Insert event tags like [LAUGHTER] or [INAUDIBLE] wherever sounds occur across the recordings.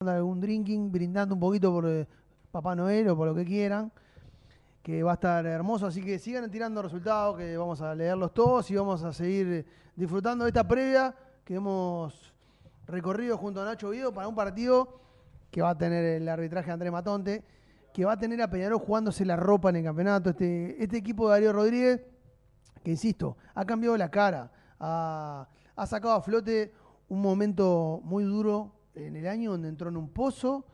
algún drinking, brindando un poquito por eh, Papá Noel o por lo que quieran, que va a estar hermoso. Así que sigan tirando resultados, que vamos a leerlos todos y vamos a seguir disfrutando de esta previa que hemos recorrido junto a Nacho Vido para un partido que va a tener el arbitraje de Andrés Matonte, que va a tener a Peñarol jugándose la ropa en el campeonato. Este, este equipo de Darío Rodríguez, que insisto, ha cambiado la cara, ha, ha sacado a flote un momento muy duro en el año donde entró en un pozo,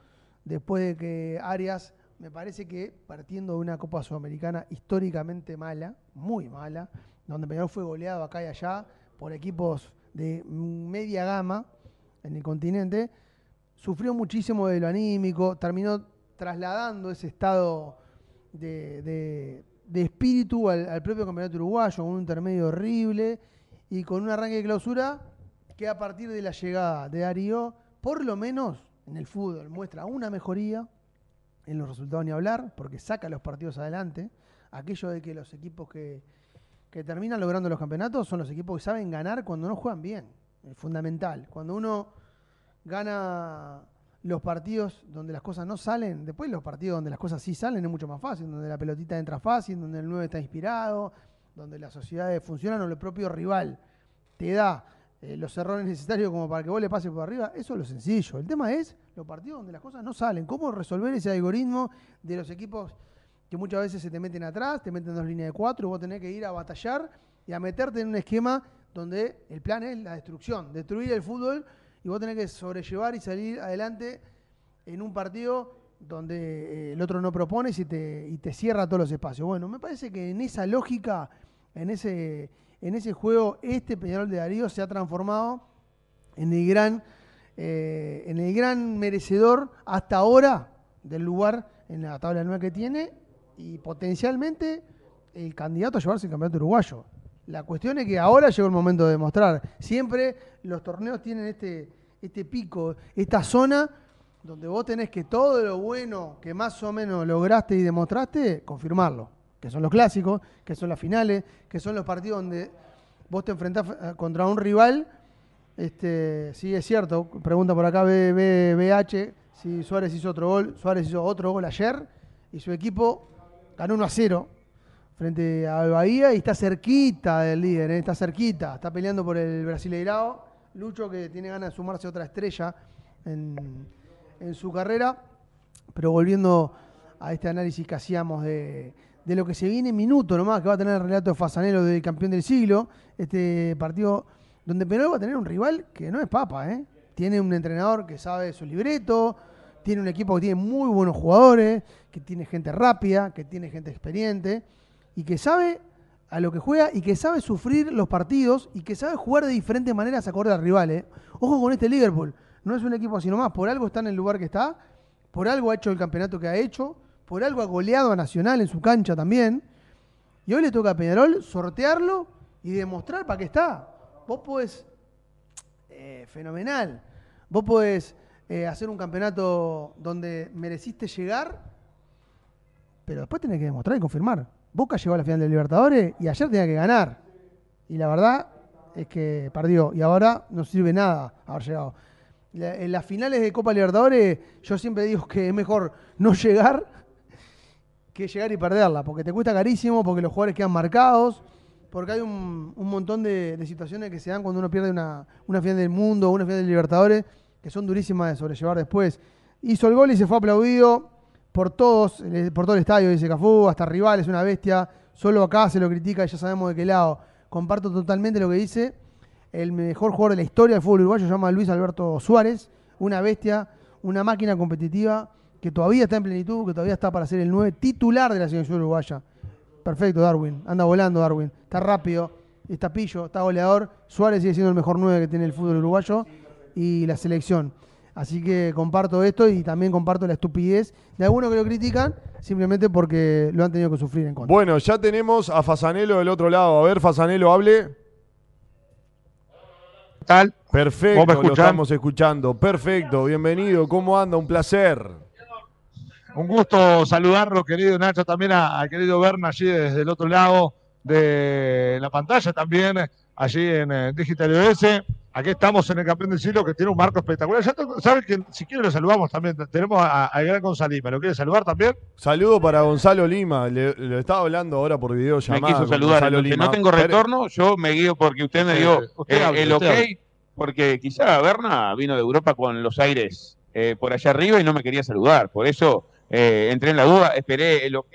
después de que Arias, me parece que partiendo de una Copa Sudamericana históricamente mala, muy mala, donde Peñarol fue goleado acá y allá por equipos de media gama en el continente, sufrió muchísimo de lo anímico, terminó trasladando ese estado de, espíritu al, al, propio campeonato uruguayo, un intermedio horrible y con un arranque de clausura que a partir de la llegada de Darío, por lo menos en el fútbol, muestra una mejoría en los resultados ni hablar, porque saca los partidos adelante. Aquello de que los equipos que, terminan logrando los campeonatos son los equipos que saben ganar cuando no juegan bien. Es fundamental. Cuando uno gana los partidos donde las cosas no salen, después los partidos donde las cosas sí salen es mucho más fácil, donde la pelotita entra fácil, donde el 9 está inspirado, donde las sociedades funcionan o el propio rival te da eh, los errores necesarios como para que vos le pases por arriba, eso es lo sencillo. El tema es los partidos donde las cosas no salen, cómo resolver ese algoritmo de los equipos que muchas veces se te meten atrás, te meten dos líneas de cuatro, y vos tenés que ir a batallar y a meterte en un esquema donde el plan es la destrucción, destruir el fútbol y vos tenés que sobrellevar y salir adelante en un partido donde eh, el otro no propone y te, y te cierra todos los espacios. Bueno, me parece que en esa lógica, en ese, en ese juego, este Peñarol de Darío se ha transformado en el gran, eh, en el gran merecedor hasta ahora del lugar en la tabla nueva que tiene y potencialmente el candidato a llevarse el campeonato uruguayo. La cuestión es que ahora llegó el momento de demostrar. Siempre los torneos tienen este, este pico, esta zona donde vos tenés que todo lo bueno que más o menos lograste y demostraste, confirmarlo. Que son los clásicos, que son las finales, que son los partidos donde vos te enfrentás eh, contra un rival. Este, sí, es cierto, pregunta por acá BH si Suárez hizo otro gol. Suárez hizo otro gol ayer y su equipo ganó 1 a 0 frente a Bahía y está cerquita del líder, ¿eh? está cerquita, está peleando por el Brasileirao. Lucho que tiene ganas de sumarse a otra estrella en, su carrera, pero volviendo a este análisis que hacíamos de, lo que se viene en minuto nomás, que va a tener el relato de Fasanelo del campeón del siglo, este partido donde Penol va a tener un rival que no es papa, ¿eh? tiene un entrenador que sabe su libreto, tiene un equipo que tiene muy buenos jugadores, que tiene gente rápida, que tiene gente experiente y que sabe a lo que juega y que sabe sufrir los partidos y que sabe jugar de diferentes maneras acorde al rival. ¿eh? Ojo con este Liverpool. No es un equipo así nomás. Por algo está en el lugar que está. Por algo ha hecho el campeonato que ha hecho. Por algo ha goleado a Nacional en su cancha también. Y hoy le toca a Peñarol sortearlo y demostrar para qué está. Vos podés. Eh, fenomenal. Vos podés eh, hacer un campeonato donde mereciste llegar. Pero después tenés que demostrar y confirmar. Boca llegó a la final de Libertadores y ayer tenía que ganar. Y la verdad es que perdió. Y ahora no sirve nada haber llegado. En las finales de Copa Libertadores, yo siempre digo que es mejor no llegar que llegar y perderla, porque te cuesta carísimo, porque los jugadores quedan marcados, porque hay un, montón de, situaciones que se dan cuando uno pierde una, una final del mundo, una final de Libertadores, que son durísimas de sobrellevar después. Hizo el gol y se fue aplaudido por todos, por todo el estadio, dice Cafú, hasta rival, es una bestia, solo acá se lo critica y ya sabemos de qué lado. Comparto totalmente lo que dice el mejor jugador de la historia del fútbol uruguayo, se llama Luis Alberto Suárez, una bestia, una máquina competitiva que todavía está en plenitud, que todavía está para ser el 9 titular de la selección uruguaya. Perfecto, Darwin, anda volando Darwin, está rápido, está pillo, está goleador. Suárez sigue siendo el mejor 9 que tiene el fútbol uruguayo y la selección. Así que comparto esto y también comparto la estupidez de algunos que lo critican simplemente porque lo han tenido que sufrir en contra. Bueno, ya tenemos a Fasanelo del otro lado. A ver, Fasanelo, hable. ¿Qué tal? Perfecto, lo estamos escuchando. Perfecto, bienvenido. ¿Cómo anda? Un placer. Un gusto saludarlo, querido Nacho, también al querido Berna allí desde el otro lado de la pantalla, también allí en eh, Digital OS. Aquí estamos en el campeón del siglo que tiene un marco espectacular. Ya saben que si quieren lo saludamos también. Tenemos al gran Gonzalo ¿Me lo quiere saludar también? Saludo para Gonzalo Lima. Le, estaba hablando ahora por videollamada. Me quiso saludar. no tengo retorno, yo me guío porque usted me dio eh, el ok. Porque quizá Berna vino de Europa con los aires eh, por allá arriba y no me quería saludar. Por eso eh, entré en la duda, esperé el ok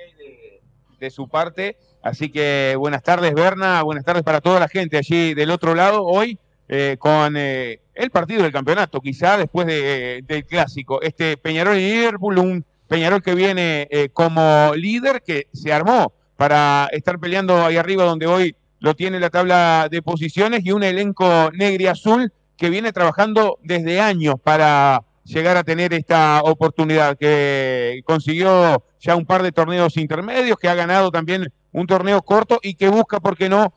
de su parte. Así que buenas tardes, Berna. Buenas tardes para toda la gente allí del otro lado. Hoy eh, con eh, el partido del campeonato, quizá después del clásico. Este Peñarol y Liverpool, un Peñarol que viene eh, como líder, que se armó para estar peleando ahí arriba donde hoy lo tiene la tabla de posiciones y un elenco negro y azul que viene trabajando desde años para llegar a tener esta oportunidad, que consiguió ya un par de torneos intermedios, que ha ganado también un torneo corto y que busca, ¿por qué no?,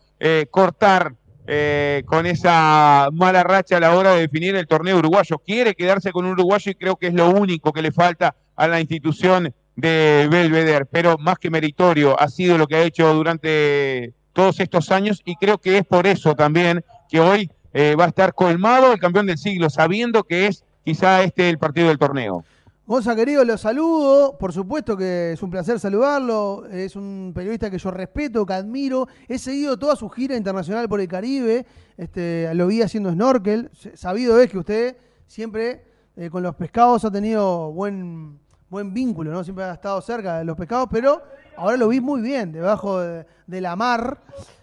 cortar eh, con esa mala racha a la hora de definir el torneo uruguayo. Quiere quedarse con un uruguayo y creo que es lo único que le falta a la institución de Belvedere, pero más que meritorio ha sido lo que ha hecho durante todos estos años y creo que es por eso también que hoy eh, va a estar colmado el campeón del siglo, sabiendo que es quizá este el partido del torneo. Gonza, querido, lo saludo. Por supuesto que es un placer saludarlo. Es un periodista que yo respeto, que admiro. He seguido toda su gira internacional por el Caribe. Este, lo vi haciendo snorkel. Sabido es que usted siempre eh, con los pescados ha tenido buen, buen vínculo, ¿no? Siempre ha estado cerca de los pescados, pero ahora lo vi muy bien, debajo de, la mar,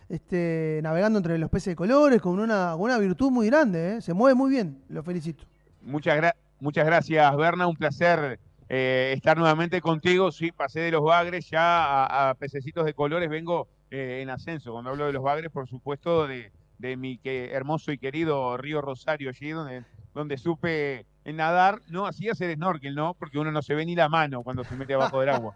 este, navegando entre los peces de colores, con una, una virtud muy grande. ¿eh? Se mueve muy bien. Lo felicito. Muchas gracias. Muchas gracias, Berna. Un placer eh, estar nuevamente contigo. Sí, pasé de los bagres ya a, pececitos de colores. Vengo eh, en ascenso. Cuando hablo de los bagres, por supuesto, de, mi que, hermoso y querido río Rosario, allí donde, donde supe nadar. No, así hacer snorkel, ¿no? Porque uno no se ve ni la mano cuando se mete abajo del agua.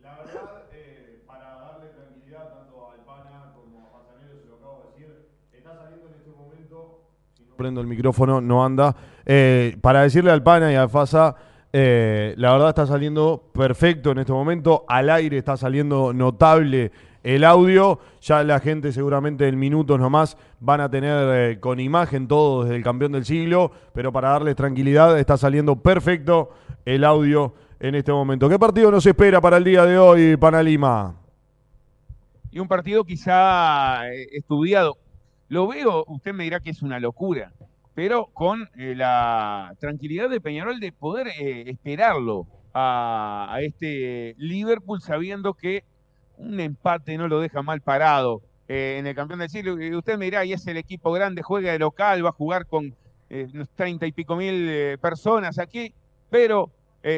La verdad, eh, para darle tranquilidad tanto al pana como a Pasanero, se lo acabo de decir, está saliendo en este momento. Si no prendo el micrófono, no anda. Eh, para decirle al Pana y a Fasa, eh, la verdad está saliendo perfecto en este momento. Al aire está saliendo notable el audio. Ya la gente seguramente en minutos nomás van a tener eh, con imagen todo desde el campeón del siglo. Pero para darles tranquilidad está saliendo perfecto el audio en este momento. ¿Qué partido nos espera para el día de hoy, Pana Lima? Y un partido quizá estudiado. Lo veo, usted me dirá que es una locura pero con eh, la tranquilidad de Peñarol de poder eh, esperarlo a, este Liverpool sabiendo que un empate no lo deja mal parado eh, en el campeón del siglo. Usted me dirá, y es el equipo grande, juega de local, va a jugar con unos treinta y pico mil personas aquí, pero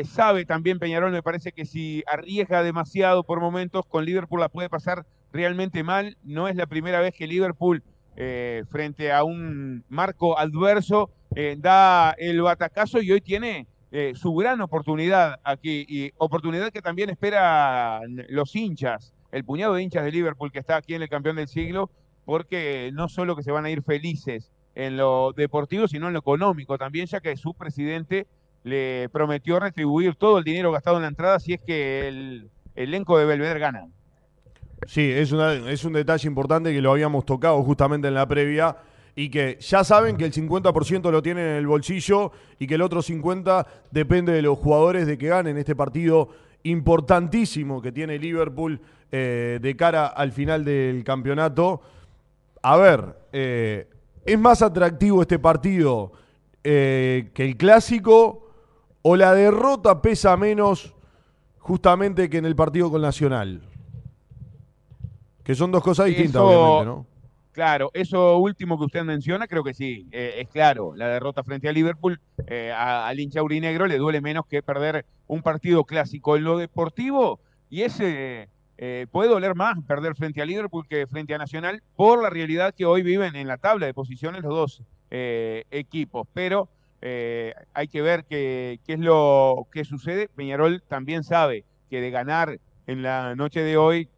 sabe también Peñarol, me parece que si arriesga demasiado por momentos, con Liverpool la puede pasar realmente mal. No es la primera vez que Liverpool eh, frente a un marco adverso, eh, da el batacazo y hoy tiene eh, su gran oportunidad aquí, y oportunidad que también esperan los hinchas, el puñado de hinchas de Liverpool que está aquí en el campeón del siglo, porque no solo que se van a ir felices en lo deportivo, sino en lo económico también, ya que su presidente le prometió retribuir todo el dinero gastado en la entrada si es que el elenco de Belvedere gana. Sí, es, es un detalle importante que lo habíamos tocado justamente en la previa y que ya saben que el 50% lo tienen en el bolsillo y que el otro 50% depende de los jugadores de que ganen este partido importantísimo que tiene Liverpool eh, de cara al final del campeonato. A ver, eh, ¿es más atractivo este partido eh, que el clásico o la derrota pesa menos justamente que en el partido con Nacional? Que son dos cosas distintas, obviamente, ¿no? Claro, eso último que usted menciona, creo que sí, eh, es claro. La derrota frente a Liverpool eh, al hincha urinegro le duele menos que perder un partido clásico. En lo deportivo, y ese eh, puede doler más perder frente a Liverpool que frente a Nacional por la realidad que hoy viven en la tabla de posiciones los dos equipos. Pero hay que ver qué es lo que sucede. Peñarol también sabe que de ganar en la noche de hoy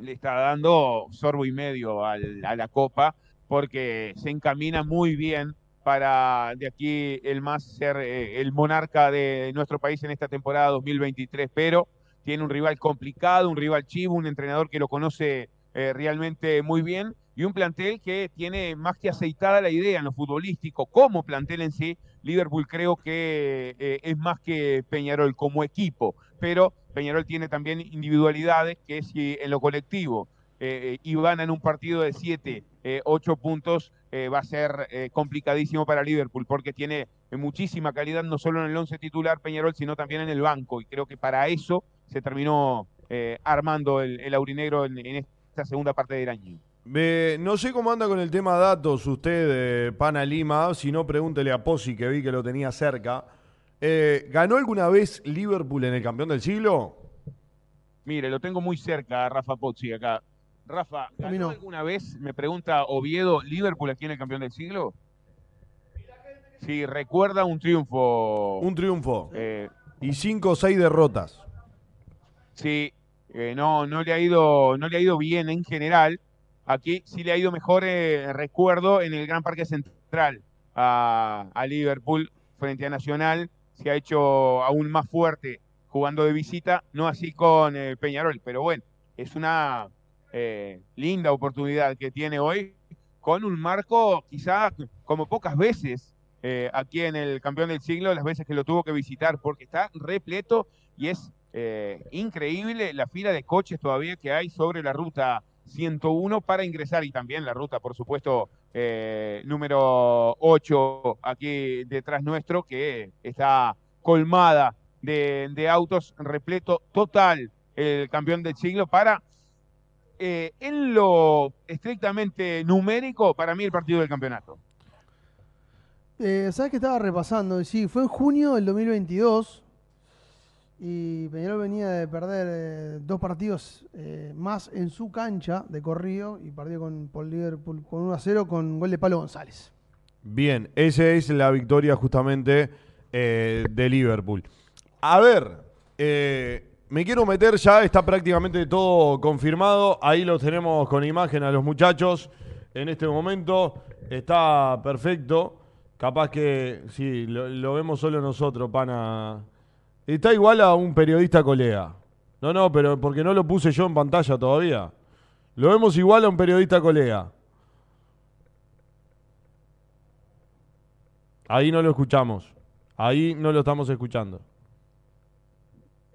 le está dando sorbo y medio a la Copa porque se encamina muy bien para de aquí el más ser eh, el monarca de nuestro país en esta temporada 2023, pero tiene un rival complicado, un rival chivo, un entrenador que lo conoce eh, realmente muy bien y un plantel que tiene más que aceitada la idea en lo futbolístico, como plantel en sí, Liverpool creo que eh, es más que Peñarol como equipo, pero Peñarol tiene también individualidades que si en lo colectivo eh, van en un partido de 7, 8 puntos, va a ser complicadísimo para Liverpool porque tiene muchísima calidad no solo en el 11 titular Peñarol, sino también en el banco y creo que para eso se terminó armando el, aurinegro en esta segunda parte del año no sé cómo anda con el tema datos usted, Pana Lima. Si no, pregúntele a Pozzi, que vi que lo tenía cerca. Eh, ¿Ganó alguna vez Liverpool en el campeón del siglo? Mire, lo tengo muy cerca, Rafa Pozzi, acá. Rafa, ¿ganó alguna vez, me pregunta Oviedo, Liverpool aquí en el campeón del siglo? Sí, recuerda un triunfo. Un triunfo. Eh, y cinco o seis derrotas. Sí, eh, no, no, le ha ido, no le ha ido bien en general Aquí sí le ha ido mejor, eh, recuerdo, en el Gran Parque Central a, Liverpool frente a Nacional. Se ha hecho aún más fuerte jugando de visita, no así con eh, Peñarol, pero bueno, es una eh, linda oportunidad que tiene hoy con un marco quizá como pocas veces aquí en el campeón del siglo, las veces que lo tuvo que visitar, porque está repleto y es increíble la fila de coches todavía que hay sobre la ruta 101 para ingresar y también la ruta, por supuesto, eh, número 8 aquí detrás nuestro, que está colmada de, autos, repleto total el campeón del siglo para, eh, en lo estrictamente numérico, para mí el partido del campeonato. Eh, ¿Sabes que estaba repasando? Sí, fue en junio del 2022 y Peñarol venía de perder eh, dos partidos eh, más en su cancha de corrido y perdió con Liverpool con 1 a 0 con gol de Palo González. Bien, esa es la victoria justamente eh, de Liverpool. A ver, me quiero meter ya, está prácticamente todo confirmado. Ahí lo tenemos con imagen a los muchachos en este momento. Está perfecto. Capaz que sí, lo vemos solo nosotros, pana Está igual a un periodista colega. No, no, pero porque no lo puse yo en pantalla todavía. Lo vemos igual a un periodista colega. Ahí no lo escuchamos. Ahí no lo estamos escuchando.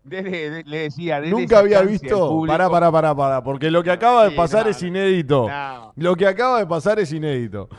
le decía, Nunca había visto. Pará, pará, pará, pará. Porque lo que acaba de pasar es inédito. Lo que acaba de pasar es inédito. [LAUGHS]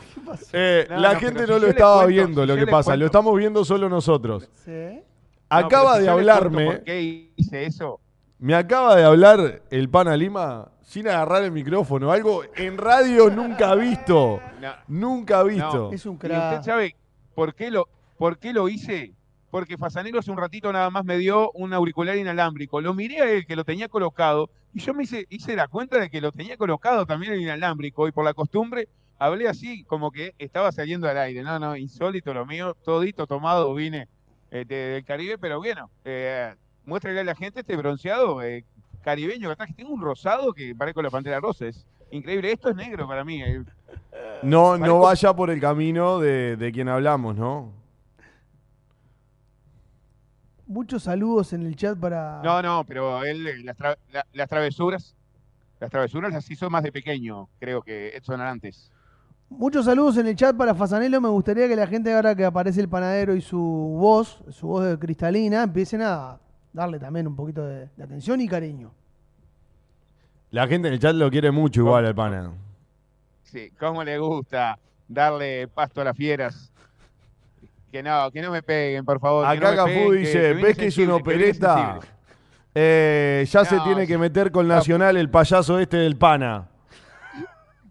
Eh, la gente no, lo estaba viendo lo que pasa. Lo estamos viendo solo nosotros. ¿Sí? Acaba de hablarme. ¿Por qué hice eso? Me acaba de hablar el pana Lima sin agarrar el micrófono. Algo en radio nunca [LAUGHS] visto. Nunca visto. Es un crack. ¿Y usted sabe por qué lo, por qué lo hice? Porque Fasanero hace un ratito nada más me dio un auricular inalámbrico. Lo miré a él que lo tenía colocado y yo me hice, hice la cuenta de que lo tenía colocado también el inalámbrico y por la costumbre hablé así como que estaba saliendo al aire. No, no, insólito lo mío, todito tomado vine eh, del Caribe, pero bueno, eh, muéstrale a la gente este bronceado eh, caribeño que tengo un rosado que parezco la pantera rosa, es increíble, esto es negro para mí. Eh. No, no vaya por el camino de, quien hablamos, ¿no? Muchos saludos en el chat para. No, no, pero él, las, las travesuras, las travesuras las hizo más de pequeño, creo que Edson antes. Muchos saludos en el chat para Fasanelo. Me gustaría que la gente, ahora que aparece el panadero y su voz, su voz de cristalina, empiecen a darle también un poquito de, atención y cariño. La gente en el chat lo quiere mucho igual al pana. Sí, cómo le gusta darle pasto a las fieras. Que no, que no me peguen, por favor. Acá Cafú dice, ¿ves que es una opereta? Eh, ya se tiene que meter con Nacional el payaso este del pana.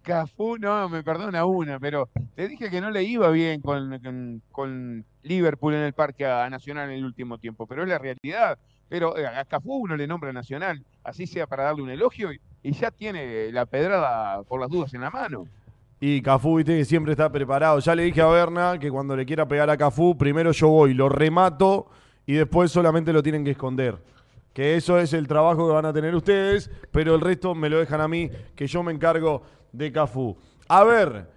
Cafú, no, me perdona una, pero le dije que no le iba bien con, Liverpool en el Parque Nacional en el último tiempo, pero es la realidad. Pero eh, a Cafú uno le nombra Nacional, así sea para darle un elogio, y, ya tiene la pedrada por las dudas en la mano. Y Cafú, viste que siempre está preparado. Ya le dije a Berna que cuando le quiera pegar a Cafú, primero yo voy, lo remato y después solamente lo tienen que esconder. Que eso es el trabajo que van a tener ustedes, pero el resto me lo dejan a mí, que yo me encargo de Cafú. A ver,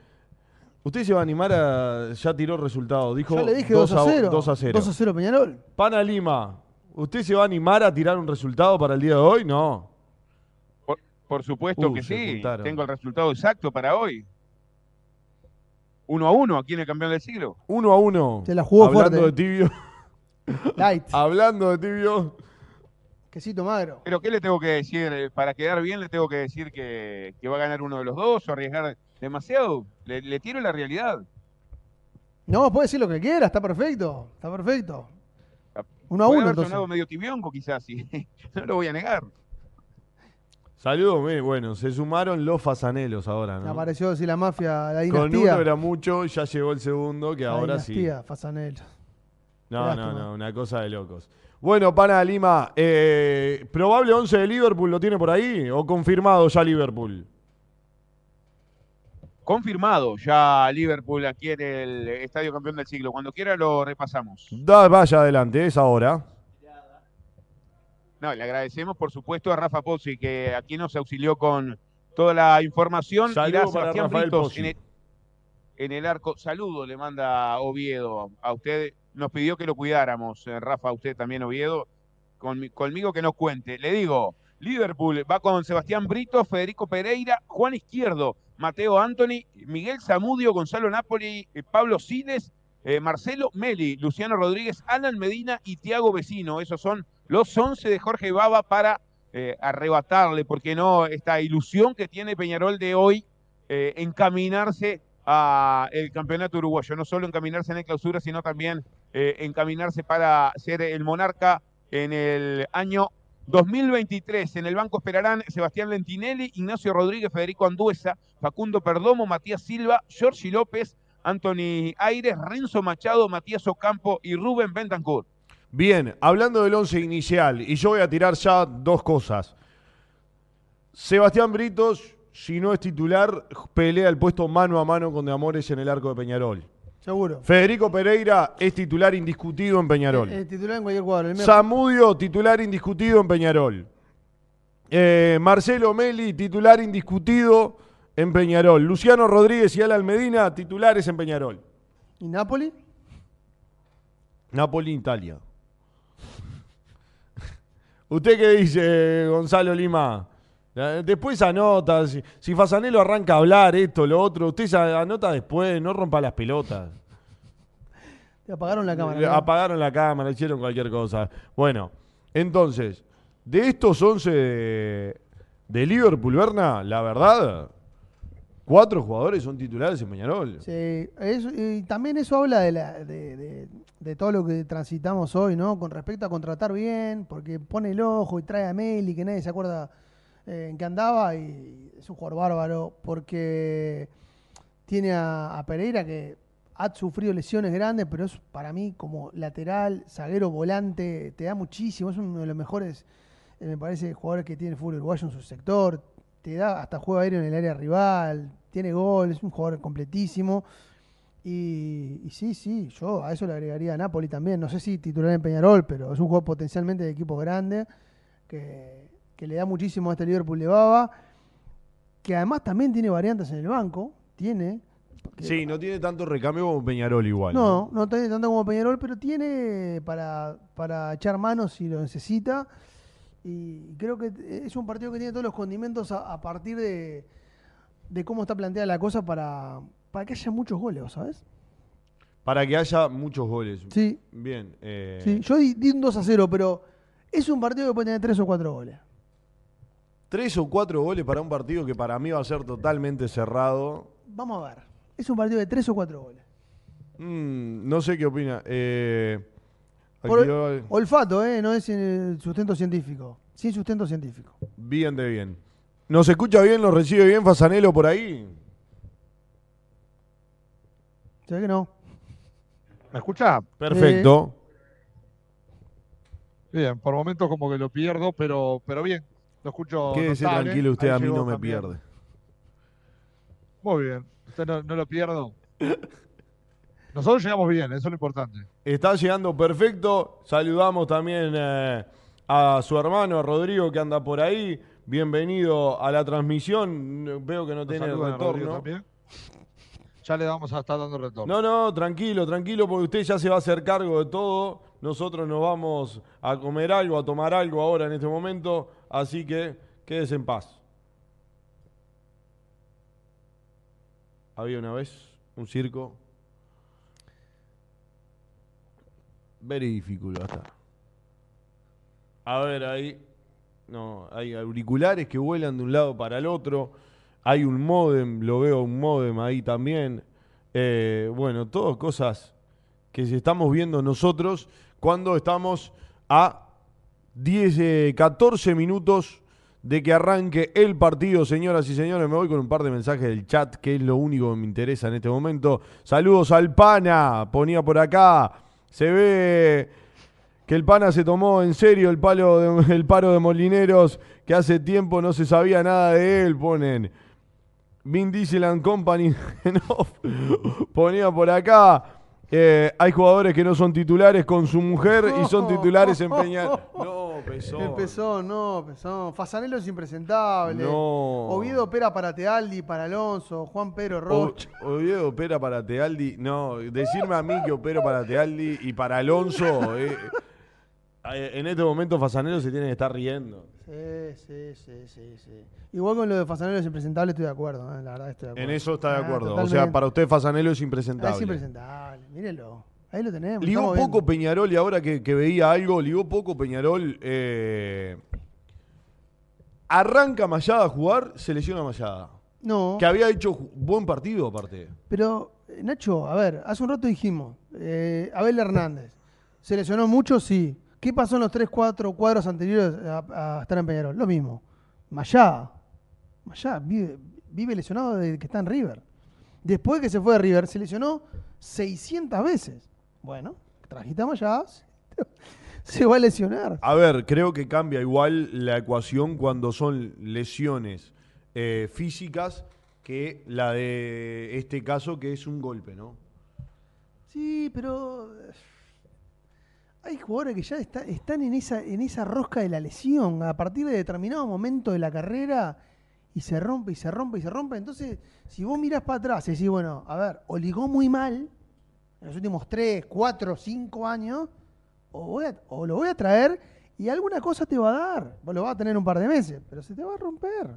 usted se va a animar a. Ya tiró el resultado. Dijo ya le dije 2 a 0. 2 a 0. 2 a 0 Peñarol. Pana Lima, ¿usted se va a animar a tirar un resultado para el día de hoy? No. Por supuesto uh, que sí. Tengo el resultado exacto para hoy. Uno a uno, aquí en el campeón del siglo. Uno a uno. Se la jugó Hablando de tibio. Light. [LAUGHS] Hablando de tibio. Quesito magro. Pero ¿qué le tengo que decir? Eh, para quedar bien, le tengo que decir que, va a ganar uno de los dos o arriesgar demasiado. Le, tiro la realidad. No, puede decir lo que quiera, está perfecto. Está perfecto. Uno a uno, entonces. medio tibionco, quizás, sí. [LAUGHS] no lo voy a negar. Saludos, bueno, se sumaron los fasanelos ahora, ¿no? Apareció así la mafia, la dinastía. Con uno era mucho, ya llegó el segundo, que ahora dinastía, sí. Fasanelo. No, no, no, una cosa de locos. Bueno, pana Lima, eh, ¿probable 11 de Liverpool lo tiene por ahí o confirmado ya Liverpool? Confirmado ya Liverpool aquí en el Estadio Campeón del Siglo. Cuando quiera lo repasamos. Da, vaya adelante, es ahora. No, le agradecemos por supuesto a Rafa Pozzi que aquí nos auxilió con toda la información. Saludos para Rafael. En el, arco. Saludo le manda Oviedo a usted. Nos pidió que lo cuidáramos. Eh, Rafa, usted también Oviedo. conmigo que nos cuente. Le digo, Liverpool va con Sebastián Brito, Federico Pereira, Juan Izquierdo, Mateo Anthony, Miguel Zamudio, Gonzalo Napoli, eh, Pablo Siles, eh, Marcelo Meli, Luciano Rodríguez, Alan Medina y Tiago Vecino. Esos son los 11 de Jorge Baba para arrebatarle, porque no, esta ilusión que tiene Peñarol de hoy, encaminarse a el campeonato uruguayo, no solo encaminarse en el clausura, sino también eh, encaminarse para ser el monarca en el año 2023. En el banco esperarán Sebastián Lentinelli, Ignacio Rodríguez, Federico Anduesa, Facundo Perdomo, Matías Silva, Giorgi López, Anthony Aires, Renzo Machado, Matías Ocampo y Rubén Bentancur. Bien, hablando del once inicial, y yo voy a tirar ya dos cosas. Sebastián Britos, si no es titular, pelea el puesto mano a mano con De Amores en el arco de Peñarol. Seguro. Federico Pereira es titular indiscutido en Peñarol. Es, titular en cualquier cuadro. Samudio, titular indiscutido en Peñarol. Eh, Marcelo Meli, titular indiscutido en Peñarol. Luciano Rodríguez y Alan Medina, titulares en Peñarol. ¿Y Napoli? Napoli, Italia. [LAUGHS] ¿Usted qué dice, Gonzalo Lima? Después anota, si, si Fasanelo arranca a hablar esto, lo otro, usted anota después, no rompa las pelotas. Te apagaron la cámara. Apagaron la cámara, hicieron cualquier cosa. Bueno, entonces, de estos 11 de, de Liverpool, Berna, la verdad, cuatro jugadores son titulares en Peñarol. Sí, y también eso habla de, la, de, de todo lo que transitamos hoy, ¿no? Con respecto a contratar bien, porque pone el ojo y trae a Meli, que nadie se acuerda en qué andaba, y es un jugador bárbaro, porque tiene a, Pereira que ha sufrido lesiones grandes, pero es para mí como lateral, zaguero, volante, te da muchísimo, es uno de los mejores, eh, me parece, jugadores que tiene el fútbol uruguayo en su sector, te da hasta juego aéreo en el área rival, tiene gol, es un jugador completísimo. Y, sí, sí, yo a eso le agregaría a Napoli también. No sé si titular en Peñarol, pero es un juego potencialmente de equipo grande que, le da muchísimo a este Liverpool de Baba, que además también tiene variantes en el banco. Tiene. Sí, no tiene tanto recambio como Peñarol igual. No, no, tiene tanto como Peñarol, pero tiene para, para echar manos si lo necesita. Y creo que es un partido que tiene todos los condimentos a, partir de, de cómo está planteada la cosa para, para que haya muchos goles, ¿sabes? Para que haya muchos goles. Sí. Bien. Eh... Sí, yo di, un 2 a 0, pero es un partido que puede tener 3 o 4 goles. Tres o cuatro goles para un partido que para mí va a ser totalmente cerrado. Vamos a ver. Es un partido de 3 o 4 goles. Mm, no sé qué opina. Eh, olfato, ¿eh? No es sustento científico. Sin sustento científico. Bien de bien. ¿Nos escucha bien? ¿Nos recibe bien Fasanelo por ahí? Se ve que no. ¿Me escucha? Perfecto. Bien, por momentos como que lo pierdo, pero, pero bien. Lo escucho. Quédese tranquilo, usted a mí no me pierde. Muy bien. Usted no, lo pierdo. Nosotros llegamos bien, eso es lo importante. Está llegando perfecto. Saludamos también eh, a su hermano, a Rodrigo, que anda por ahí. Bienvenido a la transmisión. Veo que no tiene retorno ya le vamos a estar dando retorno. No, no, tranquilo, tranquilo, porque usted ya se va a hacer cargo de todo. Nosotros nos vamos a comer algo, a tomar algo ahora en este momento, Así que quédese en paz. Había una vez un circo. Very difícil hasta. A ver, ahí. No, hay auriculares que vuelan de un lado para el otro. Hay un modem, lo veo un modem ahí también. Eh, bueno, todas cosas que estamos viendo nosotros cuando estamos a 10, 14 minutos de que arranque el partido, señoras y señores. Me voy con un par de mensajes del chat, que es lo único que me interesa en este momento. Saludos al Pana, ponía por acá. Se ve que el Pana se tomó en serio el, palo [LAUGHS] el paro de Molineros, que hace tiempo no se sabía nada de él, ponen. Vin Diesel and Company [LAUGHS] ponía por acá. Eh, hay jugadores que no son titulares con su mujer y son titulares en Peñarol. [LAUGHS] No, Pesón. Empezó, no, Pesón. Fasanelo es impresentable. No. Oviedo opera para Tealdi, para Alonso, Juan Pedro Rocha. Oviedo opera para Tealdi. No, decirme a mí que opero para Tealdi y para Alonso. Eh, eh, en este momento Fasanelo se tiene que estar riendo. Sí, sí, sí, sí, sí. Igual con lo de Fasanelo es impresentable, estoy de acuerdo, ¿eh? la verdad estoy de acuerdo. En eso está de ah, acuerdo. o sea, para usted Fasanelo es impresentable. Es impresentable, mírenlo. Ahí lo tenemos. Ligó poco Peñarol y ahora que, veía algo, ligó poco Peñarol. Eh, arranca Mayada a jugar, se lesiona Mayada. No. Que había hecho buen partido aparte. Pero, Nacho, a ver, hace un rato dijimos, eh, Abel Hernández, [LAUGHS] ¿se lesionó mucho? Sí. ¿Qué pasó en los 3, 4 cuadros anteriores a, estar en Peñarol? Lo mismo. Mayá. Mayá vive, lesionado desde que está en River. Después que se fue de River, se lesionó 600 veces. Bueno, trajiste a Mayá, [LAUGHS] se va a lesionar. A ver, creo que cambia igual la ecuación cuando son lesiones eh, físicas que la de este caso que es un golpe, ¿no? Sí, pero hay jugadores que ya están en esa, en esa rosca de la lesión a partir de determinado momento de la carrera y se rompe y se rompe y se rompe. Entonces, si vos mirás para atrás y decís, bueno, a ver, o ligó muy mal en los últimos 3, 4, 5 años, o, o lo voy a traer y alguna cosa te va a dar. Vos lo vas a tener un par de meses, pero se te va a romper.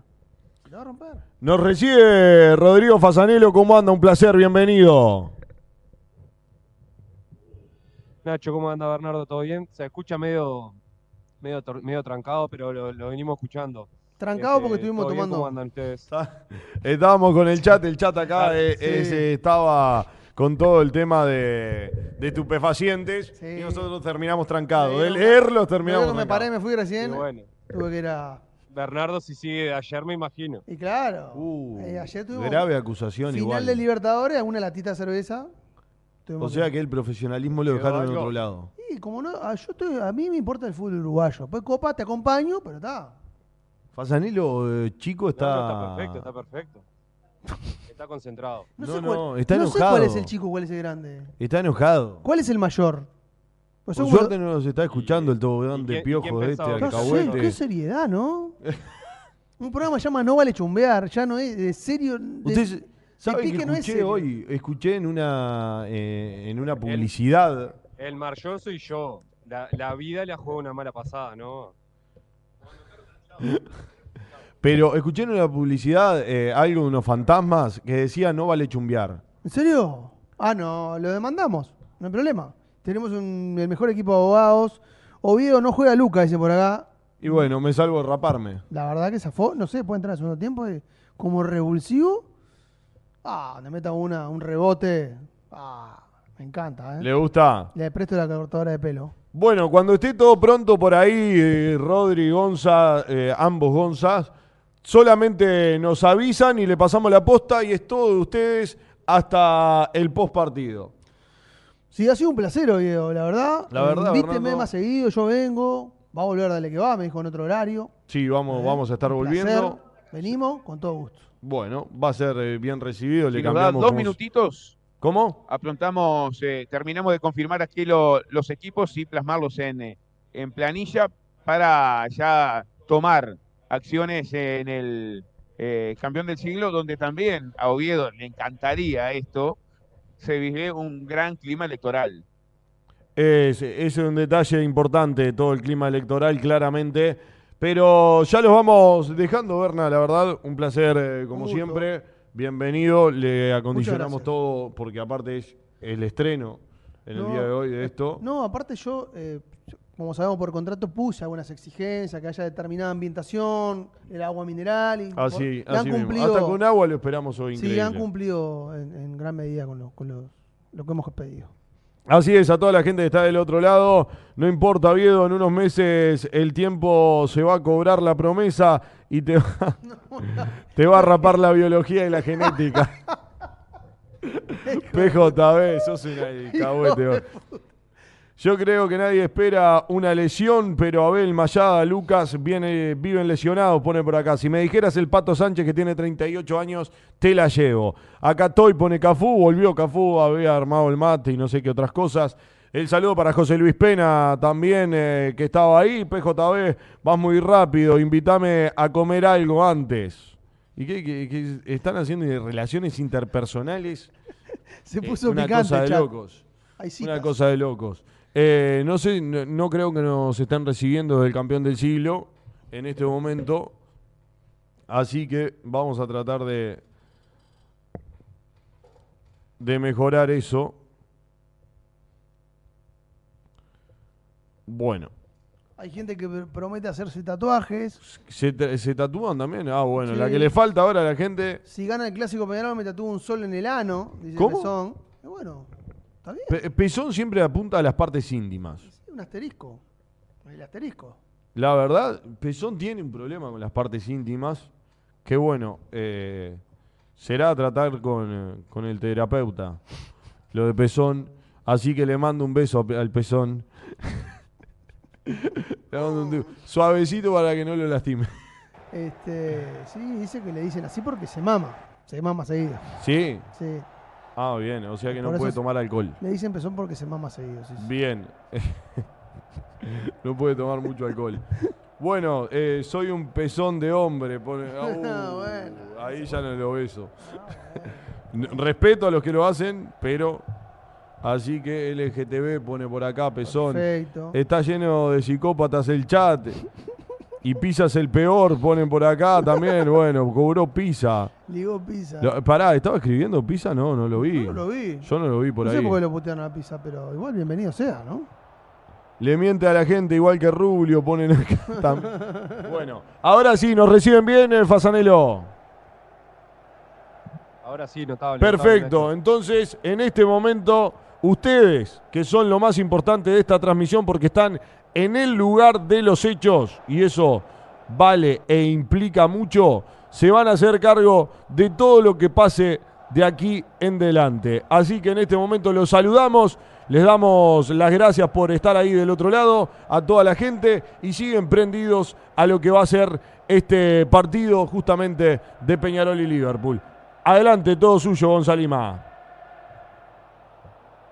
Se te va a romper. Nos recibe Rodrigo Fasanelo. ¿Cómo anda? Un placer, bienvenido. Nacho, ¿cómo anda Bernardo? ¿Todo bien? Se escucha medio, medio, medio trancado, pero lo, venimos escuchando. Trancado porque este, estuvimos tomando. ¿Cómo andan ustedes? Estábamos con el chat, el chat acá ah, eh, estaba con todo el tema de, de estupefacientes y nosotros terminamos trancados. de leerlos terminamos. Yo me paré, me fui recién. bueno. Tuve que ir a. Bernardo, si sigue de ayer, me imagino. Y claro. Uh, eh, ayer tuvo grave acusación final igual. de Libertadores, alguna latita de cerveza. O sea que el profesionalismo lo dejaron en otro lado. Sí, como no, a, yo estoy, a mí me importa el fútbol uruguayo. Pues Copa te acompaño, pero está. Fasanilo, eh, chico, está. está perfecto, está perfecto. Está concentrado. No, no, está enojado. No sé cuál es el chico, cuál es el grande. Está enojado. ¿Cuál es el mayor? Pues Por suerte no nos está escuchando el tobogán de piojo de este alcahuete. Qué seriedad, ¿no? Un programa se llama No vale chumbear, ya no es de serio. ¿Sabe que escuché hoy? Escuché en una, eh, en una publicidad. El, el Marjón soy yo. La, vida le ha jugado una mala pasada, ¿no? [LAUGHS] Pero escuché en una publicidad eh, algo de unos fantasmas que decía no vale chumbear. ¿En serio? Ah, no, lo demandamos, no hay problema. Tenemos un, el mejor equipo de abogados. Oviedo no juega Luca, dice por acá. Y bueno, me salvo de raparme. La verdad que zafó, no sé, puede entrar a segundo tiempo eh, como revulsivo Ah, donde meta una, un rebote. Ah, me encanta, ¿eh? ¿Le gusta? Le presto la cortadora de pelo. Bueno, cuando esté todo pronto por ahí, eh, Rodri, Gonza, eh, ambos Gonzas, solamente nos avisan y le pasamos la posta y es todo de ustedes hasta el post partido. Sí, ha sido un placer, Diego, la verdad. La verdad, Invíteme más seguido, yo vengo. Va a volver a darle que va, me dijo en otro horario. Sí, vamos, ¿Eh? vamos a estar volviendo. Venimos con todo gusto. Bueno, va a ser eh, bien recibido. le cambiamos dos minutitos. ¿Cómo? Aprontamos, eh, terminamos de confirmar aquí los equipos y plasmarlos en, eh, en planilla para ya tomar acciones en el campeón del siglo, donde también a Oviedo le encantaría esto, se vive un gran clima electoral. Ese es un detalle importante, todo el clima electoral, claramente pero ya los vamos dejando, Berna, la verdad, un placer eh, como siempre. bienvenido. Le acondicionamos todo porque aparte es el estreno en el día de hoy de esto. No, aparte yo, eh, como sabemos por contrato, puse algunas exigencias, que haya determinada ambientación, el agua mineral. Y así, así mismo. Hasta con agua lo esperamos hoy. Sí, han cumplido en, gran medida con, con lo que hemos pedido. Así es, a toda la gente que está del otro lado, no importa, Viedo, en unos meses el tiempo se va a cobrar la promesa y te va, [LAUGHS] te va a rapar la biología y la genética. [LAUGHS] PJB, sos una cahuete. Yo creo que nadie espera una lesión, pero Abel, Mayada, Lucas viene, viven lesionados, pone por acá. Si me dijeras el Pato Sánchez que tiene 38 años, te la llevo. Acá Toy pone Cafú, volvió Cafú, había armado el mate y no sé qué otras cosas. El saludo para José Luis Pena también, eh, que estaba ahí. PJB, vas muy rápido, invítame a comer algo antes. ¿Y qué, están haciendo relaciones interpersonales? [LAUGHS] Se puso eh, una Cosa de locos. Una cosa de locos. Eh, no sé, no, creo que nos estén recibiendo del campeón del siglo en este momento. Así que vamos a tratar de, de mejorar eso. Bueno. Hay gente que promete hacerse tatuajes. ¿Se, tatúan también? Ah, bueno. La que le falta ahora a la gente. Si gana el clásico Peñarol, me tatúo un sol en el ano. Dice ¿Cómo? bueno, Pezón siempre apunta a las partes íntimas. un asterisco. El asterisco. La verdad, Pezón tiene un problema con las partes íntimas. Que bueno, eh, será tratar con, con, el terapeuta. Lo de Pezón. Así que le mando un beso al Pezón. [LAUGHS] Suavecito para que no lo lastime. Este, sí, dice que le dicen así porque se mama. Se mama seguido. ¿Sí? Sí. Ah, bien, o sea que no puede tomar alcohol. Le dicen pezón porque se mama seguido. Bien. [LAUGHS] no puede tomar mucho alcohol. Bueno, eh, soy un pezón de hombre. Ah, [LAUGHS] ahí ya no lo beso. Respeto a los que lo hacen, pero Así que LGTB pone por acá, pezón. Perfecto. Está lleno de psicópatas el chat. Y Pisa es el peor, ponen por acá también. Bueno, cobró Pisa. Ligó Pisa. pará, ¿estaba escribiendo Pisa? No, no lo vi. No lo vi. Yo no lo vi por ahí. No sé por qué lo putearon a Pisa, pero igual bienvenido sea, ¿no? Le miente a la gente igual que Rubio, ponen acá. [LAUGHS] bueno, ahora sí, nos reciben bien, el Fasanelo. Ahora sí, notable. Perfecto, entonces en este momento ustedes, que son lo más importante de esta transmisión porque están en el lugar de los hechos, y eso vale e implica mucho, se van a hacer cargo de todo lo que pase de aquí en delante. Así que en este momento los saludamos, les damos las gracias por estar ahí del otro lado, a toda la gente, y siguen prendidos a lo que va a ser este partido justamente de Peñarol y Liverpool. Adelante, todo suyo, Gonzalima.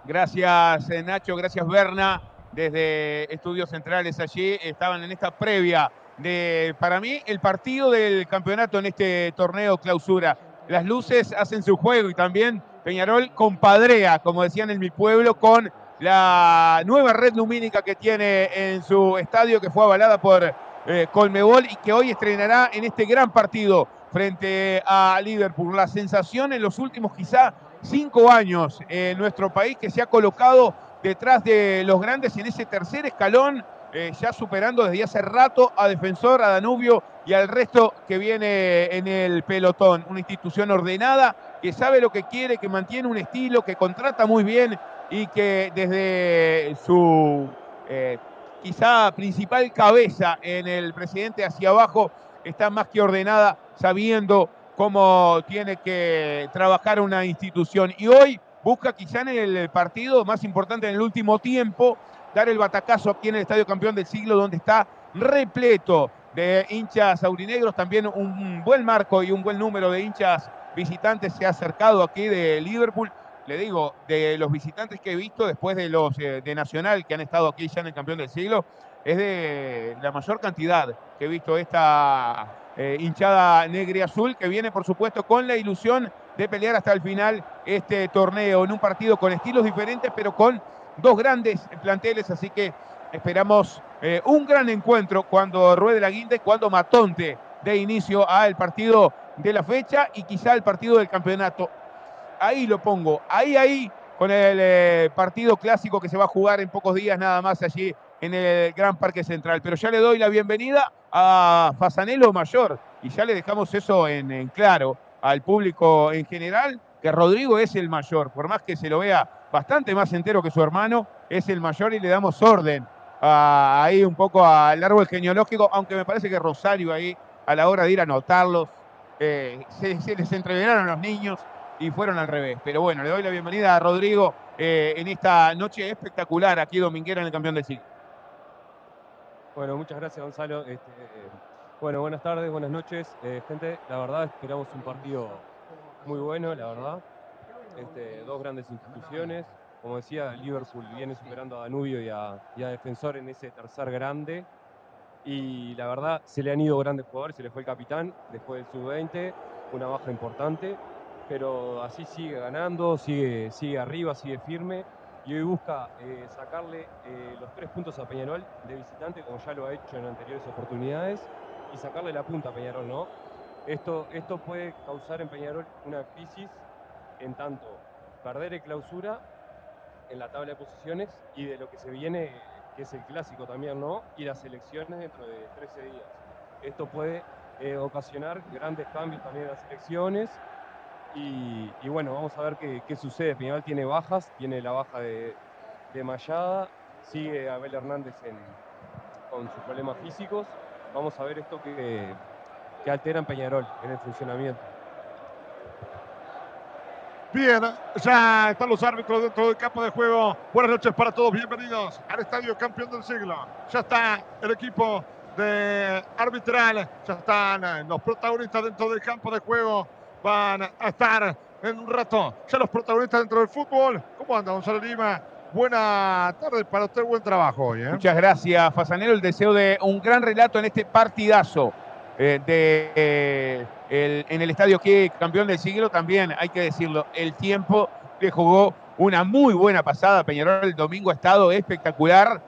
Gracias, eh, Nacho, gracias, Berna desde Estudios Centrales allí, estaban en esta previa de, para mí, el partido del campeonato en este torneo clausura. Las luces hacen su juego y también Peñarol compadrea, como decían en mi pueblo, con la nueva red lumínica que tiene en su estadio, que fue avalada por eh, Colmebol y que hoy estrenará en este gran partido frente a Liverpool. La sensación en los últimos quizá cinco años en nuestro país que se ha colocado detrás de los grandes en ese tercer escalón, eh, ya superando desde hace rato a Defensor, a Danubio y al resto que viene en el pelotón. Una institución ordenada, que sabe lo que quiere, que mantiene un estilo, que contrata muy bien y que desde su eh, quizá principal cabeza en el presidente hacia abajo está más que ordenada, sabiendo cómo tiene que trabajar una institución. Y hoy busca quizá en el partido más importante en el último tiempo, dar el batacazo aquí en el Estadio Campeón del Siglo, donde está repleto de hinchas aurinegros, también un buen marco y un buen número de hinchas visitantes se ha acercado aquí de Liverpool. Le digo, de los visitantes que he visto después de los eh, de Nacional que han estado aquí ya en el Campeón del Siglo, es de la mayor cantidad que he visto esta eh, hinchada negra y azul, que viene por supuesto con la ilusión de pelear hasta el final este torneo en un partido con estilos diferentes, pero con dos grandes planteles, así que esperamos eh, un gran encuentro cuando ruede la guinda y cuando Matonte de inicio al partido de la fecha y quizá el partido del campeonato. Ahí lo pongo, ahí, ahí, con el eh, partido clásico que se va a jugar en pocos días nada más allí en el Gran Parque Central. Pero ya le doy la bienvenida a Fasanelo Mayor y ya le dejamos eso en, claro al público en general, que Rodrigo es el mayor, por más que se lo vea bastante más entero que su hermano, es el mayor y le damos orden ahí un poco al árbol genealógico, aunque me parece que Rosario ahí, a la hora de ir a anotarlos, eh, se, les entreveraron los niños y fueron al revés. Pero bueno, le doy la bienvenida a Rodrigo eh, en esta noche espectacular aquí dominguera en el campeón del siglo. Bueno, muchas gracias Gonzalo. Este, bueno, buenas tardes, buenas noches. Eh, gente, la verdad esperamos un partido muy bueno, la verdad. Este, dos grandes instituciones. Como decía, Liverpool viene superando a Danubio y a, Defensor en ese tercer grande. Y la verdad, se le han ido grandes jugadores. Se le fue el capitán después del sub-20, una baja importante. Pero así sigue ganando, sigue, sigue arriba, sigue firme y hoy busca eh, sacarle eh, los tres puntos a Peñarol de visitante, como ya lo ha hecho en anteriores oportunidades, y sacarle la punta a Peñarol, ¿no? Esto, esto puede causar en Peñarol una crisis en tanto perder el clausura en la tabla de posiciones y de lo que se viene, que es el clásico también, ¿no? Y las elecciones dentro de 13 días. Esto puede eh, ocasionar grandes cambios también en las elecciones y, bueno, vamos a ver qué, sucede. Peñarol tiene bajas, tiene la baja de, de Mayada, sigue Abel Hernández con sus problemas físicos. Vamos a ver esto que, que altera en Peñarol en el funcionamiento. Bien, ya están los árbitros dentro del campo de juego. Buenas noches para todos, bienvenidos al Estadio Campeón del Siglo. Ya está el equipo de arbitral, ya están los protagonistas dentro del campo de juego van a estar en un rato ya los protagonistas dentro del fútbol. ¿Cómo anda Gonzalo Lima? Buena tarde para usted, buen trabajo hoy. ¿eh? Muchas gracias, Fasanero. El deseo de un gran relato en este partidazo eh, de, eh, en el estadio que campeón del siglo. También hay que decirlo, el tiempo le jugó una muy buena pasada. Peñarol el domingo ha estado espectacular,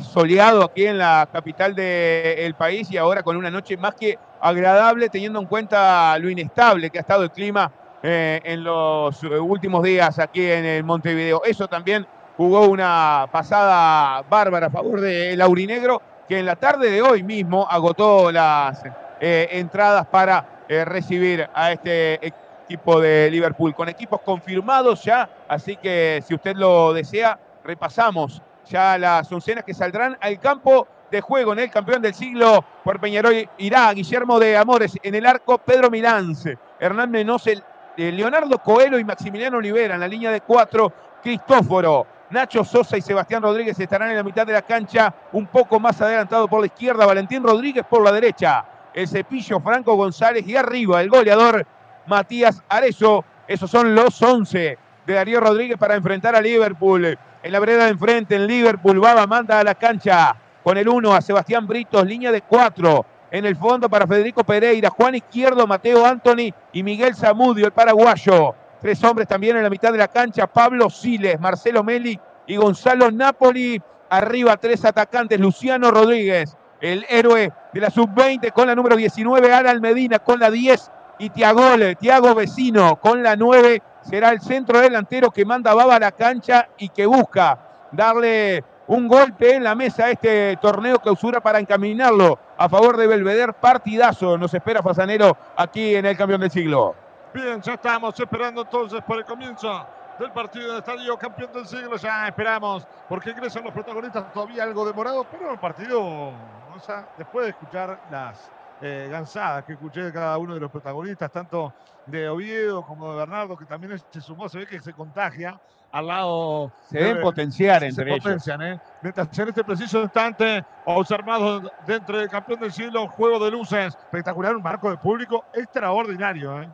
soleado aquí en la capital del país y ahora con una noche más que agradable teniendo en cuenta lo inestable que ha estado el clima en los últimos días aquí en el Montevideo. Eso también jugó una pasada bárbara a favor del Aurinegro, que en la tarde de hoy mismo agotó las eh, entradas para eh, recibir a este equipo de Liverpool, con equipos confirmados ya, así que si usted lo desea, repasamos ya las oncenas que saldrán al campo de juego en el campeón del siglo por Peñarol irá Guillermo de Amores en el arco Pedro Milance, Hernán Menose, eh, Leonardo Coelho y Maximiliano Olivera en la línea de cuatro, Cristóforo. Nacho Sosa y Sebastián Rodríguez estarán en la mitad de la cancha, un poco más adelantado por la izquierda, Valentín Rodríguez por la derecha, el cepillo Franco González y arriba el goleador Matías Arezo. Esos son los 11 de Darío Rodríguez para enfrentar a Liverpool. En la vereda de enfrente, en Liverpool, Baba manda a la cancha con el 1 a Sebastián Britos, línea de 4. En el fondo para Federico Pereira, Juan Izquierdo, Mateo Anthony y Miguel Zamudio, el paraguayo. Tres hombres también en la mitad de la cancha, Pablo Siles, Marcelo Meli y Gonzalo Napoli. Arriba tres atacantes, Luciano Rodríguez, el héroe de la sub-20 con la número 19, Aral Medina con la 10 y Tiago, Tiago Vecino con la 9. Será el centro delantero que manda Baba a la cancha y que busca darle un golpe en la mesa este torneo clausura para encaminarlo a favor de Belvedere. Partidazo nos espera Fasanero aquí en el campeón del siglo. Bien, ya estamos esperando entonces por el comienzo del partido del estadio campeón del siglo. Ya esperamos porque ingresan los protagonistas todavía algo demorados, pero el partido, o sea, después de escuchar las eh, gansadas que escuché de cada uno de los protagonistas, tanto de Oviedo como de Bernardo, que también se sumó, se ve que se contagia al lado. Se deben potenciar entre ellos. Potencian, ¿eh? Mientras en este preciso instante, observado dentro del campeón del siglo, juego de luces, espectacular, un marco de público extraordinario, ¿eh?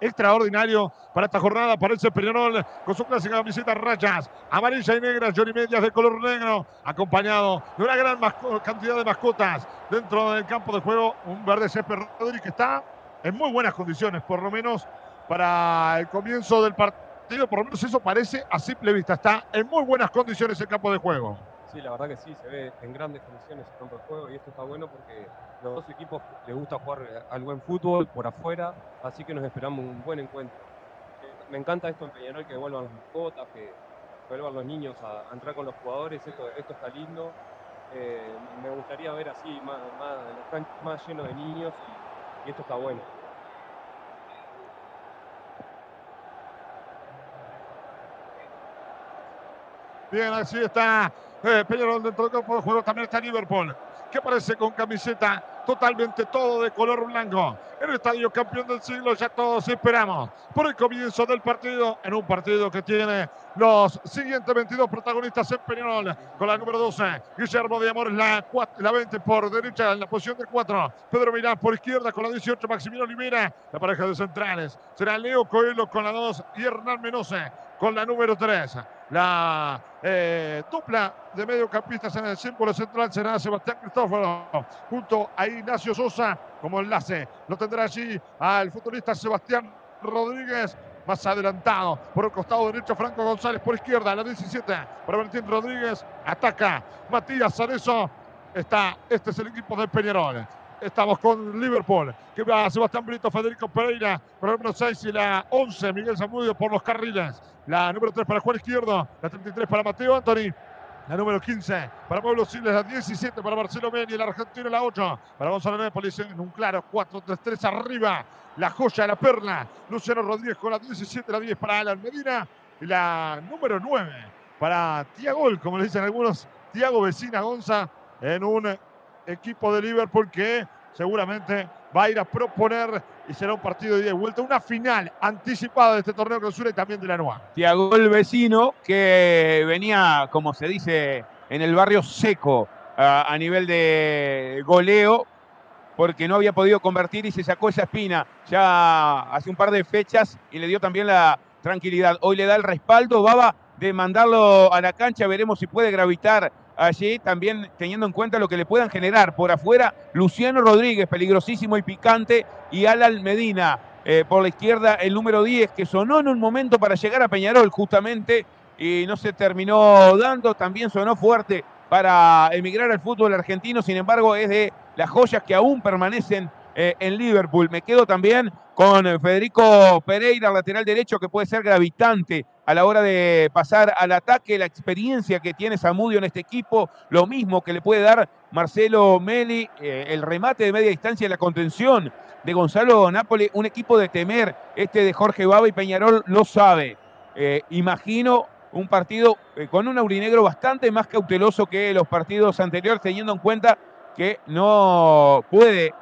Extraordinario para esta jornada. Parece Peñarol con su clásica camiseta rayas amarilla y negra, Johnny Medias de color negro, acompañado de una gran cantidad de mascotas dentro del campo de juego. Un verde césped Rodríguez que está en muy buenas condiciones, por lo menos para el comienzo del partido por lo menos eso parece a simple vista. Está en muy buenas condiciones el campo de juego. Sí, la verdad que sí, se ve en grandes condiciones el campo de juego y esto está bueno porque los dos equipos les gusta jugar al buen fútbol por afuera, así que nos esperamos un buen encuentro. Eh, me encanta esto en Peñarol, que vuelvan las mascotas, que vuelvan los niños a, entrar con los jugadores, esto, esto está lindo. Eh, me gustaría ver así, más, más, más lleno de niños y esto está bueno. Bien, así está eh, Peñarol dentro del campo de juego. También está Liverpool, que aparece con camiseta totalmente todo de color blanco. El estadio campeón del siglo ya todos esperamos por el comienzo del partido, en un partido que tiene los siguientes 22 protagonistas en Peñarol, con la número 12, Guillermo de Amor, la, la 20 por derecha, en la posición de 4, Pedro Milán por izquierda, con la 18, Maximiliano Olivera, la pareja de centrales, será Leo Coelho con la 2 y Hernán Menose con la número 3. La eh, dupla de mediocampistas en el símbolo central será Sebastián Cristóforo junto a Ignacio Sosa como enlace. Lo tendrá allí al futbolista Sebastián Rodríguez más adelantado por el costado derecho Franco González por izquierda la 17 para Valentín Rodríguez ataca Matías Zarezo está este es el equipo de Peñarol Estamos con Liverpool, que va Sebastián Brito, Federico Pereira, por el número 6 y la 11, Miguel Zamudio por los carriles. La número 3 para Juan Izquierdo, la 33 para Mateo Anthony. La número 15 para Pablo Siles, la 17 para Marcelo Meni, el argentino la 8 para Gonzalo Népolis en un claro 4-3-3 arriba. La joya, la perla, Luciano Rodríguez con la 17, la 10 para Alan Medina y la número 9 para Tiago, como le dicen algunos, Tiago Vecina Gonza en un equipo de Liverpool que seguramente va a ir a proponer y será un partido de ida y vuelta, una final anticipada de este torneo clausura y también de la NUA. Tiago el vecino que venía, como se dice en el barrio seco a nivel de goleo, porque no había podido convertir y se sacó esa espina ya hace un par de fechas y le dio también la tranquilidad. Hoy le da el respaldo, Baba, de mandarlo a la cancha, veremos si puede gravitar allí, también teniendo en cuenta lo que le puedan generar. Por afuera Luciano Rodríguez, peligrosísimo y picante, y Alan Medina eh, por la izquierda, el número 10, que sonó en un momento para llegar a Peñarol justamente y no se terminó dando, también sonó fuerte para emigrar al fútbol argentino, sin embargo es de las joyas que aún permanecen eh, en Liverpool. Me quedo también con Federico Pereira, lateral derecho, que puede ser gravitante a la hora de pasar al ataque, la experiencia que tiene Samudio en este equipo, lo mismo que le puede dar Marcelo Meli, eh, el remate de media distancia y la contención de Gonzalo Nápoles, un equipo de temer, este de Jorge Baba y Peñarol lo sabe. Eh, imagino un partido con un aurinegro bastante más cauteloso que los partidos anteriores, teniendo en cuenta que no puede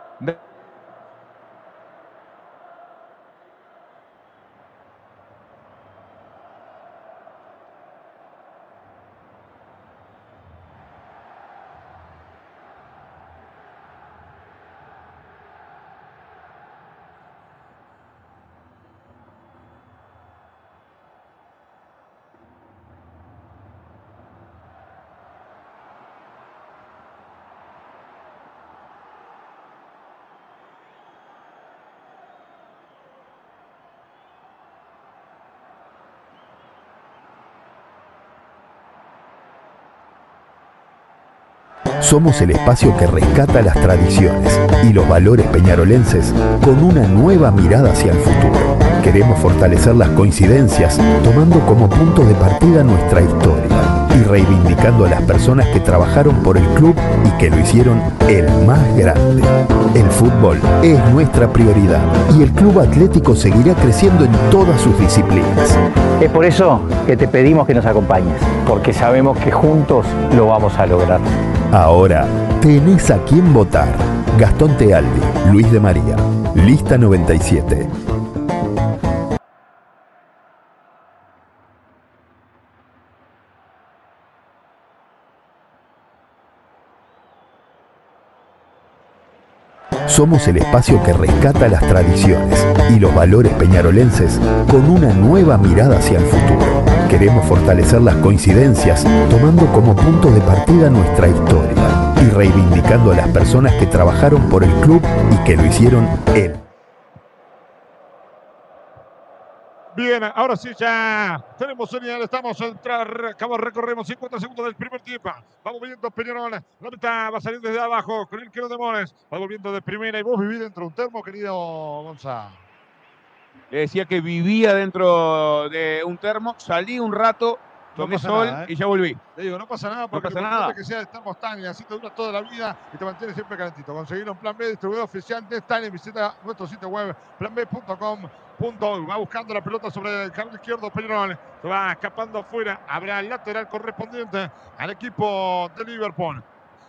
Somos el espacio que rescata las tradiciones y los valores peñarolenses con una nueva mirada hacia el futuro. Queremos fortalecer las coincidencias tomando como punto de partida nuestra historia y reivindicando a las personas que trabajaron por el club y que lo hicieron el más grande. El fútbol es nuestra prioridad y el club atlético seguirá creciendo en todas sus disciplinas. Es por eso que te pedimos que nos acompañes, porque sabemos que juntos lo vamos a lograr. Ahora tenés a quién votar. Gastón Tealdi, Luis de María, lista 97. Somos el espacio que rescata las tradiciones y los valores peñarolenses con una nueva mirada hacia el futuro. Queremos fortalecer las coincidencias tomando como punto de partida nuestra historia y reivindicando a las personas que trabajaron por el club y que lo hicieron él. Bien, ahora sí ya tenemos señal, estamos a entrar, acabamos, recorremos 50 segundos del primer tiempo. Vamos viendo Peñarol, la mitad va a salir desde abajo con el Quero de Mores. Va volviendo de primera y vos vivís dentro de un termo, querido Gonzalo. Decía que vivía dentro de un termo, salí un rato, tomé sol nada, ¿eh? y ya volví. Le digo, no pasa nada porque pasa lo nada. que sea de termo Stanley, así te dura toda la vida y te mantiene siempre calentito. Conseguir un plan B, distribuidor oficial de Stanley, visita nuestro sitio web planb.com.uy. Va buscando la pelota sobre el carril izquierdo, Peñarol. Se va escapando afuera. Habrá el lateral correspondiente al equipo de Liverpool.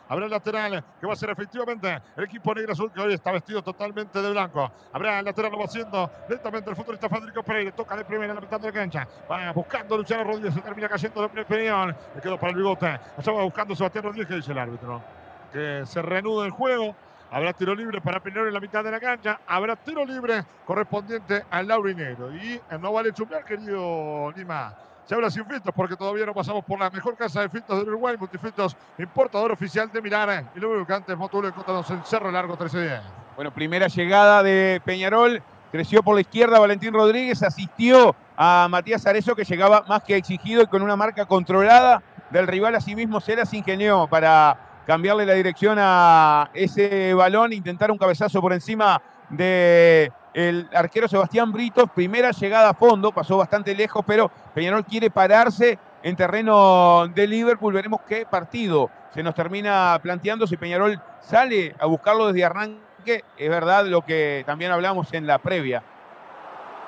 Habrá el lateral que va a ser efectivamente el equipo negro azul que hoy está vestido totalmente de blanco. Habrá el lateral, lo va haciendo lentamente el futbolista Federico Pereira. Toca de primera en la mitad de la cancha. Va buscando Luciano Rodríguez. Se termina cayendo de Peñarol. Le quedó para el bigote. Allá va buscando Sebastián Rodríguez, que dice el árbitro. Que se reanuda el juego. Habrá tiro libre para Peñarol en la mitad de la cancha. Habrá tiro libre correspondiente al Laurinero. Y no vale chumbear, querido Lima. Se habla sin filtros porque todavía no pasamos por la mejor casa de filtros de Uruguay, Multifiltros, importador oficial de Mirar y lubricantes Motul. Encontramos en Cerro Largo 1310. Bueno, primera llegada de Peñarol, creció por la izquierda Valentín Rodríguez, asistió a Matías Arezo que llegaba más que exigido y con una marca controlada del rival. Asimismo se las ingenió para cambiarle la dirección a ese balón, intentar un cabezazo por encima de el arquero Sebastián Britos, primera llegada a fondo, pasó bastante lejos, pero Peñarol quiere pararse en terreno de Liverpool. Veremos qué partido se nos termina planteando. Si Peñarol sale a buscarlo desde arranque, es verdad lo que también hablamos en la previa.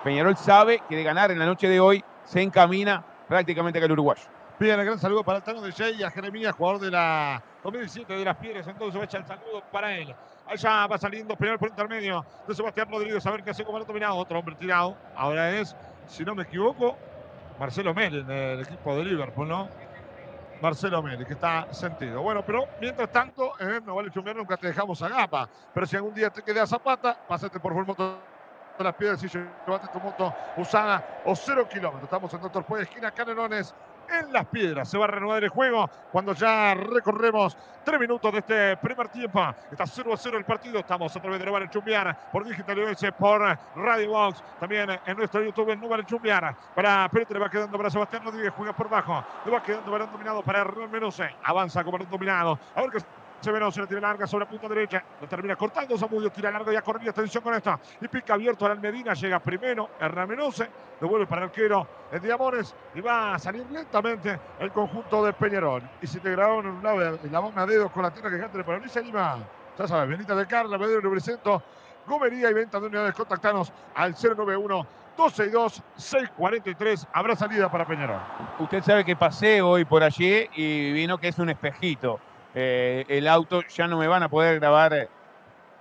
Peñarol sabe que de ganar en la noche de hoy se encamina prácticamente al uruguayo. Bien, gran saludo para el Tano de Jay y a Jeremías, jugador de la 2017 de las Piedras. Entonces va a echar el saludo para él. Allá va saliendo Peñarol por intermedio de Sebastián Rodríguez. A ver qué hace balón dominado. Otro hombre tirado. Ahora es, si no me equivoco, Marcelo Mel el equipo de Liverpool, ¿no? Marcelo Meli, que está sentido. Bueno, pero mientras tanto, eh, no vale chumbear, nunca te dejamos a Gapa. Pero si algún día te queda Zapata, pásate por Moto de las Piedras y llévate tu moto usada o cero kilómetros. Estamos en Doctor Puede, esquina Canelones, en las Piedras. Se va a reanudar el juego cuando ya recorremos tres minutos de este primer tiempo. Está 0 a 0 el partido. Estamos a través de Nueva Chumbiar por Digital US, por Radio Box. También en nuestro YouTube en Nueva Chumbiar. Para Pérez le va quedando para Sebastián Rodríguez. Juega por bajo. Le va quedando balón dominado para Hernán Menose. Avanza con balón dominado. A ver Severo se la tira larga sobre la punta derecha. Lo termina cortando. Zamudio tira larga y a correr. Atención con esta. Y pica abierto a la Medina. Llega primero Hernán Menose. Devuelve para el arquero de Diamores. Y va a salir lentamente el conjunto de Peñarol. Y si te grabaron en un lado y la mano a dedos con la tierra que cante para Luis Lima. Ya sabes, Benita de Carla, Pedro Lubricento, Gomería y venta de unidades. Contactanos al 091 262 643. Habrá salida para Peñarol. Usted sabe que pasé hoy por allí y vino que es un espejito. Eh, el auto ya no me van a poder grabar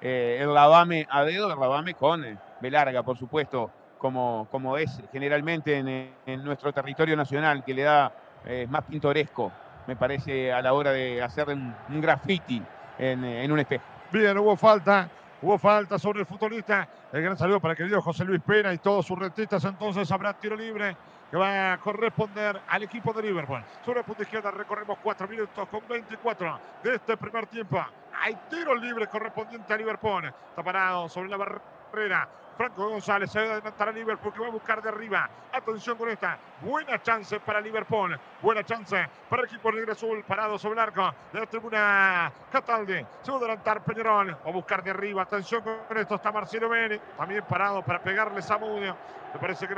eh, el lavame a dedo, el lavame con eh, B larga, por supuesto, como, como es generalmente en, nuestro territorio nacional, que le da eh, más pintoresco, me parece, a la hora de hacer un, graffiti en, en un espejo. Bien, hubo falta. Hubo falta sobre el futbolista. El gran saludo para el querido José Luis Pena y todos sus rentistas. Entonces habrá tiro libre que va a corresponder al equipo de Liverpool. Sobre punta izquierda recorremos 4 minutos con 24 de este primer tiempo. Hay tiro libre correspondiente a Liverpool. Está parado sobre la barrera. Franco González se va a adelantar a Liverpool que va a buscar de arriba. Atención con esta. Buena chance para Liverpool. Buena chance para el equipo negro azul parado sobre el arco de la tribuna Cataldi. Se va a adelantar Peñarol. Va a buscar de arriba. Atención con esto. Está Marcelo Bene. También parado para pegarle Samudio. Me parece que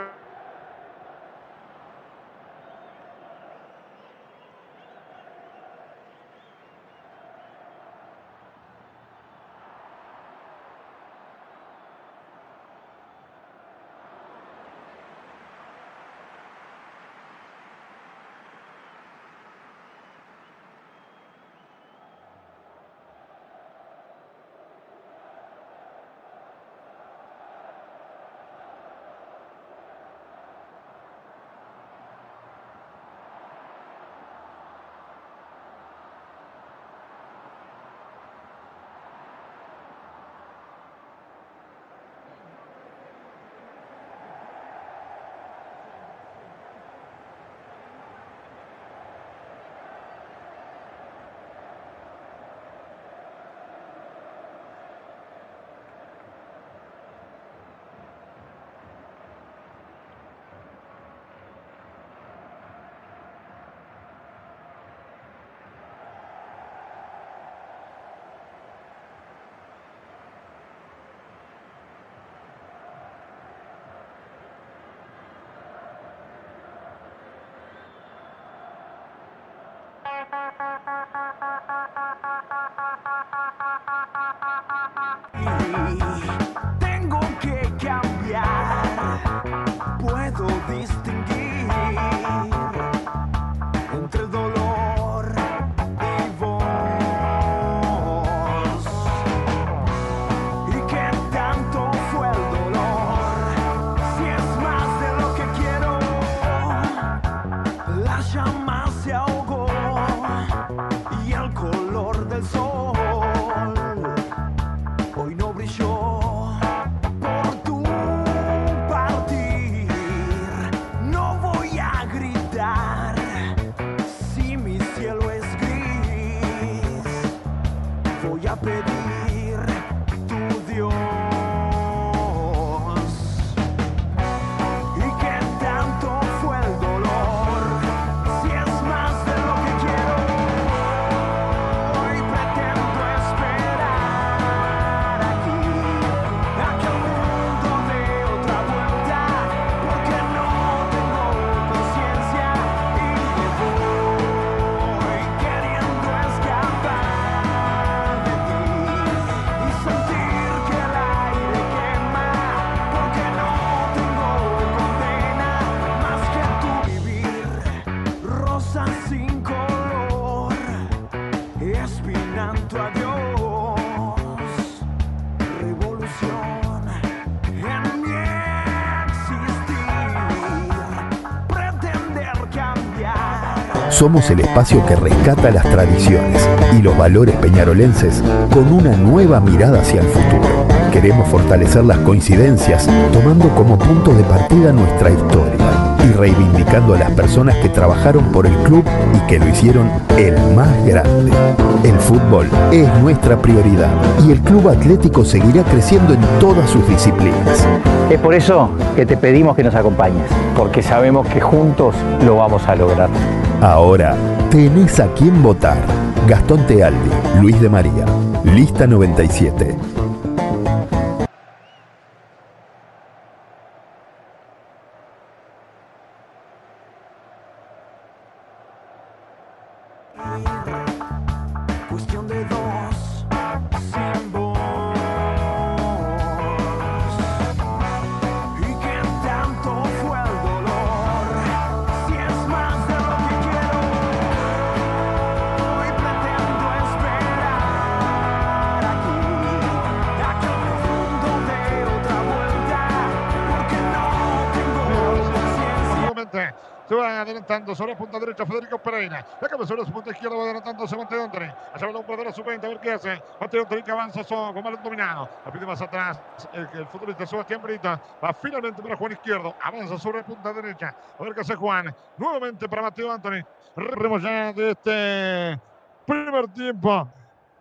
Tengo que cambiar, puedo distinguir. Somos el espacio que rescata las tradiciones y los valores peñarolenses con una nueva mirada hacia el futuro. Queremos fortalecer las coincidencias tomando como punto de partida nuestra historia y reivindicando a las personas que trabajaron por el club y que lo hicieron el más grande. El fútbol es nuestra prioridad y el Club Atlético seguirá creciendo en todas sus disciplinas. Es por eso que te pedimos que nos acompañes, porque sabemos que juntos lo vamos a lograr. Ahora tenés a quién votar. Gastón Tealdi, Luis de María, lista 97. Avanza con balón dominado. La pide más atrás el, futbolista Sebastián Brita. Va finalmente para Juan Izquierdo. Avanza sobre la punta derecha. A ver qué hace Juan. Nuevamente para Mateo Antoni. Remo ya de este primer tiempo.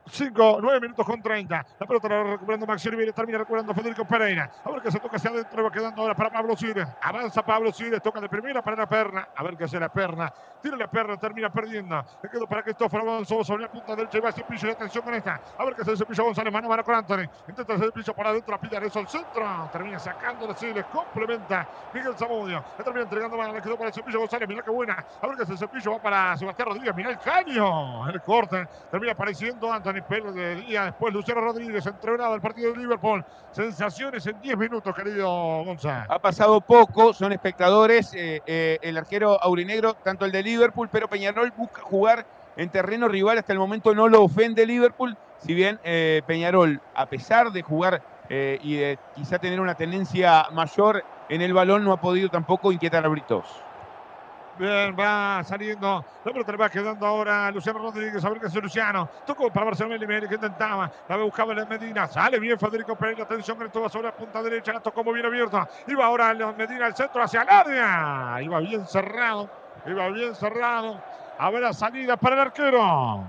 5, 9 minutos con 30. La pelota la va recuperando Maxi Oliveira, termina recuperando Federico Pereira. A ver qué se toca hacia adentro, va quedando ahora para Pablo Cires. Avanza Pablo Cires, toca de primera para la perna. A ver qué hace la perna. Tira la perna, termina perdiendo. Le quedó para Cristóforo Alonso sobre la punta derecha y va Cepillo. Y atención con esta. A ver qué hace Cepillo González, mano a con Anthony. Intenta hacer Cepillo para adentro, a pillar eso al centro. Termina sacando Cires, complementa Miguel Zamudio. Le termina entregando mano, le quedó para Cepillo González. Mira qué buena. A ver qué hace Cepillo, va para Sebastián Rodríguez. Mira el caño. El corte. Termina apareciendo Anthony Pérez de día Después Luciano Rodríguez, entrenado el partido de Liverpool. Sensaciones en 10 minutos, querido Gonzalo. Ha pasado poco, son espectadores. Eh, eh, el arquero aurinegro, tanto el de Liverpool, pero Peñarol busca jugar en terreno rival. Hasta el momento no lo ofende Liverpool. Si bien eh, Peñarol, a pesar de jugar y de quizá tener una tendencia mayor en el balón, no ha podido tampoco inquietar a Britos. Bien, va saliendo. La pelota le va quedando ahora a Luciano Rodríguez. A ver qué hace Luciano. Tocó para Barcelona Limeri que intentaba. La buscaba en Medina. Sale bien Federico Pereira. Atención que estuvo sobre la punta derecha. La tocó muy bien abierta. Iba ahora Medina al centro hacia el área. Iba bien cerrado. Iba bien cerrado. A ver la salida para el arquero.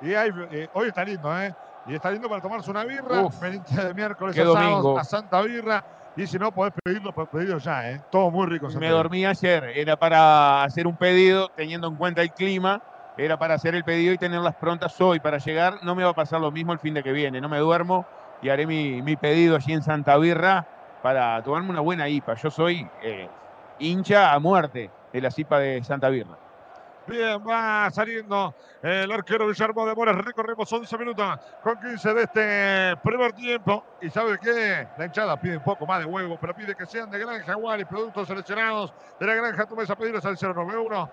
Y eh, hoy está lindo, ¿eh? Y está lindo para tomarse una birra. Uf, de miércoles a, domingo. a Santa Birra. Y si no, podés pedirlo, podés pedirlo ya, ¿eh? Todo muy rico. Me dormí ayer, era para hacer un pedido, teniendo en cuenta el clima, era para hacer el pedido y tenerlas prontas hoy para llegar. No me va a pasar lo mismo el fin de que viene, no me duermo y haré mi, pedido allí en Santa Birra para tomarme una buena IPA. Yo soy eh, hincha a muerte de la IPA de Santa Birra. Bien, va saliendo el arquero Guillermo de Mores. Recorremos 11 minutos con 15 de este primer tiempo. Y ¿sabe qué? La hinchada pide un poco más de huevo, pero pide que sean de Granja y productos seleccionados de la Granja. Tú a pedirlos al 091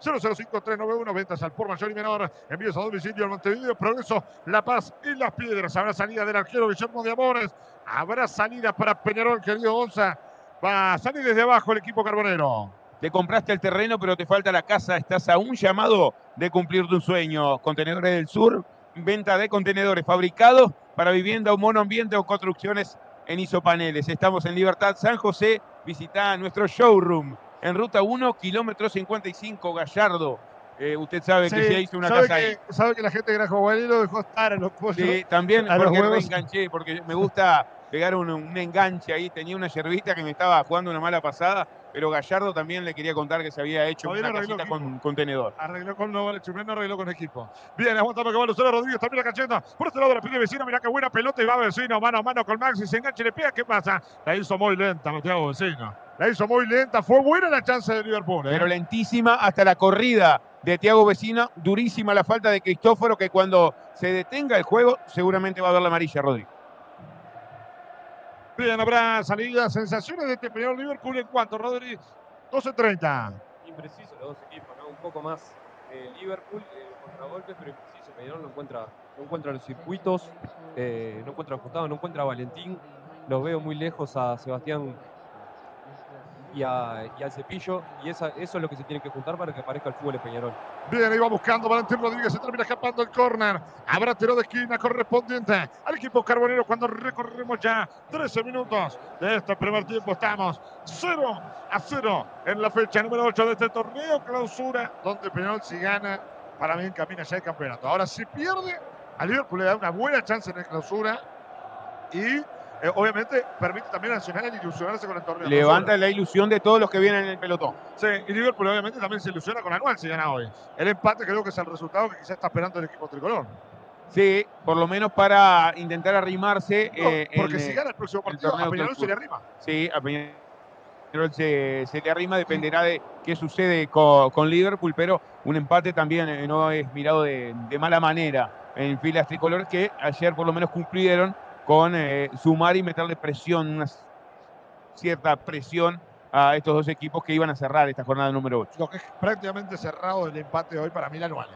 005391, ventas al por mayor y menor, envíos a domicilio al Montevideo, Progreso, La Paz y Las Piedras. Habrá salida del arquero Guillermo de Amores, habrá salida para Peñarol, querido Gonza. Va a salir desde abajo el equipo carbonero. Te compraste el terreno, pero te falta la casa. Estás a un llamado de cumplir tu sueño. Contenedores del Sur, venta de contenedores fabricados para vivienda o monoambiente o construcciones en isopaneles. Estamos en Libertad San José. Visita nuestro showroom en ruta 1, kilómetro 55, Gallardo. Eh, usted sabe que se hizo una casa ahí. Sabe que la gente de Grajo lo dejó estar en los pollos. Sí, también porque me enganché, porque me gusta pegar un, enganche ahí. Tenía una yerbita que me estaba jugando una mala pasada, pero Gallardo también le quería contar que se había hecho una casita con contenedor. Arregló con no no arregló con equipo. Bien, aguanta que va Lucero Rodríguez, también la cacheta. Por este lado la pide vecino, mira qué buena pelota y va vecino, mano a mano con Maxi, se engancha y le pega, ¿qué pasa? La hizo muy lenta, Mateo Vecino. La hizo muy lenta, fue buena la chance de Liverpool. ¿eh? Pero lentísima hasta la corrida de Thiago Vecino, durísima la falta de Cristóforo, que cuando se detenga el juego seguramente va a ver la amarilla, Rodríguez. Bien, habrá salida. Sensaciones de este primer Liverpool en cuanto, Rodri. 12-30. Impreciso los dos equipos, ¿no? Un poco más eh, Liverpool, eh, contragolpes, pero impreciso. Peñarol no encuentra, no encuentra los circuitos, eh, no encuentra ajustado, no encuentra a Valentín. Los veo muy lejos a Sebastián y, al cepillo. Y eso es lo que se tiene que juntar para que aparezca el fútbol de Peñarol. Bien, ahí va buscando Valentín Rodríguez. Se termina escapando el córner. Habrá tiro de esquina correspondiente al equipo carbonero cuando recorremos ya 13 minutos de este primer tiempo. Estamos 0 a 0 en la fecha número 8 de este torneo clausura, donde Peñarol si gana, para mí encamina ya el campeonato. Ahora si pierde, a Liverpool le da una buena chance en la clausura y eh, obviamente permite también a Nacional ilusionarse con el torneo. Levanta la ilusión de todos los que vienen en el pelotón. Sí, y Liverpool obviamente también se ilusiona con Anual si gana hoy. El empate creo que es el resultado que quizás está esperando el equipo tricolor. Sí, por lo menos para intentar arrimarse. Eh, porque si gana el próximo partido, a Peñarol se le arrima. Sí, a Peñarol se, le arrima, dependerá de qué sucede con, Liverpool, pero un empate también eh, no es mirado de, de mala manera en filas tricolores que ayer por lo menos cumplieron con eh, sumar y meterle presión, una cierta presión a estos dos equipos que iban a cerrar esta jornada número 8. Lo que es prácticamente cerrado el empate hoy para mí el anual.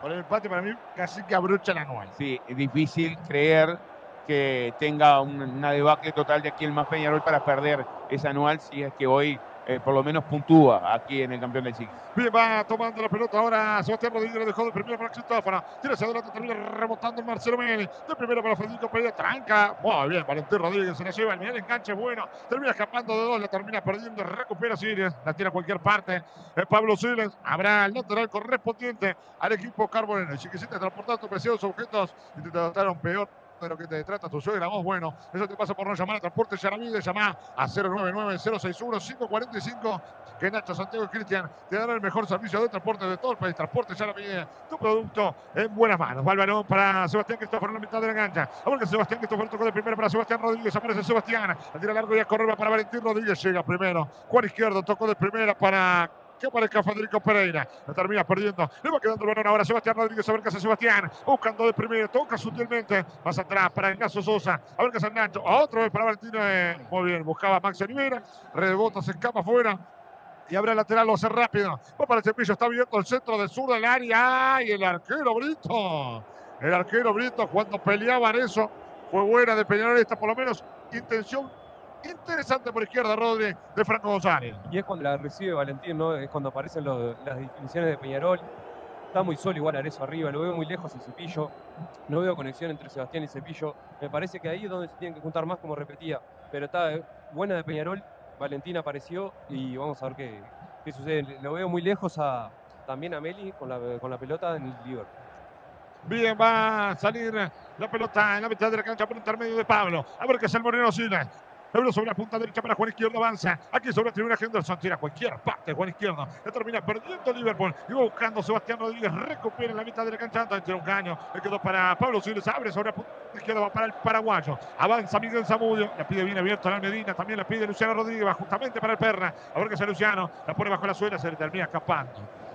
Por el empate para mí casi que abrocha el anual. Sí, es difícil creer que tenga una debacle total de aquí el más Peñarol para perder ese anual si es que hoy eh, por lo menos puntúa aquí en el campeón del siglo. Bien, va tomando la pelota ahora Sebastián Rodríguez, lo dejó de primera para Cristófano. Tira hacia adelante, termina remontando el Marcelo Meli. De primera para Federico Pereira, tranca. Muy bien, Valentín Rodríguez se la lleva. El enganche bueno. Termina escapando de dos, la termina perdiendo. Recupera Siles, la tira a cualquier parte. Es Pablo Siles. Habrá el lateral correspondiente al equipo Carbonero. Chiquisita transportando preciosos objetos. Intentaron peor de lo que te trata tu suegra, vos, bueno, eso te pasa por no llamar a Transporte Yaramide, llama a 099-061-545, que Nacho Santiago y Cristian te darán el mejor servicio de transporte de todo el país. Transporte Yaramide, tu producto en buenas manos. Va el para Sebastián Cristóforo en la mitad de la cancha. Ahora Sebastián Cristóforo tocó de primero para Sebastián Rodríguez, aparece Sebastián, la tira largo y a correr para Valentín Rodríguez, llega primero. Juan Izquierdo tocó de primera para que aparezca Federico Pereira. La termina perdiendo. Le va quedando el balón ahora Sebastián Rodríguez. A ver qué hace Sebastián. Buscando de primero. Toca sutilmente. Más atrás para Ignacio Sosa. A ver qué hace Nacho. Otro vez para Valentino. Muy bien. Buscaba Max Olivera. Rebota, se escapa afuera. Y abre el lateral, lo hace rápido. Va para el cepillo. Está abierto el centro del sur del área. ¡Ay! El arquero Brito. El arquero Brito cuando peleaban eso. Fue buena de pelear esta, por lo menos intención interesante por izquierda, Rodri, de Franco González. Y es cuando la recibe Valentín, ¿no? Es cuando aparecen las definiciones de Peñarol. Está muy solo igual Arezo arriba, lo veo muy lejos el Cepillo. No veo conexión entre Sebastián y Cepillo. Me parece que ahí es donde se tienen que juntar más, como repetía. Pero está eh, buena de Peñarol. Valentín apareció y vamos a ver qué, qué sucede. Lo veo muy lejos a, también a Meli con la, con la pelota en el Liverpool. Bien, va a salir la pelota en la mitad de la cancha por intermedio de Pablo. A ver qué es el Moreno Siles. Pablo sobre la punta derecha para Juan Izquierdo, avanza. Aquí sobre la tribuna Henderson, tira cualquier parte Juan Izquierdo. La termina perdiendo Liverpool. Va buscando Sebastián Rodríguez, recupera en la mitad de la cancha. Entre un caño, le quedó para Pablo Siles, abre sobre la punta izquierda, va para el paraguayo. Avanza Miguel Zamudio, la pide bien abierto a la Medina, también la pide Luciano Rodríguez, va justamente para el Perna. A ver qué hace Luciano, la pone bajo la suela, se le termina escapando.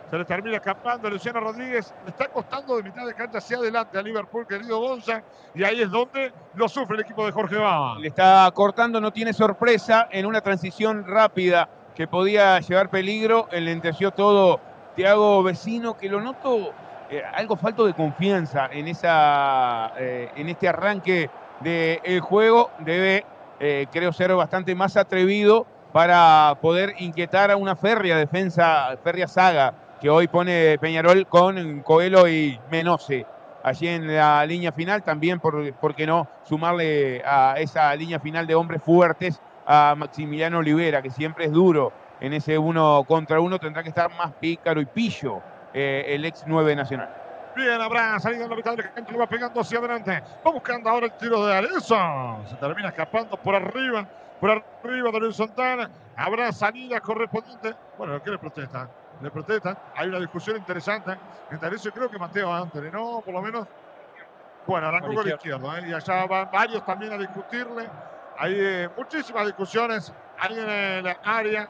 Se le termina escapando Luciano Rodríguez. Le está costando de mitad de cancha hacia adelante a Liverpool, querido Gonza. Y ahí es donde lo sufre el equipo de Jorge Baba. Le está cortando, no tiene sorpresa en una transición rápida que podía llevar peligro. Le enterció todo Thiago Vecino, que lo noto eh, algo falto de confianza en, esa, eh, en este arranque del juego. Debe, eh, creo, ser bastante más atrevido para poder inquietar a una férrea defensa, férrea saga que hoy pone Peñarol con Coelho y Menose. Allí en la línea final, también, por, ¿por qué no sumarle a esa línea final de hombres fuertes a Maximiliano Olivera, que siempre es duro en ese uno contra uno, tendrá que estar más pícaro y pillo eh, el ex 9 nacional. Bien, habrá salido en la mitad del lo va pegando hacia adelante. Va buscando ahora el tiro de Arezzo. Se termina escapando por arriba, por arriba de Luis Santana. Habrá salida correspondiente. Bueno, ¿qué le protesta? Le protestan. Hay una discusión interesante entre eso creo que Mateo Anthony, ¿no? Por lo menos. Bueno, arrancó con la izquierda, ¿eh? y allá van varios también a discutirle. Hay eh, muchísimas discusiones ahí en el área.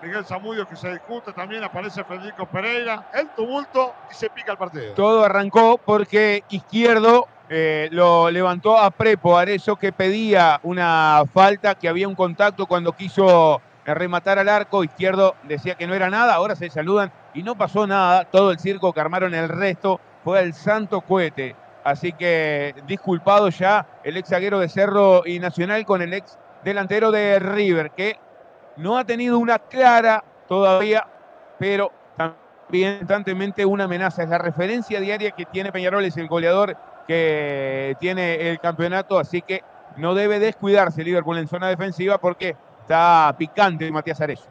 Miguel Zamudio que se discute también, aparece Federico Pereira, el tumulto y se pica el partido. Todo arrancó porque Izquierdo eh, lo levantó a Prepo Arezo que pedía una falta, que había un contacto cuando quiso rematar al arco. Izquierdo decía que no era nada, ahora se saludan y no pasó nada. Todo el circo que armaron el resto fue el santo cohete. Así que disculpado ya el ex zaguero de Cerro y Nacional con el ex delantero de River, que no ha tenido una clara todavía, pero también una amenaza. Es la referencia diaria que tiene Peñarol, es el goleador que tiene el campeonato, así que no debe descuidarse Liverpool en zona defensiva porque Está picante Matías Arezzo.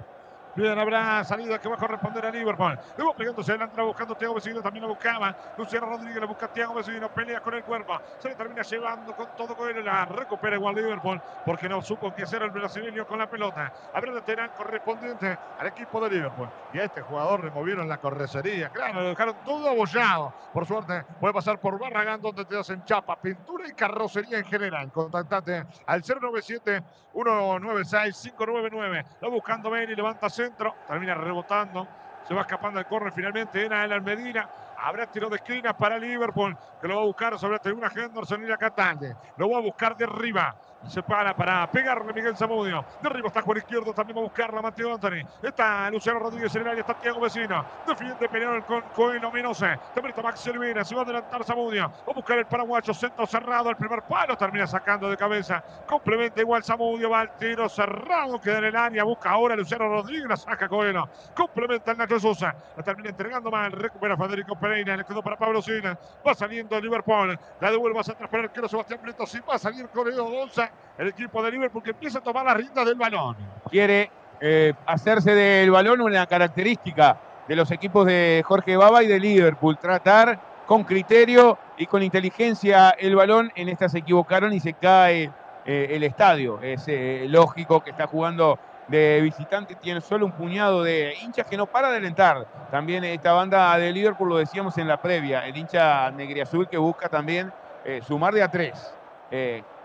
Bien, habrá salida que va a corresponder a Liverpool. Luego pegándose adelante, buscando Thiago Vecino, también lo buscaba. Luciano Rodríguez le busca a Thiago Vecino, pelea con el cuerpo. Se le termina llevando con todo con él. La recupera igual Liverpool porque no supo qué hacer el brasileño con la pelota. Habrá lateral correspondiente al equipo de Liverpool. Y a este jugador le movieron la correcería. Claro, lo dejaron todo abollado. Por suerte, puede pasar por Barragán donde te hacen chapa, pintura y carrocería en general. Contactate al 097 196 599. Lo buscando y levanta termina rebotando, se va escapando el corre finalmente en el Medina. Habrá tiro de esquina para Liverpool, que lo va a buscar sobre la tribuna Henderson y la Catalde. Lo va a buscar de arriba. Se para para pegarle Miguel Zamudio. De arriba está Juan Izquierdo. También va a buscarla Mateo Anthony. Está Luciano Rodríguez en el área. Está Tiago Vecino. Defiende Peñarol con Coelho Menose. También está Maxi Olivera. Se va a adelantar Zamudio. Va a buscar el paraguayo. Centro cerrado. El primer palo termina sacando de cabeza. Complementa igual Zamudio. Va al tiro cerrado. Queda en el área. Busca ahora Luciano Rodríguez. La saca Coelho. Complementa el Nacho Sosa. La termina entregando mal. Recupera Federico Pereira. Le quedó para Pablo Sina. Va saliendo Liverpool. La devuelve a centro para el arquero Sebastián Brito. Si va a salir Coelho Gonza el equipo de Liverpool que empieza a tomar la rienda del balón. Quiere eh, hacerse del balón una característica de los equipos de Jorge Baba y de Liverpool, tratar con criterio y con inteligencia el balón. En esta se equivocaron y se cae eh, el estadio. Es eh, lógico que está jugando de visitante, tiene solo un puñado de hinchas que no para de alentar. También esta banda de Liverpool, lo decíamos en la previa, el hincha negriazul que busca también sumar de a tres,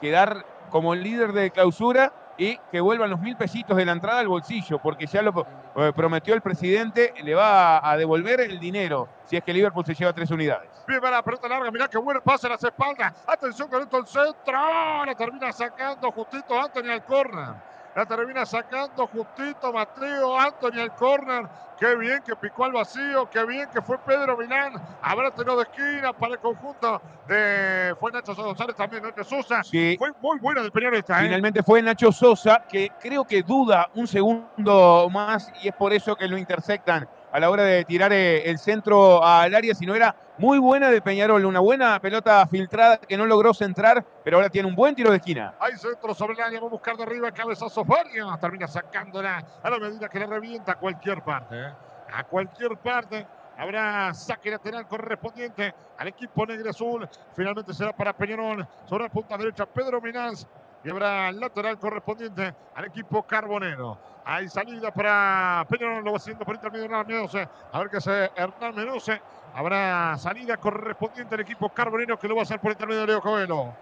quedar como líder de clausura y que vuelvan los mil pesitos de la entrada al bolsillo, porque ya lo eh, prometió el presidente, le va a devolver el dinero si es que Liverpool se lleva tres unidades. Bien, la pelota larga, mirá qué buen pase a las espaldas. Atención con esto el centro, la termina sacando justito Anthony al. La termina sacando justito Mateo Anthony al córner. Qué bien que picó al vacío. Qué bien que fue Pedro Milán. Habrá tenido de esquina para el conjunto de. Fue Nacho González también, Nacho Sosa. Sí. Fue muy buena del periodista. ¿eh? Finalmente fue Nacho Sosa, que creo que duda un segundo más y es por eso que lo intersectan a la hora de tirar eh, el centro al área, si no era muy buena de Peñarol, una buena pelota filtrada que no logró centrar, pero ahora tiene un buen tiro de esquina. Hay centro sobre el área, va a buscar de arriba, cabezazo Faria, termina sacándola a la medida que le revienta a cualquier parte, ¿eh? a cualquier parte. Habrá saque lateral correspondiente al equipo negro azul. Finalmente será para Peñarol. Sobre la punta derecha, Pedro Minás y habrá lateral correspondiente al equipo carbonero. Hay salida para Peñarol, lo va haciendo por intermedio Hernán Menose. A ver qué hace Hernán Menose. Habrá salida correspondiente al equipo carbonero que lo va a hacer por intermedio de Leo Coelho.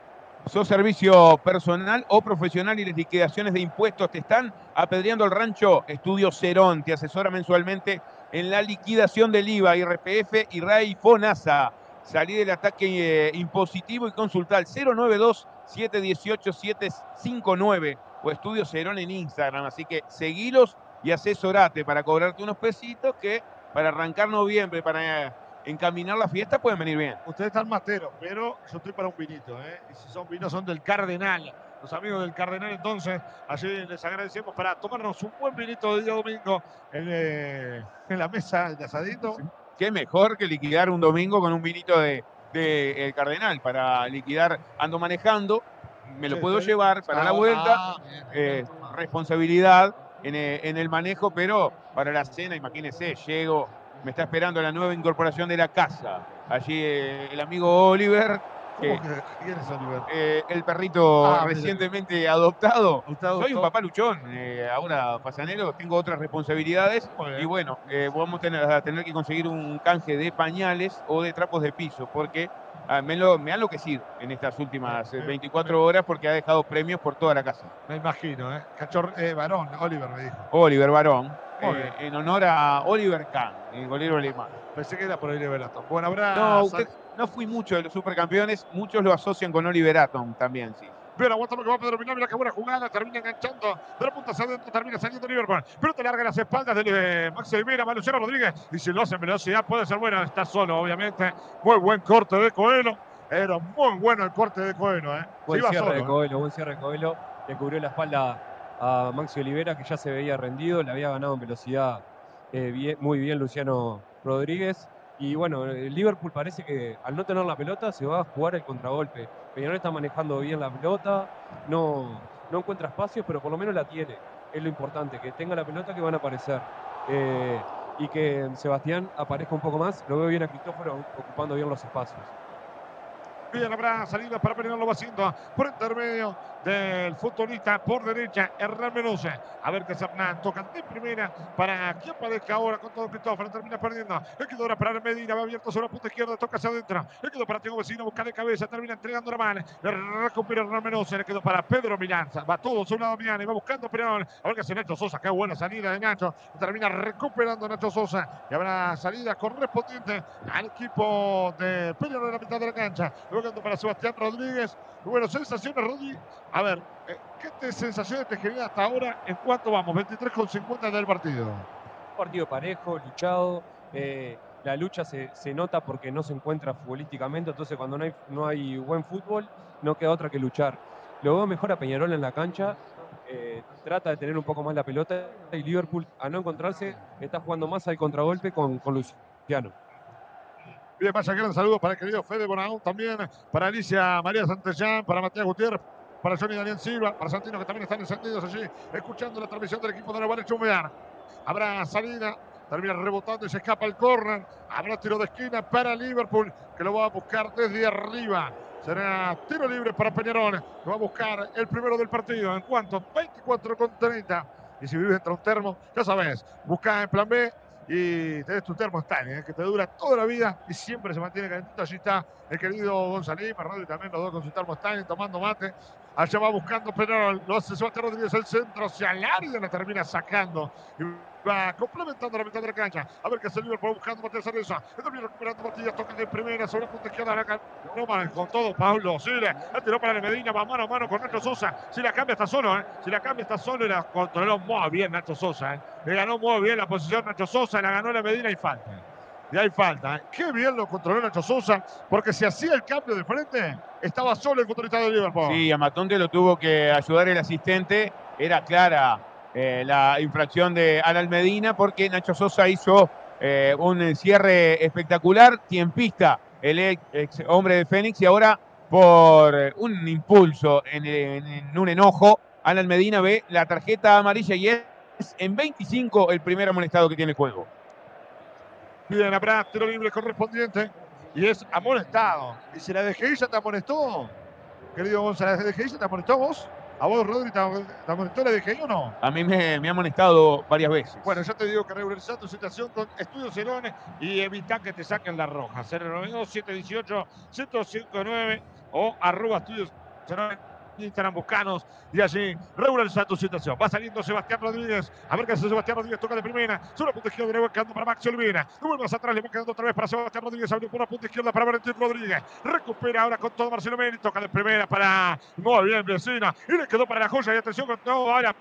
¿Sos servicio personal o profesional y las liquidaciones de impuestos te están apedreando el rancho? Estudio Cerón te asesora mensualmente en la liquidación del IVA, IRPF y RAI FONASA. Salí del ataque eh, impositivo y consulta al 092-718-759 o Estudio Cerón en Instagram. Así que seguilos y asesorate para cobrarte unos pesitos que para arrancar noviembre, para encaminar la fiesta, pueden venir bien. Ustedes están materos, pero yo estoy para un vinito. ¿eh? Y si son vinos, son del Cardenal. Los amigos del Cardenal, entonces, allí les agradecemos para tomarnos un buen vinito de día domingo en, eh, en la mesa de asadito. Qué mejor que liquidar un domingo con un vinito de, de el Cardenal para liquidar. Ando manejando, me lo puedo llevar para la vuelta. Ah, eh, responsabilidad en, eh, en el manejo, pero para la cena, imagínense, llego me está esperando la nueva incorporación de la casa. Allí eh, el amigo Oliver. ¿Quién es Oliver? Eh, el perrito ah, recientemente adoptado. Soy un papá luchón, eh, ahora pasanero, tengo otras responsabilidades y bueno, vamos a tener, a tener, que conseguir un canje de pañales o de trapos de piso porque ah, me, lo, me ha enloquecido en estas últimas 24 horas porque ha dejado premios por toda la casa. Me imagino, ¿eh? Cachor, Varón, Oliver me dijo. Oliver Varón. Eh, en honor a Oliver Kahn, el golero alemán. Pensé que era por Oliver Atom. Bueno, habrá. No, no fui mucho de los supercampeones, muchos lo asocian con Oliver Atom también, sí. Bien, aguanta lo que va Pedro Milán, mira qué buena jugada, termina enganchando de la punta hacia adentro, termina saliendo Liverpool. Pero te larga las espaldas de eh, Maxi Oliveira, Luciano Rodríguez. Y si lo hace en velocidad, puede ser buena. Está solo, obviamente. Muy buen corte de Coelho. Era muy bueno el corte de Coelho, ¿eh? Buen cierre de ¿eh? Coelho, buen cierre de Coelho. Le cubrió la espalda a Maxi Olivera, que ya se veía rendido, le había ganado en velocidad eh, muy bien Luciano Rodríguez. Y bueno, el Liverpool parece que al no tener la pelota se va a jugar el contragolpe. Peñarol está manejando bien la pelota, no, no encuentra espacios, pero por lo menos la tiene. Es lo importante, que tenga la pelota que van a aparecer. Eh, y que Sebastián aparezca un poco más. Lo veo bien a Cristóforo ocupando bien los espacios. Bien, habrá salida para Peñarol, lo va haciendo por intermedio del futbolista por derecha, Hernán Menose. A ver qué es Hernán. Toca de primera para que aparezca ahora con todo Cristóforo. Termina perdiendo. El quedó ahora para Medina. Va abierto sobre la punta izquierda. Toca hacia adentro. El quedó para Tiago Vecino. Busca de cabeza. Termina entregando la mano. Le recupera Hernán Menose. Le quedó para Pedro Milanza. Va todo su lado Milán. Y va buscando Peñarol. A ver qué hace Nacho Sosa. Qué buena salida de Nacho. Termina recuperando Nacho Sosa. Y habrá salida correspondiente al equipo de Peñarol en la mitad de la cancha. Para Sebastián Rodríguez. Bueno, sensaciones, Rodríguez. A ver, eh, ¿qué sensaciones te genera hasta ahora? ¿En cuánto vamos? 23 con 50 del partido. partido parejo, luchado. Eh, la lucha se, nota porque no se encuentra futbolísticamente, entonces cuando no hay, no hay buen fútbol, no queda otra que luchar. Luego mejor a Peñarol en la cancha, eh, trata de tener un poco más la pelota y Liverpool, a no encontrarse, está jugando más al contragolpe con, con Luciano. Bien, vaya gran saludo para el querido Fede Bonao, también para Alicia María Santellán, para Matías Gutiérrez, para Johnny Daniel Silva, para Santino que también están encendidos allí, escuchando la transmisión del equipo de la Chumear. Habrá salida, termina rebotando y se escapa el córner. Habrá tiro de esquina para Liverpool, que lo va a buscar desde arriba. Será tiro libre para Peñarol, que va a buscar el primero del partido. En cuanto 24 con 30. Y si vives entre un termo, ya sabes, busca en plan B, y tenés tu termo ¿eh? que te dura toda la vida y siempre se mantiene calentito. Allí está el querido González, y también los dos con su termo tomando mate. Allá va buscando, pero lo hace Sebastián Rodríguez el centro el área, la termina sacando. Va complementando la mitad de la cancha. A ver qué el Liverpool buscando Matías Areza. También recuperando Matías, toca de primera sobre la punta izquierda. La no con todo Pablo Sile. La tiró para la Medina, va mano a mano con Nacho Sosa. Si la cambia está solo, ¿eh? Si la cambia está solo y la controló muy bien Nacho Sosa, ¿eh? Le ganó muy bien la posición Nacho Sosa, la ganó la Medina y falta. Y hay falta. ¿eh? Qué bien lo controló Nacho Sosa, porque si hacía el cambio de frente, estaba solo el futbolista de Liverpool. Sí, a Matonte lo tuvo que ayudar el asistente. Era clara eh, la infracción de Alan Medina porque Nacho Sosa hizo eh, un cierre espectacular, tiempista el ex hombre de Fénix y ahora por un impulso, en, un enojo, Alan Medina ve la tarjeta amarilla y es en 25 el primer amonestado que tiene el juego. Bien, habrá tiro libre correspondiente y es amonestado. Y si la DGI ya te amonestó, querido González, ¿la DGI ya te amonestó vos? ¿A vos, Rodri, te amonestó la DGI o no? A mí me, me, ha amonestado varias veces. Bueno, ya te digo que regularizar tu situación con Estudios Cerones y evita que te saquen la roja. 092-718-1059 o arroba Estudios Cerones Estarán buscanos y allí regularizar tu situación. Va saliendo Sebastián Rodríguez. A ver qué hace Sebastián Rodríguez. Toca de primera. Solo punta izquierda. Le quedando para Maxi Olvera. No vuelve atrás. Le va quedando otra vez para Sebastián Rodríguez. Abrió por la punta izquierda para Valentín Rodríguez. Recupera ahora con todo Marcelo Meni. Toca de primera para. Muy bien, vecina. Y le quedó para la joya. Y atención con todo ahora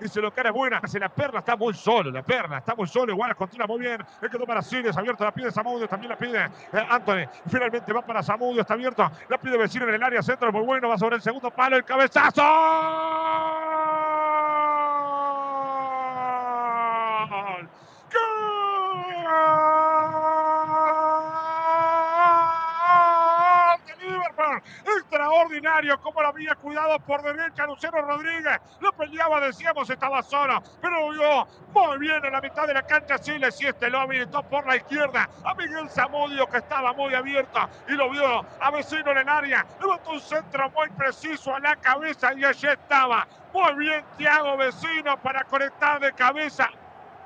y se lo cara buena. Hace la perla, está muy solo, la perla, está muy solo. Igual continúa muy bien. Le quedó para Siles, abierto la pide Samudio, también la pide eh, Anthony. Finalmente va para Samudio, está abierto. La pide vecino en el área centro, muy bueno. Va sobre el segundo palo, el cabezazo. Extraordinario como lo había cuidado por derecha Lucero Rodríguez. Lo peleaba, decíamos, estaba solo, pero vio muy bien en la mitad de la cancha Siles y este lo habilitó por la izquierda a Miguel Zamudio que estaba muy abierto y lo vio a vecino en el área. Levantó un centro muy preciso a la cabeza y allí estaba. Muy bien Thiago Vecino para conectar de cabeza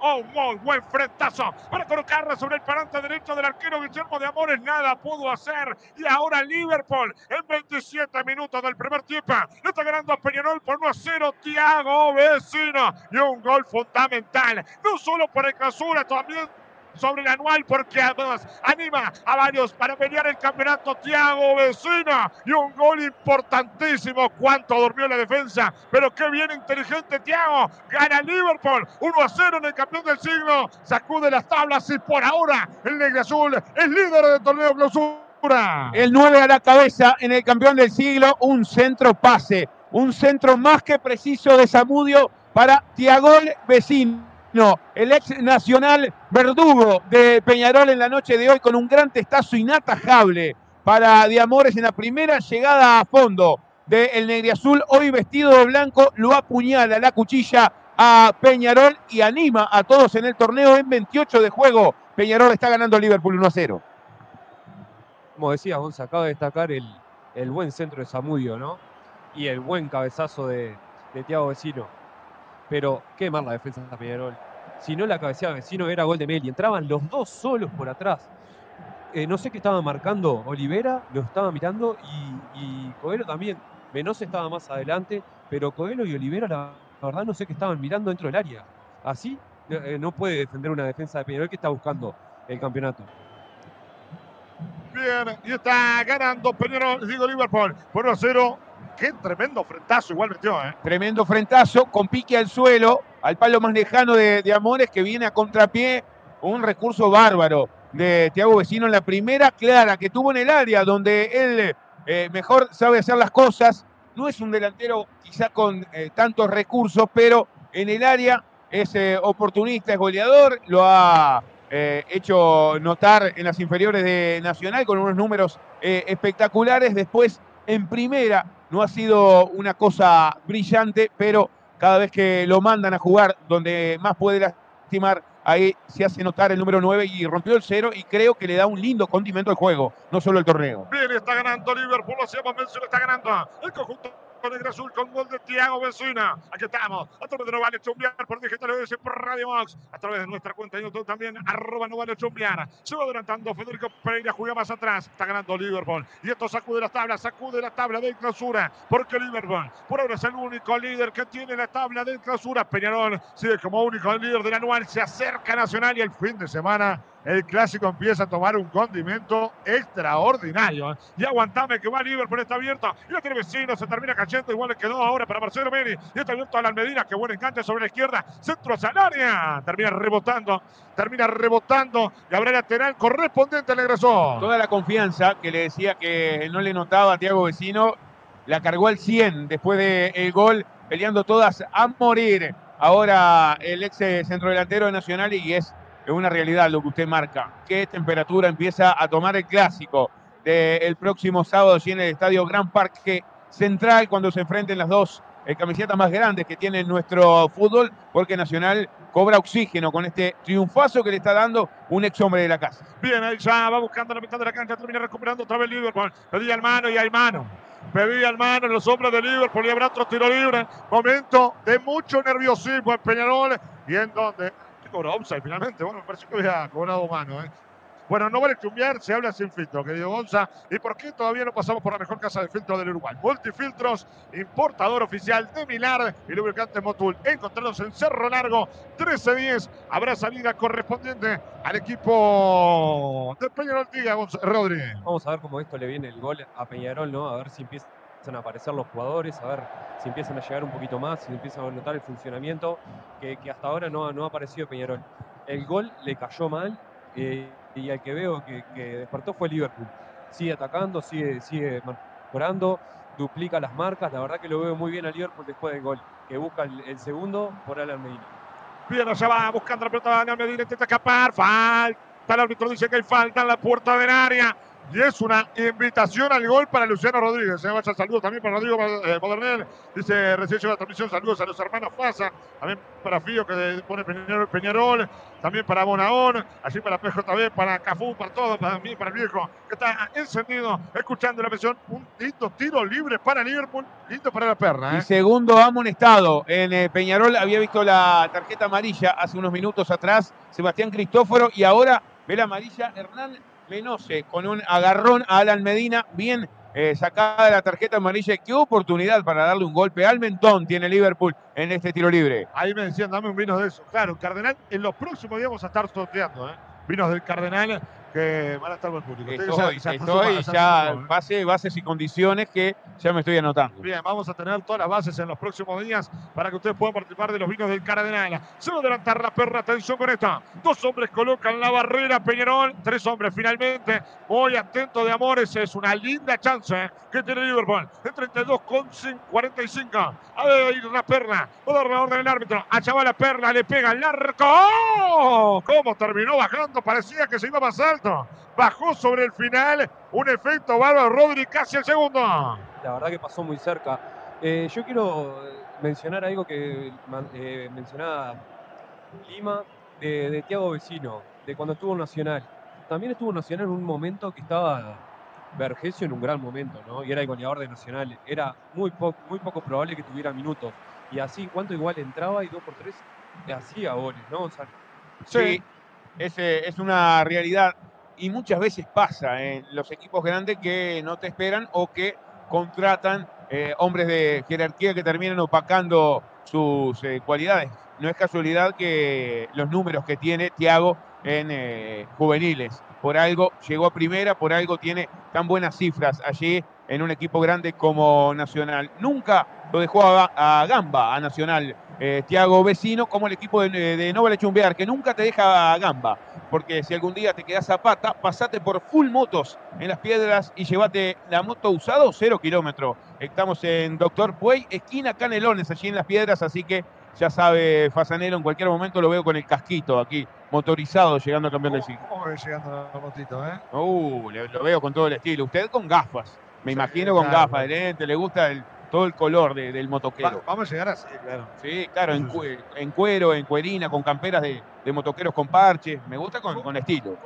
Oh, muy buen frentazo para colocarla sobre el parante derecho del arquero Guillermo de Amores. Nada pudo hacer. Y ahora Liverpool en 27 minutos del primer tiempo. Le está ganando a Peñarol por 1 a 0. Tiago Vecino. Y un gol fundamental. No solo por el clausura, también sobre el anual porque además anima a varios para pelear el campeonato Tiago Vecina y un gol importantísimo. Cuánto durmió la defensa, pero qué bien inteligente Tiago. Gana Liverpool 1 a 0 en el campeón del siglo. Sacude las tablas y por ahora el Negro Azul es líder del torneo clausura. El 9 a la cabeza en el campeón del siglo, un centro pase, un centro más que preciso de Samudio para Tiago Vecino el ex nacional verdugo de Peñarol en la noche de hoy con un gran testazo inatajable para Diamores en la primera llegada a fondo del Negriazul, hoy vestido de blanco, lo apuñala la cuchilla a Peñarol y anima a todos en el torneo en 28 de juego. Peñarol está ganando a Liverpool 1 a 0. Como decía Gonza, acaba de destacar el, el buen centro de Samudio, ¿no? Y el buen cabezazo de, de Tiago Vecino pero qué mal la defensa de Peñarol. Si no la cabeceaba vecino era gol de Meli. Entraban los dos solos por atrás. Eh, no sé qué estaba marcando Olivera, lo estaba mirando y, y Coelho también. Menose estaba más adelante, pero Coelho y Olivera, la, verdad, no sé qué estaban mirando dentro del área. Así eh, no puede defender una defensa de Peñarol que está buscando el campeonato. Bien, y está ganando Peñarol, digo Liverpool, por 1 0 Qué tremendo frentazo igual metió, ¿eh? Tremendo frentazo, con pique al suelo, al palo más lejano de, Amores, que viene a contrapié. Un recurso bárbaro de Tiago Vecino en la primera clara que tuvo en el área, donde él eh, mejor sabe hacer las cosas. No es un delantero quizá con eh, tantos recursos, pero en el área es eh, oportunista, es goleador, lo ha hecho notar en las inferiores de Nacional con unos números espectaculares. Después en primera no ha sido una cosa brillante, pero cada vez que lo mandan a jugar donde más puede lastimar, ahí se hace notar el número 9 y rompió el cero y creo que le da un lindo condimento al juego, no solo el torneo. Bien, está ganando Liverpool, mención, está ganando el conjunto Azul con gol de Tiago Benzina. Aquí estamos, a través de No Vale Chumbiar por Digital y por Radio Max, a través de nuestra cuenta de YouTube también, arroba No Vale Chumbiar. Se va adelantando Federico Pereira, juega más atrás, está ganando Liverpool. Y esto sacude la tabla, sacude la tabla de clausura, porque Liverpool por ahora es el único líder que tiene la tabla de clausura. Peñarol sigue como único líder del anual, se acerca Nacional y el fin de semana el clásico empieza a tomar un condimento extraordinario. ¿eh? Y aguantame que va Liverpool, está abierto. Y lo tiene vecino, se termina cayendo. Igual le quedó ahora para Marcelo Meni. Y está abierto a la Almedina, que buen enganche sobre la izquierda. Centro Salaria. Termina rebotando, termina rebotando. Y habrá lateral correspondiente al agresor. Toda la confianza que le decía que no le notaba a Tiago Vecino, la cargó al 100 después del gol, peleando todas a morir. Ahora el ex centro delantero de Nacional y es es una realidad lo que usted marca. ¿Qué temperatura empieza a tomar el clásico del próximo sábado en el Estadio Gran Parque Central cuando se enfrenten las dos eh, camisetas más grandes que tiene nuestro fútbol? Porque Nacional cobra oxígeno con este triunfazo que le está dando un ex hombre de la casa. Bien, ahí ya va buscando la mitad de la cancha, termina recuperando otra vez Liverpool. Pedía el mano y hay mano. Pedía el mano los hombros de Liverpool y habrá otro tiro libre. Momento de mucho nerviosismo en Peñarol y en donde cobró offside finalmente. Bueno, me parece que había cobrado mano. ¿eh? Bueno, no vale chumbear, se habla sin filtro, querido Gonza. ¿Y por qué todavía no pasamos por la mejor casa de filtro del Uruguay? Multifiltros, importador oficial de Milar y lubricante Motul. Encontrados en Cerro Largo, 13-10. Habrá salida correspondiente al equipo de Peñarol Tiga, Rodríguez. Vamos a ver cómo esto le viene el gol a Peñarol, ¿no? A ver si a aparecer los jugadores, a ver si empiezan a llegar un poquito más, si empiezan a notar el funcionamiento que, hasta ahora no, no ha aparecido Peñarol. El gol le cayó mal eh, y al que veo que, despertó fue Liverpool. Sigue atacando, sigue, sigue mejorando, duplica las marcas. La verdad que lo veo muy bien a Liverpool después del gol, que busca el, segundo por Alan Medina. Bien, allá va buscando la pelota de Alan Medina, intenta escapar, falta. El árbitro dice que hay falta en la puerta del área. Y es una invitación al gol para Luciano Rodríguez. Se vaya saludos también para Rodrigo eh, Modernel. Dice, recién llegó la transmisión. Saludos a los hermanos Faza. También para Fío, que pone Peñarol. También para Bonaón. Allí para PJB, para Cafú, para todo. Para mí, para el viejo, que está encendido, escuchando la presión. Un lindo tiro libre para Liverpool. Lindo para la perna. Y ¿eh? segundo amonestado. En eh, Peñarol había visto la tarjeta amarilla hace unos minutos atrás. Sebastián Cristóforo. Y ahora ve la amarilla Hernán Menose con un agarrón a Alan Medina, bien eh, sacada la tarjeta amarilla. Qué oportunidad para darle un golpe al mentón tiene Liverpool en este tiro libre. Ahí me decían, dame un vino de eso. Claro, Cardenal, en los próximos días vamos a estar sorteando, ¿eh? Vinos del Cardenal que van a estar el público. Estoy, estoy ya base, bases y condiciones que ya me estoy anotando. Bien, vamos a tener todas las bases en los próximos días para que ustedes puedan participar de los vinos del Cardenal. Se va a adelantar la perra, atención con esta. Dos hombres colocan la barrera, Peñarol. Tres hombres finalmente. Muy atento de Amores, es una linda chance ¿eh? que tiene Liverpool. En 32 con 45. A ver, la perla. Va a dar la orden del árbitro. Allá va la perla, le pega el arco. ¡Oh! ¿Cómo terminó bajando? Parecía que se iba más Bajó sobre el final. Un efecto bárbaro. Rodri casi el segundo. La verdad que pasó muy cerca. Eh, yo quiero mencionar algo que eh, mencionaba Lima de, de Tiago Vecino, de cuando estuvo en Nacional. También estuvo en Nacional en un momento que estaba Vergesio en un gran momento, ¿no? Y era el goleador de Nacional. Era muy, muy poco probable que tuviera minutos. Y así, en cuanto igual entraba y dos por tres, hacía goles, ¿no? sí, es, es una realidad. Y muchas veces pasa en los equipos grandes que no te esperan o que contratan eh, hombres de jerarquía que terminan opacando sus eh, cualidades. No es casualidad que los números que tiene Tiago en eh, juveniles por algo llegó a primera, por algo tiene tan buenas cifras allí en un equipo grande como Nacional. Nunca lo dejó a, Gamba, a Nacional, eh, Tiago Vecino, como el equipo de, de No Vale Chumbear, que nunca te deja a Gamba. Porque si algún día te quedas zapata, pasate por full motos en las piedras y llévate la moto usada o cero kilómetro. Estamos en Doctor Puey, esquina Canelones, allí en las piedras, así que ya sabe Fasanelo, en cualquier momento lo veo con el casquito aquí, motorizado, llegando al campeón del siglo. ¿Cómo ve llegando la motito, eh? Uh, lo veo con todo el estilo. Usted con gafas, me imagino con gafas de lente, le gusta todo el color del motoquero. vamos a llegar así, claro. Sí, claro, en, cuero, en cuerina, con camperas de, motoqueros con parches. Me gusta con, estilo.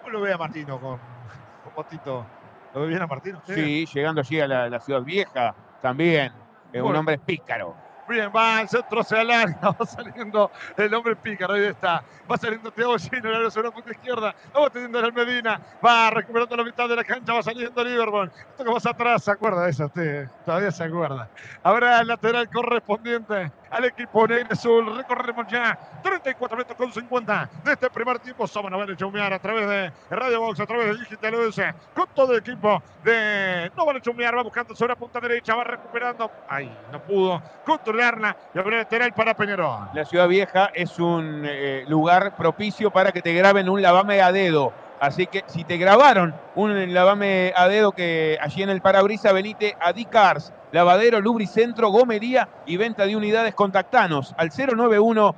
¿Cómo lo ve a Martino con, [LAUGHS] motito? ¿Lo ve bien a Martino? Sí, llegando allí a la, ciudad vieja también. Es un hombre pícaro. Bien, va el centro hacia el área, va saliendo el hombre pícaro, ahí está. Va saliendo Teo Gino, la sobre la punta izquierda, va teniendo el Medina, va recuperando la mitad de la cancha, va saliendo Liverpool. Esto que más atrás, ¿se acuerda de eso usted? Todavía se acuerda. Habrá el lateral correspondiente al equipo negro azul. Recorremos ya 34 metros con 50 de este primer tiempo. Somos a ver chumear a través de Radio Box, a través de Digital US, con todo el equipo de No van a. Va buscando sobre la punta derecha, va recuperando. Ay, no pudo controlarla y habrá lateral para Peñarol. La Ciudad Vieja es un eh, lugar propicio para que te graben un lavame a dedo. Así que si te grabaron un lavame a dedo que allí en el parabrisa, venite a D-Cars lavadero, lubricentro, gomería y venta de unidades. Contactanos al 091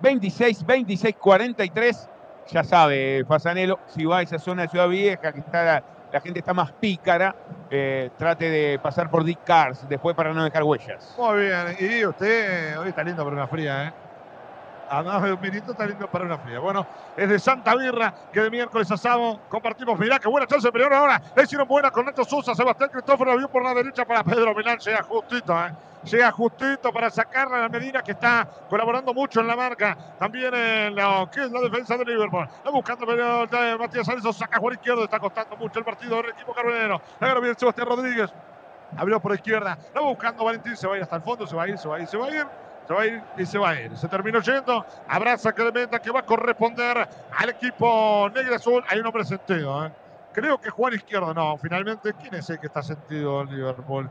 26 26 43. Ya sabe, Fasanelo, si va a esa zona de Ciudad Vieja, que está la, gente está más pícara, eh, trate de pasar por Dick Cars después para no dejar huellas. Muy bien, y usted hoy está lindo pero una fría, ¿eh? Además de un minuto está lindo para una fría. Bueno, es de Santa Birra que de miércoles a sábado compartimos. Mirá qué buena chance pero ahora. Le hicieron buena con Nacho Sosa. Sebastián Cristóforo la vio por la derecha para Pedro Milán. Llega justito, ¿eh? Llega justito para sacarla a la Medina que está colaborando mucho en la marca. También en lo que es la defensa de Liverpool. Está buscando de Matías Sánchez. Saca Juan Izquierdo. Está costando mucho el partido del equipo carbonero. Ahora viene Sebastián Rodríguez. Abrió por izquierda. Está buscando Valentín. Se va a ir hasta el fondo. Se va a ir, se va a ir, se va a ir. Se va a ir y se va a ir. Se terminó yendo. Abraza Clementa que va a corresponder al equipo negro azul. Hay un hombre sentido. ¿eh? Creo que Juan Izquierdo no. Finalmente, ¿quién es el que está sentido en Liverpool?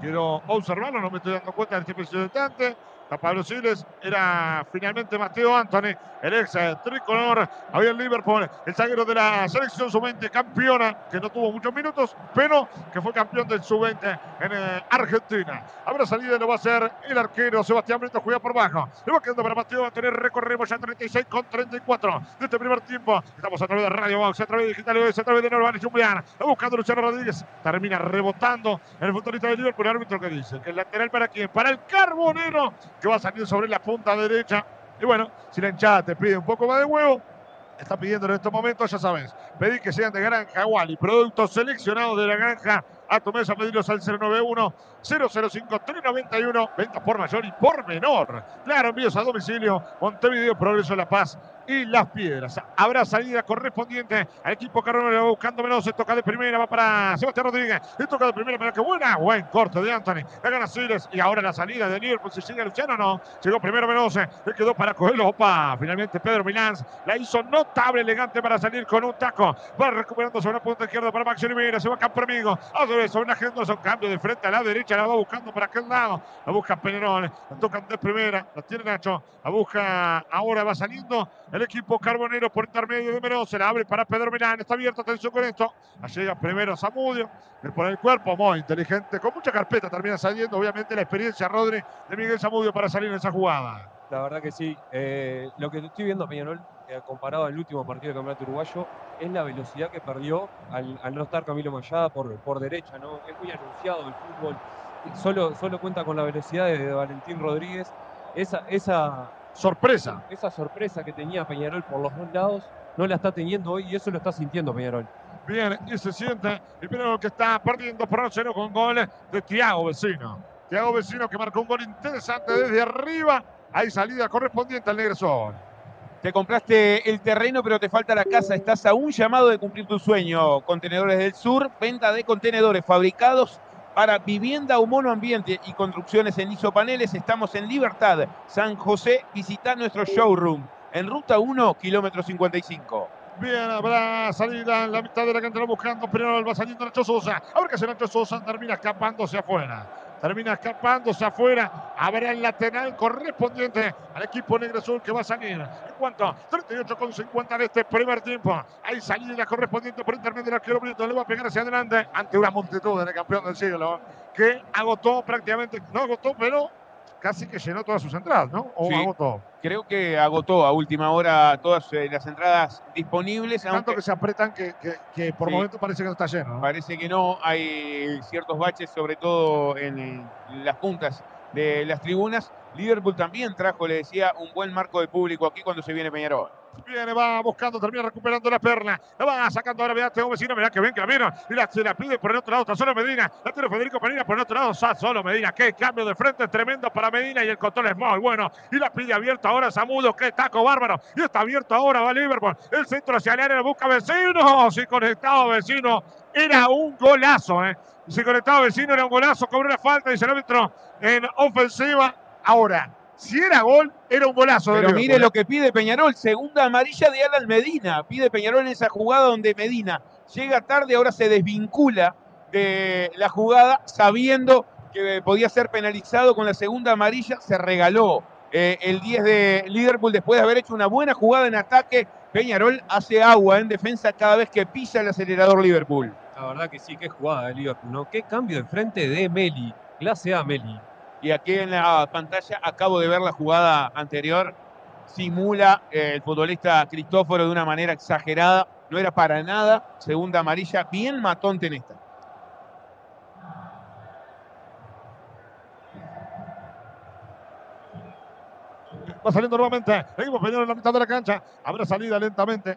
Quiero observarlo, no me estoy dando cuenta de este preciso instante. A Pablo Siles era finalmente Mateo Anthony, el ex tricolor. Había el Liverpool, el zaguero de la selección sub-20, campeona, que no tuvo muchos minutos, pero que fue campeón del sub-20 en eh, Argentina. Habrá salida, lo va a hacer el arquero Sebastián Brito, juega por bajo. Le va quedando para Mateo Anthony, recorremos ya 36 con 34 de este primer tiempo. Estamos a través de Radio Box, a través de Digital a través de Norman Jumbian. Buscando Luciano Rodríguez, termina rebotando el futbolista de Liverpool. El árbitro que dice que el lateral para quién? Para el Carbonero que va a salir sobre la punta derecha. Y bueno, si la hinchada te pide un poco más de huevo, está pidiendo en estos momentos, ya sabes, pedir que sean de Granja Wally, productos seleccionados de la granja. A tu mesa, pedirlos al 091 005 391, ventas por mayor y por menor. Claro, envíos a domicilio, Montevideo, Progreso, La Paz y Las Piedras. Habrá salida correspondiente al equipo Carrero buscando menos. Se toca de primera, va para Sebastián Rodríguez. Se toca de primera, pero qué buena. Buen corte de Anthony. La gana Siles y ahora la salida de Liverpool. Si sigue Luciano, no. Llegó primero menos. Le quedó para cogerlo. Opa, finalmente Pedro Milán la hizo notable, elegante para salir con un taco. Va recuperando sobre la punta izquierda para Maxi Mira. Se va Campermigo. A sobre una agenda, son cambio de frente a la derecha. La va buscando para aquel lado. La busca Penerón. La tocan de primera. La tiene Nacho. La busca ahora, va saliendo el equipo carbonero por intermedio de Menos. Se la abre para Pedro Milán. Está abierto. Atención con esto. Llega primero Zamudio. Por el cuerpo, muy inteligente. Con mucha carpeta termina saliendo. Obviamente la experiencia, Rodri, de Miguel Zamudio para salir en esa jugada. La verdad que sí. Eh, lo que estoy viendo, Peñarol, eh, comparado al último partido del Campeonato Uruguayo, es la velocidad que perdió al, no estar Camilo Mayada por, por derecha. ¿no? Es muy anunciado el fútbol. Solo, solo cuenta con la velocidad de, Valentín Rodríguez. Esa, esa, sorpresa. Esa sorpresa que tenía Peñarol por los dos lados no la está teniendo hoy y eso lo está sintiendo Peñarol. Bien, y se siente el primero que está perdiendo por 0 con gol de Tiago Vecino. Tiago Vecino que marcó un gol interesante desde arriba. Hay salida correspondiente al Negresón. Te compraste el terreno, pero te falta la casa. Estás a un llamado de cumplir tu sueño. Contenedores del Sur, venta de contenedores fabricados para vivienda o monoambiente y construcciones en isopaneles. Estamos en Libertad, San José. Visita nuestro showroom en ruta 1, kilómetro 55. Bien, habrá salida en la mitad de la cancha buscando, pero va saliendo Nacho Sosa. Ahora que se Nacho Sosa termina escapándose afuera termina escapándose afuera. Habrá el lateral correspondiente al equipo negro azul que va a salir. En cuanto 38 con 50 de este primer tiempo. Hay salida correspondiente por intermedio del arquero Brito. Le va a pegar hacia adelante ante una multitud del campeón del siglo que agotó prácticamente, no agotó, pero casi que llenó todas sus entradas, ¿no? ¿O agotó? Creo que agotó a última hora todas eh, las entradas disponibles. Tanto que se apretan que, que, por momento parece que no está lleno. Parece que no. Hay ciertos baches, sobre todo en las puntas de las tribunas. Liverpool también trajo, le decía, un buen marco de público aquí cuando se viene Peñarol. Viene, va buscando, termina recuperando la perla. La va sacando ahora, mirá, tengo vecino, mirá que ven que la mira. Y la, se la pide por el otro lado, está solo Medina. La tiene Federico Medina por el otro lado, está solo Medina. Qué cambio de frente tremendo para Medina y el control es muy bueno. Y la pide abierto ahora Samudo, qué taco bárbaro. Y está abierto ahora, va Liverpool. El centro hacia el área, busca vecino. Si conectado vecino, era un golazo, ¿eh? Si conectado vecino, era un golazo. Cobró una falta, dice el árbitro en ofensiva. Ahora, si era gol, era un golazo. Pero mire lo que pide Peñarol, segunda amarilla de Alan Medina. Pide Peñarol en esa jugada donde Medina llega tarde, ahora se desvincula de la jugada sabiendo que podía ser penalizado con la segunda amarilla. Se regaló eh, el 10 de Liverpool después de haber hecho una buena jugada en ataque. Peñarol hace agua en defensa cada vez que pisa el acelerador Liverpool. La verdad que sí, qué jugada de Liverpool, ¿no? Qué cambio de frente de Meli. Clase A, Meli. Y aquí en la pantalla acabo de ver la jugada anterior. Simula eh, el futbolista Cristóforo de una manera exagerada. No era para nada. Segunda amarilla. Bien matón Tenesta. Va saliendo nuevamente. Seguimos Peñarol en la mitad de la cancha. Abre salida lentamente.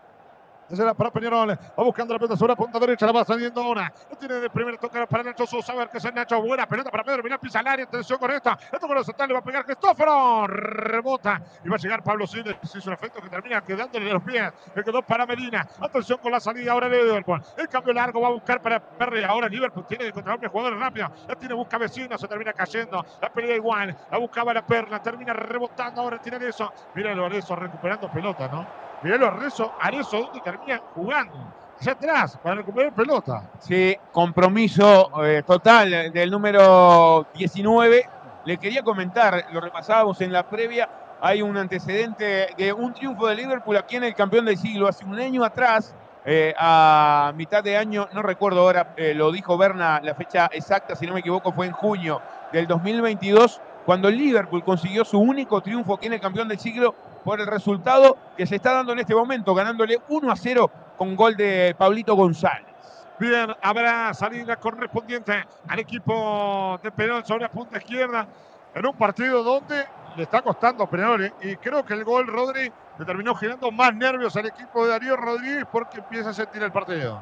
Será para Peñarol. Va buscando la pelota sobre la punta derecha. La va saliendo ahora. No tiene de primera tocar para Nacho Sosa. A ver qué es Nacho. Buena pelota para Pedro. Mira, pisa al área. Atención con esta. Esto con los central va a pegar Cristóforo. Rebota. Y va a llegar Pablo Siles. Es un efecto que termina quedándole de los pies. Le quedó para Medina. Atención con la salida ahora de Liverpool. El cambio largo va a buscar para Perry. Ahora Liverpool tiene que controlar un jugador rápido. La tiene, busca vecino. Se termina cayendo. La pelea igual. La buscaba la Perla. Termina rebotando. Ahora tiene eso. Mira eso recuperando pelota, ¿no? Mirá Arezzo, Arezzo donde termina jugando. Hacia atrás para recuperar pelota. Sí, compromiso eh, total del número 19. Le quería comentar, lo repasábamos en la previa, hay un antecedente de un triunfo de Liverpool aquí en el campeón del siglo. Hace un año atrás, eh, a mitad de año, no recuerdo ahora, eh, lo dijo Berna, la fecha exacta, si no me equivoco, fue en junio del 2022, cuando Liverpool consiguió su único triunfo aquí en el campeón del siglo por el resultado que se está dando en este momento, ganándole 1 a 0 con gol de Pablito González. Bien, habrá salida correspondiente al equipo de Penal sobre la punta izquierda en un partido donde le está costando a ¿eh? y creo que el gol Rodri le terminó generando más nervios al equipo de Darío Rodríguez porque empieza a sentir el partido.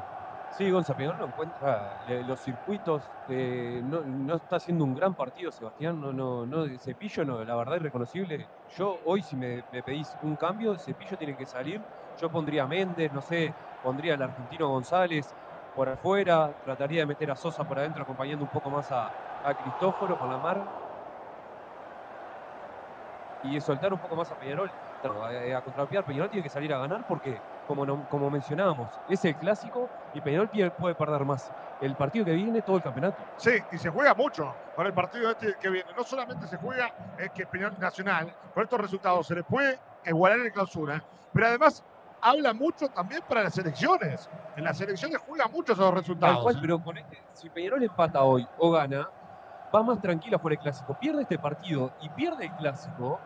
Sí, Gonza no encuentra los circuitos, eh, no, está haciendo un gran partido Sebastián, no, Cepillo no, la verdad es reconocible. Yo hoy si me, pedís un cambio, Cepillo tiene que salir, yo pondría a Méndez, no sé, pondría al argentino González por afuera, trataría de meter a Sosa por adentro acompañando un poco más a, a Cristóforo con la mar y soltar un poco más a Peñarol, a, a contrapiar, Peñarol tiene que salir a ganar porque como, como mencionábamos, es el clásico y Peñarol puede perder más el partido que viene, todo el campeonato. Sí, y se juega mucho con el partido este que viene. No solamente se juega que Peñarol Nacional, con estos resultados se le puede igualar en clausura, pero además habla mucho también para las elecciones. En las elecciones juega mucho esos resultados. pero con este, si Peñarol empata hoy o gana, va más tranquilo por el clásico. Pierde este partido y pierde el clásico,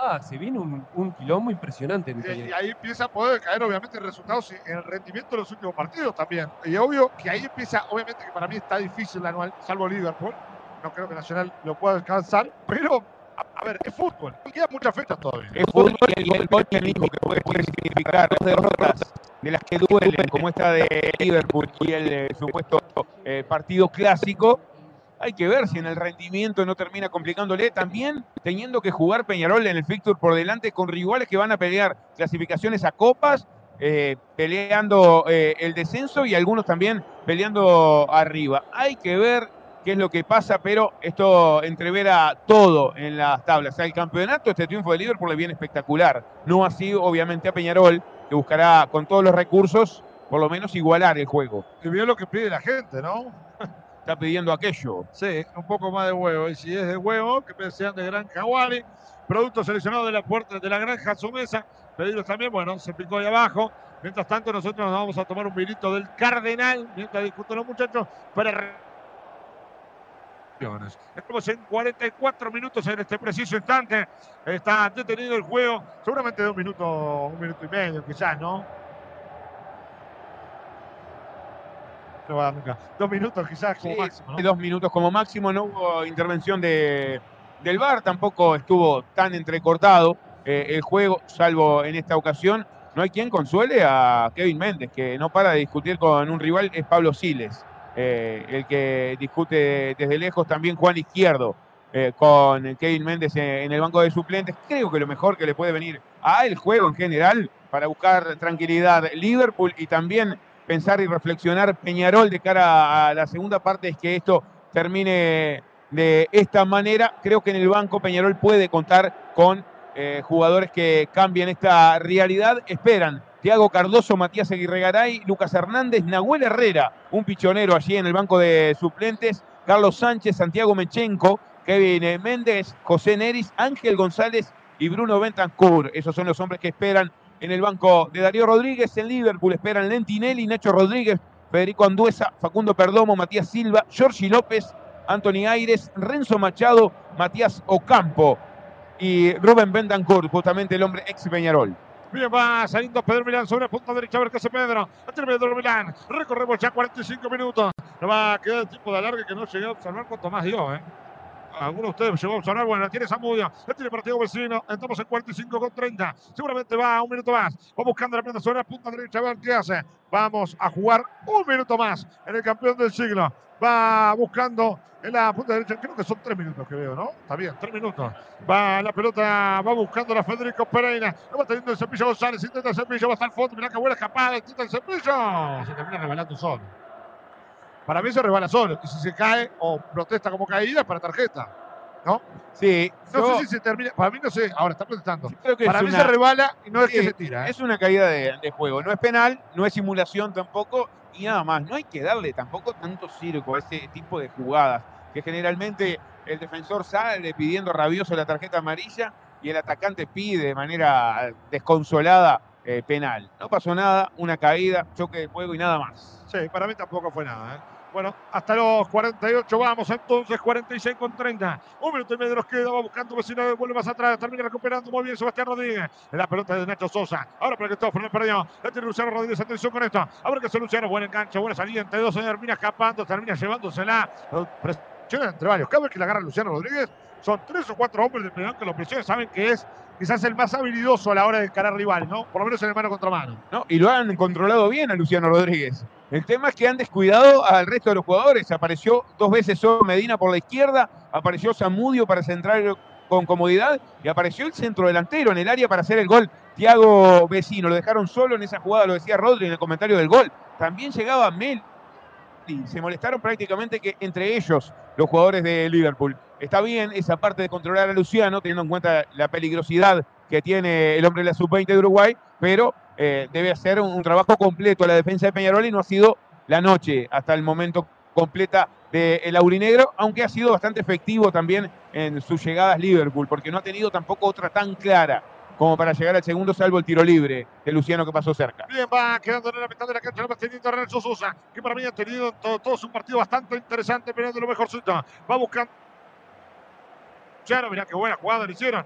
ah, se viene un, un quilombo impresionante. y, ahí empieza a poder caer, obviamente, el resultados en el rendimiento de los últimos partidos también. Y obvio que ahí empieza, obviamente, que para mí está difícil la anual, salvo Liverpool. No creo que Nacional lo pueda alcanzar, pero a, ver, es fútbol. Quedan muchas fechas todavía. Es fútbol y el gol que puede, significar dos derrotas de las que duelen, como esta de Liverpool y el eh, supuesto eh, partido clásico hay que ver si en el rendimiento no termina complicándole. También teniendo que jugar Peñarol en el fixture por delante con rivales que van a pelear clasificaciones a copas, eh, peleando eh, el descenso y algunos también peleando arriba. Hay que ver qué es lo que pasa, pero esto entrevera todo en las tablas. el campeonato, este triunfo de Liverpool le viene espectacular. No así, obviamente, a Peñarol, que buscará con todos los recursos, por lo menos, igualar el juego. Y bien lo que pide la gente, ¿no? Está pidiendo aquello. Sí, un poco más de huevo. Y si es de huevo, que sean de Granja Wally. Producto seleccionado de la puerta de la granja su mesa. Pedidos también, bueno, se picó ahí abajo. Mientras tanto, nosotros nos vamos a tomar un vinito del Cardenal, mientras discuten los muchachos, para Estamos en 44 minutos en este preciso instante. Está detenido el juego. Seguramente de un minuto, un minuto y medio, quizás, ¿no? Dos minutos quizás como máximo. Dos minutos como máximo, no hubo intervención de, del VAR, tampoco estuvo tan entrecortado eh, el juego, salvo en esta ocasión. No hay quien consuele a Kevin Méndez, que no para de discutir con un rival, es Pablo Siles, eh, el que discute desde lejos también Juan Izquierdo. Eh, con Kevin Méndez en el banco de suplentes. Creo que lo mejor que le puede venir a el juego en general para buscar tranquilidad Liverpool y también pensar y reflexionar Peñarol de cara a la segunda parte es que esto termine de esta manera. Creo que en el banco Peñarol puede contar con eh, jugadores que cambien esta realidad. Esperan Tiago Cardoso, Matías Aguirre Lucas Hernández, Nahuel Herrera, un pichonero allí en el banco de suplentes, Carlos Sánchez, Santiago Mechenco, Kevin Méndez, José Neris, Ángel González y Bruno Bentancur. Esos son los hombres que esperan en el banco de Darío Rodríguez. En Liverpool esperan Lentinelli, Nacho Rodríguez, Federico Anduesa, Facundo Perdomo, Matías Silva, Giorgi López, Anthony Aires, Renzo Machado, Matías Ocampo y Rubén Bendancourt, justamente el hombre ex Peñarol. Bien, va saliendo Pedro Milán sobre la punta derecha. A ver qué hace Pedro. Ante Pedro Milán. Recorremos ya 45 minutos. No va a quedar el tiempo de alargue que no llegué a observar cuánto más dio, ¿eh? Alguno de ustedes llegó a observar, bueno, la tiene Zamudio, la tiene partido vecino, estamos en 45 con 30, seguramente va a un minuto más, va buscando la pelota sobre la punta derecha, a ver qué hace, vamos a jugar un minuto más en el campeón del siglo, va buscando en la punta derecha, creo que son tres minutos que veo, ¿no? Está bien, tres minutos. Va la pelota, va buscando la Federico Pereira, lo va teniendo el cepillo. González, intenta el cepillo, va hasta el fondo, mirá qué buena escapada, intenta el cepillo, se termina rebalando solo. Para mí se rebala solo, y si se cae o protesta como caída, es para tarjeta. ¿No? Sí. No yo- sé si se termina. Para mí no sé. Ahora está protestando. creo que Para mí una- se rebala y no es que se tira. ¿eh? Es una caída de, de juego. No es penal, no es simulación tampoco y nada más. No hay que darle tampoco tanto circo a ese tipo de jugadas que generalmente el defensor sale pidiendo rabioso la tarjeta amarilla y el atacante pide de manera desconsolada eh, penal. No pasó nada, una caída, choque de juego y nada más. Sí, para mí tampoco fue nada. ¿eh? Bueno, hasta los 48 vamos entonces, 46 con 30. Un minuto y medio nos queda, va buscando vecino, vuelve más atrás, termina recuperando muy bien Sebastián Rodríguez. La pelota de Nacho Sosa. Ahora para Cristóforo, le perdió. La tiene Luciano Rodríguez, atención con esto. A ver qué hace Luciano, buen enganche, buena salida entre dos, termina escapando, termina llevándosela. Presiona entre varios. Vez que la agarra Luciano Rodríguez, son tres o cuatro hombres de penal que lo presionan, saben que es quizás el más habilidoso a la hora de encarar rival, ¿no? Por lo menos en el mano contra mano. ¿no? Y lo han controlado bien a Luciano Rodríguez. El tema es que han descuidado al resto de los jugadores. Apareció dos veces solo Medina por la izquierda, apareció Zamudio para centrar con comodidad y apareció el centro delantero en el área para hacer el gol. Tiago Vecino lo dejaron solo en esa jugada, lo decía Rodri en el comentario del gol. También llegaba Mel. y Se molestaron prácticamente que entre ellos los jugadores de Liverpool. Está bien esa parte de controlar a Luciano, teniendo en cuenta la peligrosidad que tiene el hombre de la sub-20 de Uruguay, pero eh, debe hacer un, trabajo completo la defensa de Peñarol y no ha sido la noche hasta el momento completa del aurinegro, aunque ha sido bastante efectivo también en sus llegadas Liverpool, porque no ha tenido tampoco otra tan clara como para llegar al segundo, salvo el tiro libre de Luciano que pasó cerca. Bien, va quedando en la mitad de la cancha, lo va teniendo Renzo Sosa, que para mí ha tenido todo, todo un partido bastante interesante, pero de lo mejorcito. Va buscando. Charo, mirá qué buena jugada le hicieron.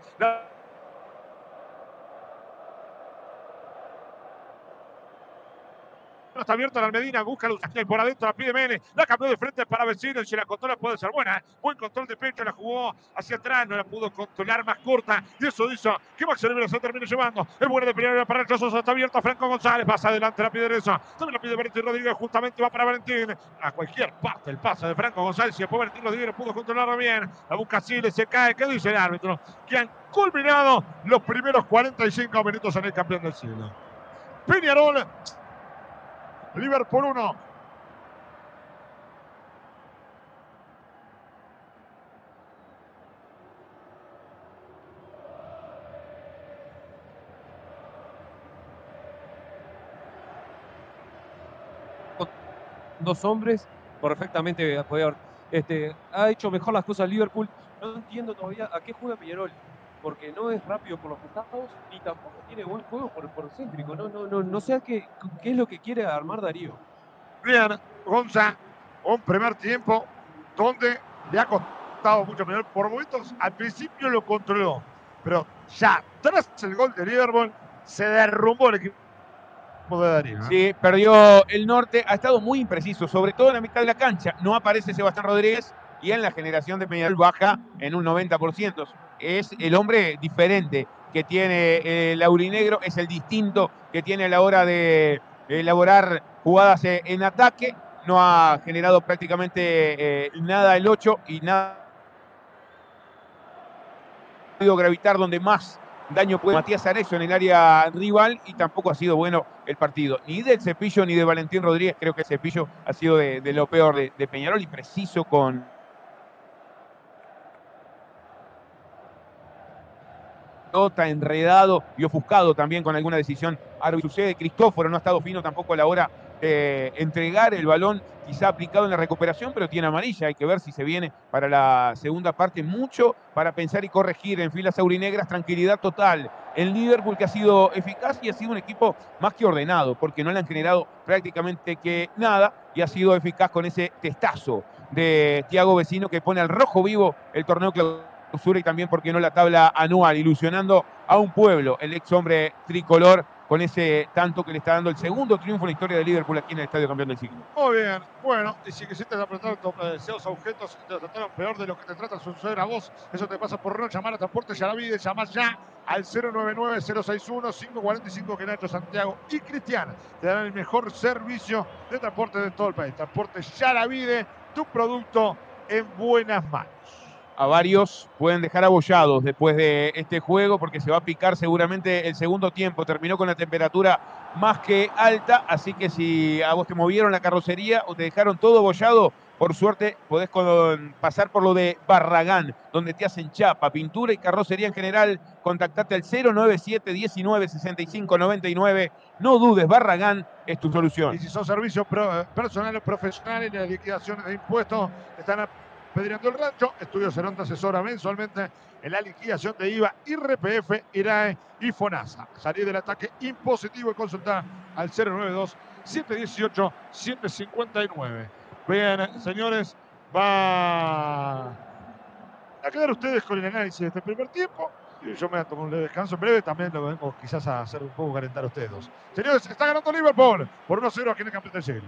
Está abierta la Medina, busca Luciano y por adentro la pide Mene, la cambió de frente para Vecino y si la controla puede ser buena. Buen control de pecho, la jugó hacia atrás, no la pudo controlar más corta y eso hizo que Max Olivera se termine llevando. Es buena de primera para el Sosa, está abierta Franco González, pasa adelante la pide Reza, también la pide Valentín Rodríguez, justamente va para Valentín. A cualquier parte el pase de Franco González y después Valentín Rodríguez no pudo controlarlo bien. La busca Siles, se cae, ¿qué dice el árbitro? Que han culminado los primeros 45 minutos en el campeón del siglo. Peñarol Liverpool 1. dos hombres, perfectamente podía haber- este, ha hecho mejor las cosas Liverpool. No entiendo todavía a qué juega Peñarol, porque no es rápido por los costados y tampoco tiene buen juego por, por céntrico. No, no, no, no sé qué, qué es lo que quiere armar Darío. Bien, Gonza, un primer tiempo donde le ha costado mucho Peñarol. Por momentos, al principio lo controló, pero ya tras el gol de Liverpool se derrumbó el equipo de Darío. ¿eh? Sí, perdió el norte, ha estado muy impreciso, sobre todo en la mitad de la cancha. No aparece Sebastián Rodríguez y en la generación de Peñarol baja en un 90%. Es el hombre diferente que tiene el aurinegro, es el distinto que tiene a la hora de elaborar jugadas eh, en ataque. No ha generado prácticamente eh, nada el 8 y nada ha podido gravitar donde más daño puede Matías Arezzo en el área rival y tampoco ha sido bueno el partido. Ni del Cepillo ni de Valentín Rodríguez. Creo que el Cepillo ha sido de, lo peor de Peñarol y preciso con pelota, enredado y ofuscado también con alguna decisión. árbitro. Sucede, Cristóforo no ha estado fino tampoco a la hora de entregar el balón, quizá aplicado en la recuperación, pero tiene amarilla. Hay que ver si se viene para la segunda parte. Mucho para pensar y corregir en filas aurinegras. Tranquilidad total. El Liverpool que ha sido eficaz y ha sido un equipo más que ordenado, porque no le han generado prácticamente que nada y ha sido eficaz con ese testazo de Tiago Vecino que pone al rojo vivo el torneo clausura y también, porque no, la tabla anual, ilusionando a un pueblo, el ex hombre tricolor con ese tanto que le está dando el segundo triunfo en la historia de Liverpool aquí en el Estadio Campeón del Siglo. Muy bien, bueno, y si quisiste tus deseos objetos te trataron peor de lo que te trata suceder a vos, eso te pasa por no llamar a Transporte Yaravide, llamás ya al 099-061-545 que Nacho Santiago y Cristian te darán el mejor servicio de transporte de todo el país. Transporte Yaravide, tu producto en buenas manos a varios pueden dejar abollados después de este juego porque se va a picar seguramente el segundo tiempo. Terminó con la temperatura más que alta, así que si a vos te movieron la carrocería o te dejaron todo abollado, por suerte podés pasar por lo de Barragán, donde te hacen chapa, pintura y carrocería en general. Contactate al 097 19 65 99. No dudes, Barragán es tu solución. Y si son servicios personales, profesionales, las liquidaciones de impuestos están a Pedriando el Rancho. Estudio Cerón asesora mensualmente en la liquidación de IVA, IRPF, IRAE y FONASA. Salir del ataque impositivo y consultar al 092-718-759. Bien, señores, va a quedar ustedes con el análisis de este primer tiempo. Yo me voy a tomar un descanso breve. También lo vengo quizás a hacer un poco calentar a ustedes dos. Señores, está ganando Liverpool por 1-0 aquí en el campeón del siglo.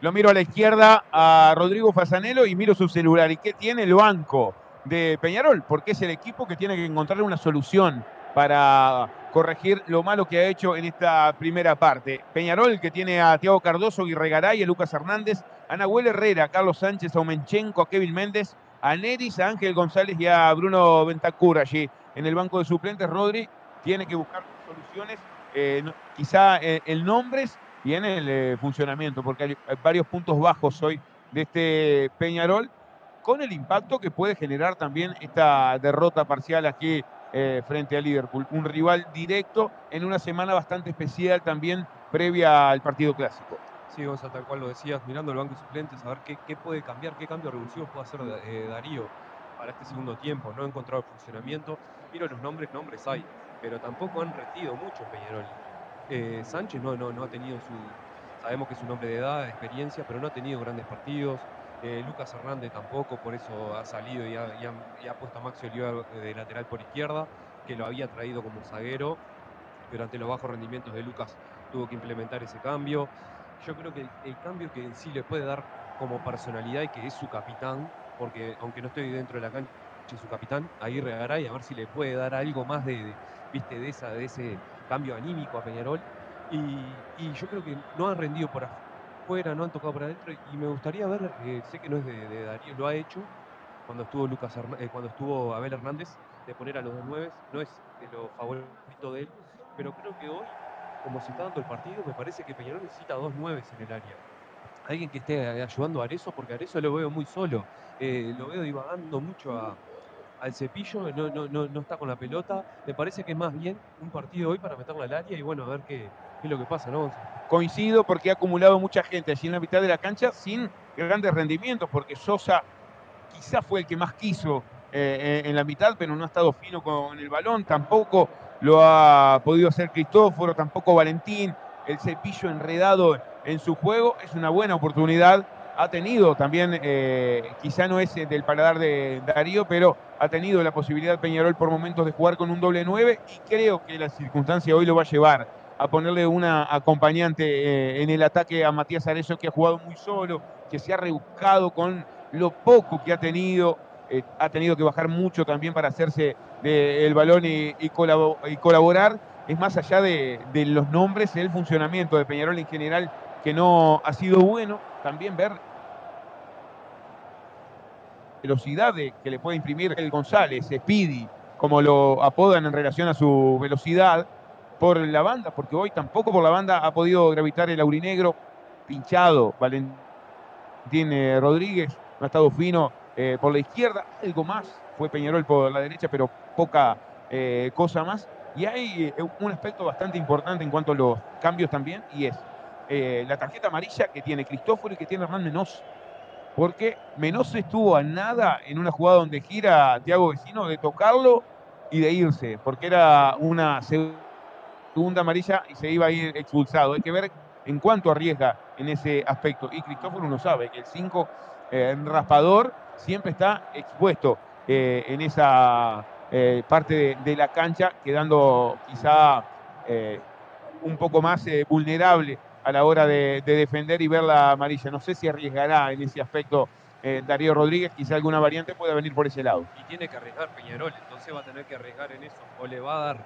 Lo miro a la izquierda a Rodrigo Fasanelo y miro su celular. ¿Y qué tiene el banco de Peñarol? Porque es el equipo que tiene que encontrar una solución para corregir lo malo que ha hecho en esta primera parte. Peñarol que tiene a Tiago Cardoso, Guirregaray, a Lucas Hernández, a Nahuel Herrera, a Carlos Sánchez, a Omenchenko, a Kevin Méndez, a Neris, a Ángel González y a Bruno Ventacura allí en el banco de suplentes. Rodri tiene que buscar soluciones, eh, quizá en eh, nombres y en el eh, funcionamiento, porque hay, varios puntos bajos hoy de este Peñarol, con el impacto que puede generar también esta derrota parcial aquí eh, frente a Liverpool. Un rival directo en una semana bastante especial también previa al partido clásico. Sí, Gonzalo, tal cual lo decías, mirando el banco a ver qué, qué puede cambiar, qué cambio revulsivo puede hacer eh, Darío para este segundo tiempo. No ha encontrado funcionamiento. Miro los nombres, nombres hay, pero tampoco han retido mucho Peñarol. Eh, Sánchez no, no, no ha tenido su. Sabemos que es un hombre de edad, de experiencia, pero no ha tenido grandes partidos. Eh, Lucas Hernández tampoco, por eso ha salido y ha, puesto a Maxi Oliva de lateral por izquierda, que lo había traído como zaguero, pero ante los bajos rendimientos de Lucas tuvo que implementar ese cambio. Yo creo que el, cambio que en sí le puede dar como personalidad y que es su capitán, porque aunque no estoy dentro de la cancha, su capitán, Aguirre Garay, a ver si le puede dar algo más de, viste, de, esa, de ese cambio anímico a Peñarol. Y, yo creo que no han rendido por afuera, no han tocado por adentro. Y me gustaría ver, eh, sé que no es de, Darío, lo ha hecho cuando estuvo Lucas eh, cuando estuvo Abel Hernández, de poner a los dos nueve, no es de lo favorito de él, pero creo que hoy, como se está dando el partido, me parece que Peñarol necesita dos nueves en el área. Alguien que esté ayudando a Arezo, porque Arezo lo veo muy solo, eh, lo veo divagando mucho a, al cepillo, no, no, no, no, está con la pelota. Me parece que es más bien un partido hoy para meterla al área y bueno, a ver qué, es lo que pasa, ¿no? Coincido porque ha acumulado mucha gente allí en la mitad de la cancha sin grandes rendimientos, porque Sosa quizá fue el que más quiso eh, en la mitad, pero no ha estado fino con el balón, tampoco lo ha podido hacer Cristóforo, tampoco Valentín, el cepillo enredado en su juego, es una buena oportunidad ha tenido también, eh, quizá no es del paladar de Darío, pero ha tenido la posibilidad Peñarol por momentos de jugar con un doble 9 y creo que la circunstancia hoy lo va a llevar a ponerle una acompañante eh, en el ataque a Matías Arezzo que ha jugado muy solo, que se ha rebuscado con lo poco que ha tenido, eh, ha tenido que bajar mucho también para hacerse del balón y, colaborar. Es más allá de, de los nombres, el funcionamiento de Peñarol en general que no ha sido bueno. También ver velocidad que le puede imprimir el González, Speedy, como lo apodan en relación a su velocidad por la banda, porque hoy tampoco por la banda ha podido gravitar el aurinegro, pinchado Valentín eh, Rodríguez, no ha estado fino eh, por la izquierda, algo más fue Peñarol por la derecha, pero poca eh, cosa más. Y hay un aspecto bastante importante en cuanto a los cambios también, y es la tarjeta amarilla que tiene Cristóforo y que tiene Hernán Menos porque Menos estuvo a nada en una jugada donde gira Tiago Vecino de tocarlo y de irse, porque era una segunda amarilla y se iba a ir expulsado. Hay que ver en cuánto arriesga en ese aspecto. Y Cristóforo no sabe el 5 eh, raspador siempre está expuesto eh, en esa eh, parte de, la cancha, quedando quizá un poco más eh, vulnerable a la hora de, defender y ver la amarilla. No sé si arriesgará en ese aspecto eh, Darío Rodríguez, quizá alguna variante pueda venir por ese lado. Y tiene que arriesgar Peñarol, entonces va a tener que arriesgar en eso, o le va a dar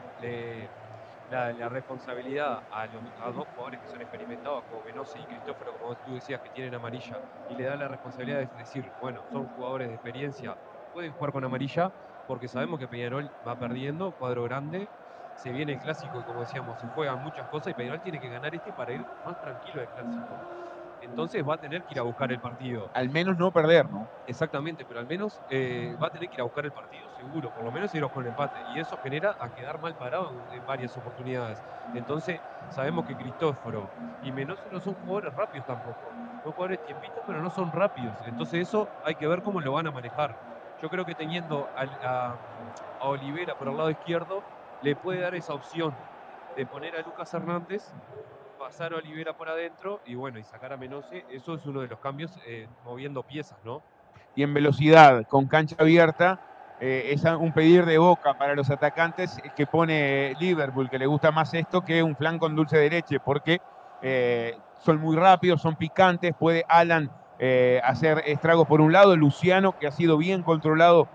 la, responsabilidad a, dos jugadores que son experimentados, como Venosa y Cristóforo, como tú decías, que tienen amarilla, y le da la responsabilidad de decir, bueno, son jugadores de experiencia, pueden jugar con amarilla, porque sabemos que Peñarol va perdiendo, cuadro grande, se viene el clásico y como decíamos, se juegan muchas cosas y Peñarol tiene que ganar este para ir más tranquilo al clásico. Entonces va a tener que ir a buscar el partido. Al menos no perder, ¿no? Exactamente, pero al menos eh, va a tener que ir a buscar el partido, seguro. Por lo menos irnos con el empate. Y eso genera a quedar mal parado en, varias oportunidades. Entonces sabemos que Cristóforo y Menoso no son jugadores rápidos tampoco. Son jugadores tiempitos, pero no son rápidos. Entonces eso hay que ver cómo lo van a manejar. Yo creo que teniendo a, a Olivera por el lado izquierdo, le puede dar esa opción de poner a Lucas Hernández, pasar a Olivera por adentro y bueno, y sacar a Menose. Eso es uno de los cambios eh, moviendo piezas, ¿no? Y en velocidad, con cancha abierta, eh, es un pedir de boca para los atacantes que pone Liverpool, que le gusta más esto que un flan con dulce de porque eh, son muy rápidos, son picantes, puede Alan hacer estragos por un lado, Luciano, que ha sido bien controlado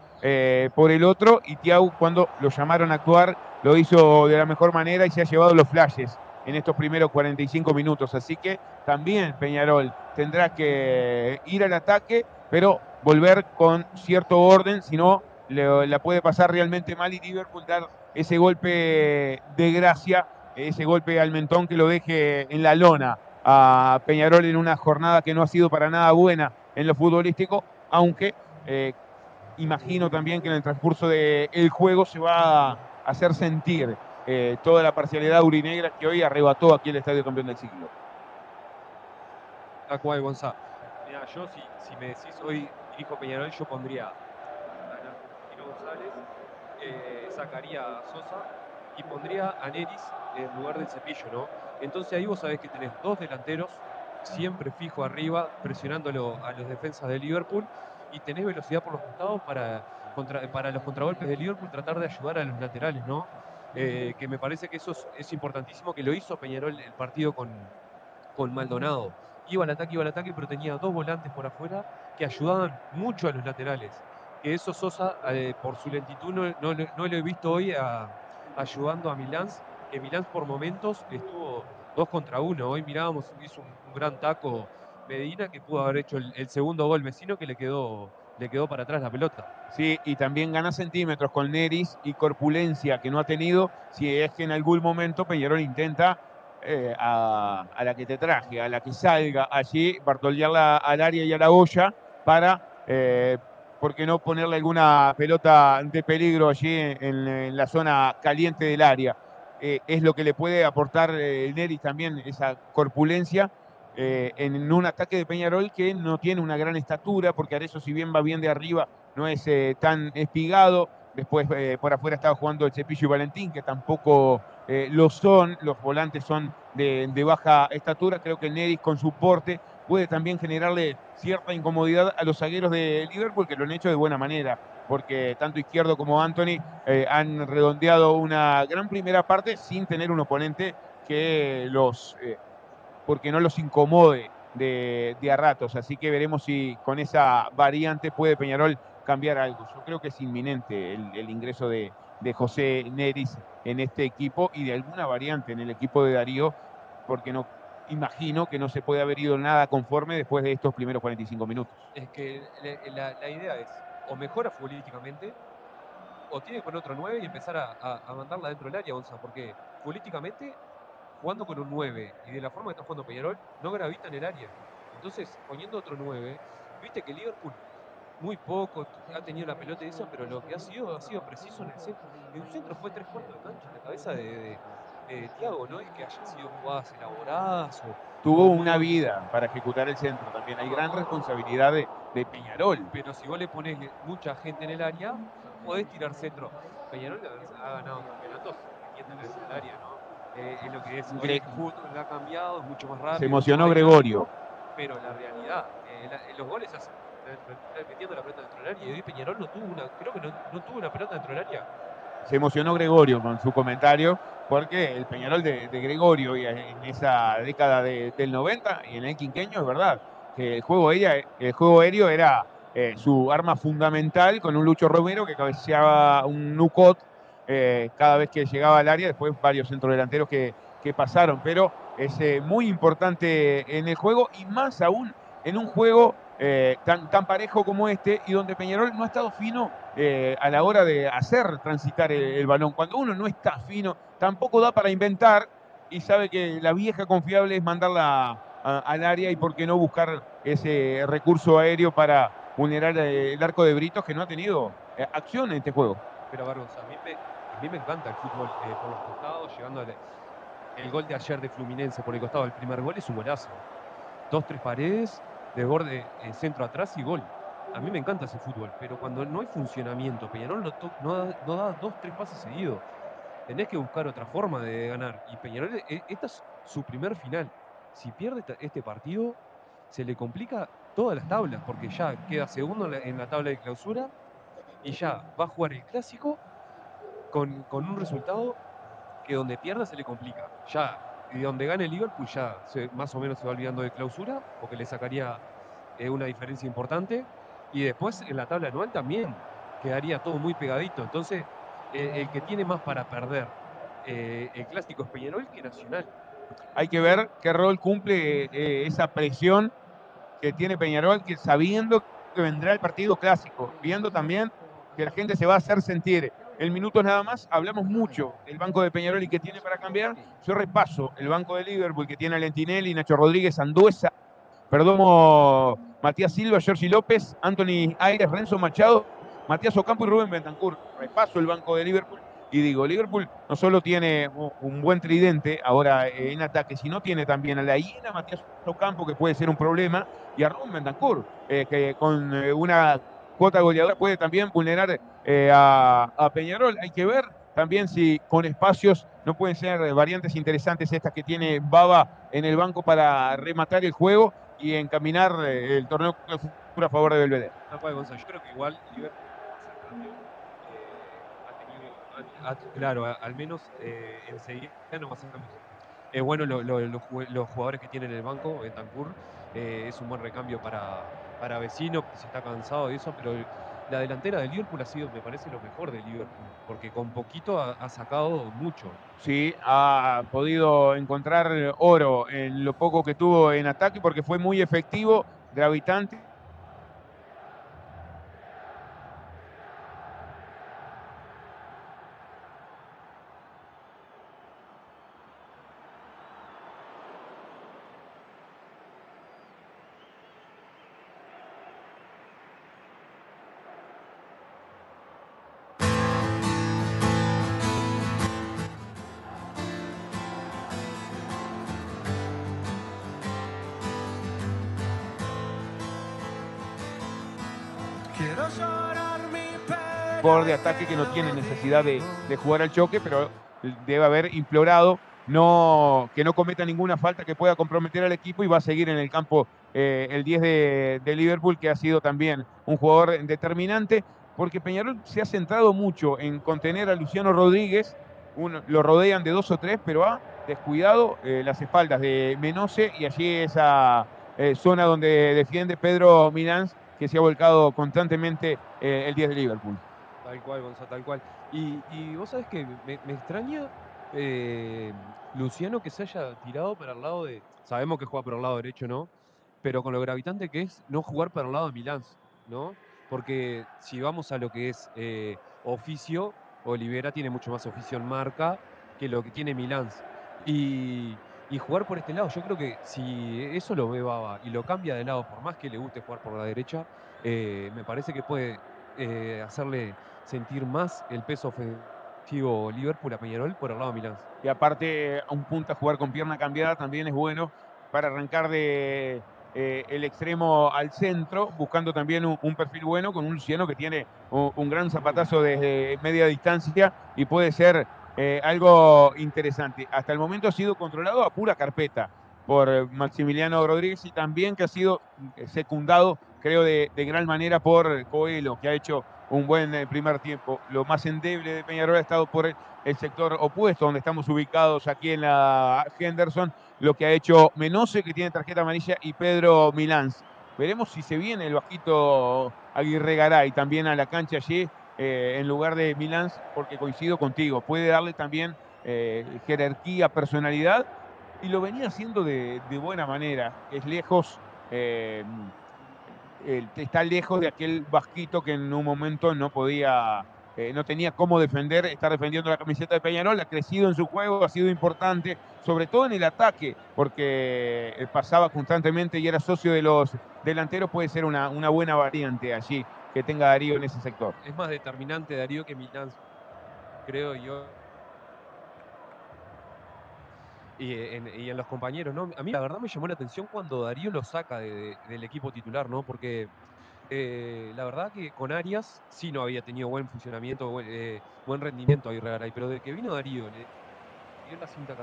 por el otro, y Tiago, cuando lo llamaron a actuar, lo hizo de la mejor manera y se ha llevado los flashes en estos primeros 45 minutos. Así que también Peñarol tendrá que ir al ataque, pero volver con cierto orden, si no la puede pasar realmente mal y Liverpool dar ese golpe de gracia, ese golpe al mentón que lo deje en la lona a Peñarol en una jornada que no ha sido para nada buena en lo futbolístico, aunque eh, imagino también que en el transcurso del juego se va a hacer sentir eh, toda la parcialidad urinegra que hoy arrebató aquí el Estadio Campeón del Siglo. Acuay González. Mira, yo si, si, me decís hoy dirijo Peñarol, yo pondría a González, eh, sacaría a Sosa y pondría a Neris en lugar del cepillo, ¿no? Entonces ahí vos sabés que tenés dos delanteros siempre fijo arriba, presionándolo a los defensas de Liverpool y tenés velocidad por los costados para para los contragolpes de Liverpool tratar de ayudar a los laterales, ¿no? Eh, que me parece que eso es, importantísimo, que lo hizo Peñarol el partido con, con Maldonado. Iba al ataque, iba al ataque, pero tenía dos volantes por afuera que ayudaban mucho a los laterales. Que eso Sosa, eh, por su lentitud, no, no, lo he visto hoy ayudando a Milán, que Milán por momentos estuvo dos contra uno. Hoy mirábamos, hizo un, gran taco Medina que pudo haber hecho el, segundo gol vecino que le quedó le quedó para atrás la pelota. Sí, y también gana centímetros con Neris y corpulencia que no ha tenido. Si es que en algún momento Peñarol intenta eh, a, la que te traje, a la que salga allí, bartolearla al área y a la olla para, eh, ¿por qué no ponerle alguna pelota de peligro allí en, la zona caliente del área? Eh, es lo que le puede aportar Neris también, esa corpulencia eh, en un ataque de Peñarol que no tiene una gran estatura, porque Arezzo si bien va bien de arriba, no es eh, tan espigado. Después eh, por afuera estaba jugando el Cepillo y Valentín, que tampoco lo son. Los volantes son de, baja estatura. Creo que Nedis con su porte puede también generarle cierta incomodidad a los zagueros de Liverpool, que lo han hecho de buena manera, porque tanto Izquierdo como Anthony han redondeado una gran primera parte sin tener un oponente que los porque no los incomode de, a ratos. Así que veremos si con esa variante puede Peñarol cambiar algo. Yo creo que es inminente el, ingreso de, José Neris en este equipo y de alguna variante en el equipo de Darío, porque no imagino que no se puede haber ido nada conforme después de estos primeros 45 minutos. Es que la, idea es o mejora políticamente o tiene que poner otro 9 y empezar a, mandarla dentro del área, Onza, porque políticamente jugando con un 9 y de la forma que está jugando Peñarol, no gravita en el área. Entonces, poniendo otro 9, viste que Liverpool muy poco ha tenido la pelota y eso, pero lo que ha sido ha sido preciso en el centro. En un centro fue tres cuartos de cancha en la cabeza de, de, Tiago, ¿no? Y que hayan sido jugadas elaboradas. Tuvo una vida para ejecutar el centro también. Hay gran responsabilidad de, Peñarol. Pero si vos le pones mucha gente en el área, podés tirar centro. Peñarol ha ganado campeonatos en el área, ¿no? Eh, lo que es el fútbol ha cambiado, es mucho más rápido. Se emocionó Gregorio. Pero la realidad, eh, los goles hacen metiendo la pelota dentro del área y hoy Peñarol no tuvo una, creo que no, no tuvo una pelota dentro del área. se emocionó Gregorio con su comentario, porque el Peñarol de, Gregorio y en esa década del 90 y en el quinqueño es verdad que el juego, el juego aéreo era eh, su arma fundamental con un Lucho Romero que cabeceaba un Nucot eh, cada vez que llegaba al área, después varios centrodelanteros que, que pasaron, pero es eh, muy importante en el juego y más aún en un juego tan, tan parejo como este y donde Peñarol no ha estado fino a la hora de hacer transitar el, balón. Cuando uno no está fino, tampoco da para inventar y sabe que la vieja confiable es mandarla al área y por qué no buscar ese recurso aéreo para vulnerar el arco de Britos que no ha tenido eh, acción en este juego. Pero a mí me, a mí me encanta el fútbol eh, por los costados, llegando al, el gol de ayer de Fluminense por el costado del primer gol es un golazo. Dos, tres paredes, de borde, eh, centro atrás y gol. A mí me encanta ese fútbol, pero cuando no hay funcionamiento, Peñarol no, no, da, no da dos, tres pases seguidos. Tenés que buscar otra forma de ganar. Y Peñarol, esta es su primer final. Si pierde este partido, se le complica todas las tablas, porque ya queda segundo en la, tabla de clausura y ya va a jugar el clásico con, un resultado que donde pierda se le complica. Ya, y donde gane el Liverpool ya más o menos se va olvidando de clausura, porque le sacaría eh, una diferencia importante. Y después en la tabla anual también quedaría todo muy pegadito. Entonces, el que tiene más para perder eh, el clásico es Peñarol que Nacional. Hay que ver qué rol cumple eh, esa presión que tiene Peñarol, que sabiendo que vendrá el partido clásico, viendo también que la gente se va a hacer sentir. El minuto nada más, hablamos mucho del banco de Peñarol y que tiene para cambiar. Yo repaso el banco de Liverpool que tiene a Lentinelli, Nacho Rodríguez, Anduesa, Perdomo, Matías Silva, Jersey López, Anthony Aires, Renzo Machado, Matías Ocampo y Rubén Bentancur. Repaso el banco de Liverpool y digo, Liverpool no solo tiene un buen tridente ahora en ataque, sino tiene también a la hiena Matías Ocampo, que puede ser un problema, y a Ron Bentancur, eh, que con eh, una cuota goleadora puede también vulnerar eh, a, Peñarol. Hay que ver también si con espacios no pueden ser variantes interesantes estas que tiene Baba en el banco para rematar el juego y encaminar el torneo a favor de Belvedere. yo creo que igual Liverpool claro, al menos eh, enseguida no va a ser eh, bueno, los jugadores que tienen en el banco, Bentancur, eh, es un buen recambio para, para Vecino, que se está cansado de eso, pero la delantera de Liverpool ha sido, me parece, lo mejor de Liverpool, porque con poquito ha, sacado mucho. Sí, ha podido encontrar oro en lo poco que tuvo en ataque, porque fue muy efectivo, gravitante de ataque que no tiene necesidad de, jugar al choque, pero debe haber implorado no, que no cometa ninguna falta que pueda comprometer al equipo y va a seguir en el campo eh, el 10 de, Liverpool, que ha sido también un jugador determinante, porque Peñarol se ha centrado mucho en contener a Luciano Rodríguez, lo rodean de dos o tres, pero ha descuidado eh, las espaldas de Menose y allí esa eh, zona donde defiende Pedro Milán, que se ha volcado constantemente el 10 de Liverpool. Tal cual, Gonzalo, tal cual. Y, vos sabés que me, extraña eh, Luciano que se haya tirado para el lado de. Sabemos que juega por el lado derecho, ¿no? Pero con lo gravitante que es no jugar para el lado de Milán, ¿no? Porque si vamos a lo que es eh, oficio, Olivera tiene mucho más oficio en marca que lo que tiene Milán. Y, jugar por este lado, yo creo que si eso lo ve Baba y lo cambia de lado, por más que le guste jugar por la derecha, eh, me parece que puede hacerle sentir más el peso ofensivo Liverpool a Peñarol por el lado de Milán. Y aparte, a un punto a jugar con pierna cambiada también es bueno para arrancar de eh, el extremo al centro, buscando también un, perfil bueno con un Luciano que tiene un, gran zapatazo desde media distancia y puede ser eh, algo interesante. Hasta el momento ha sido controlado a pura carpeta por Maximiliano Rodríguez y también que ha sido secundado, creo, de, de gran manera por Coelho, que ha hecho un buen eh, primer tiempo. Lo más endeble de Peñarol ha estado por el, sector opuesto, donde estamos ubicados aquí en la Henderson, lo que ha hecho Menose, que tiene tarjeta amarilla, y Pedro Milán. Veremos si se viene el bajito Aguirre Garay también a la cancha allí, eh, en lugar de Milán, porque coincido contigo, puede darle también eh, jerarquía, personalidad, y lo venía haciendo de, buena manera. Es lejos está lejos de aquel Vasquito que en un momento no podía, eh, no tenía cómo defender, está defendiendo la camiseta de Peñarol, ha crecido en su juego, ha sido importante, sobre todo en el ataque, porque eh, pasaba constantemente y era socio de los delanteros, puede ser una, una buena variante allí que tenga Darío en ese sector. Es más determinante Darío que Milán, creo yo y en, los compañeros, ¿no? A mí la verdad me llamó la atención cuando Darío lo saca del equipo titular, ¿no? Porque eh, la verdad que con Arias sí no había tenido buen funcionamiento, buen, eh, buen rendimiento ahí Garay, pero de que vino Darío, le la cinta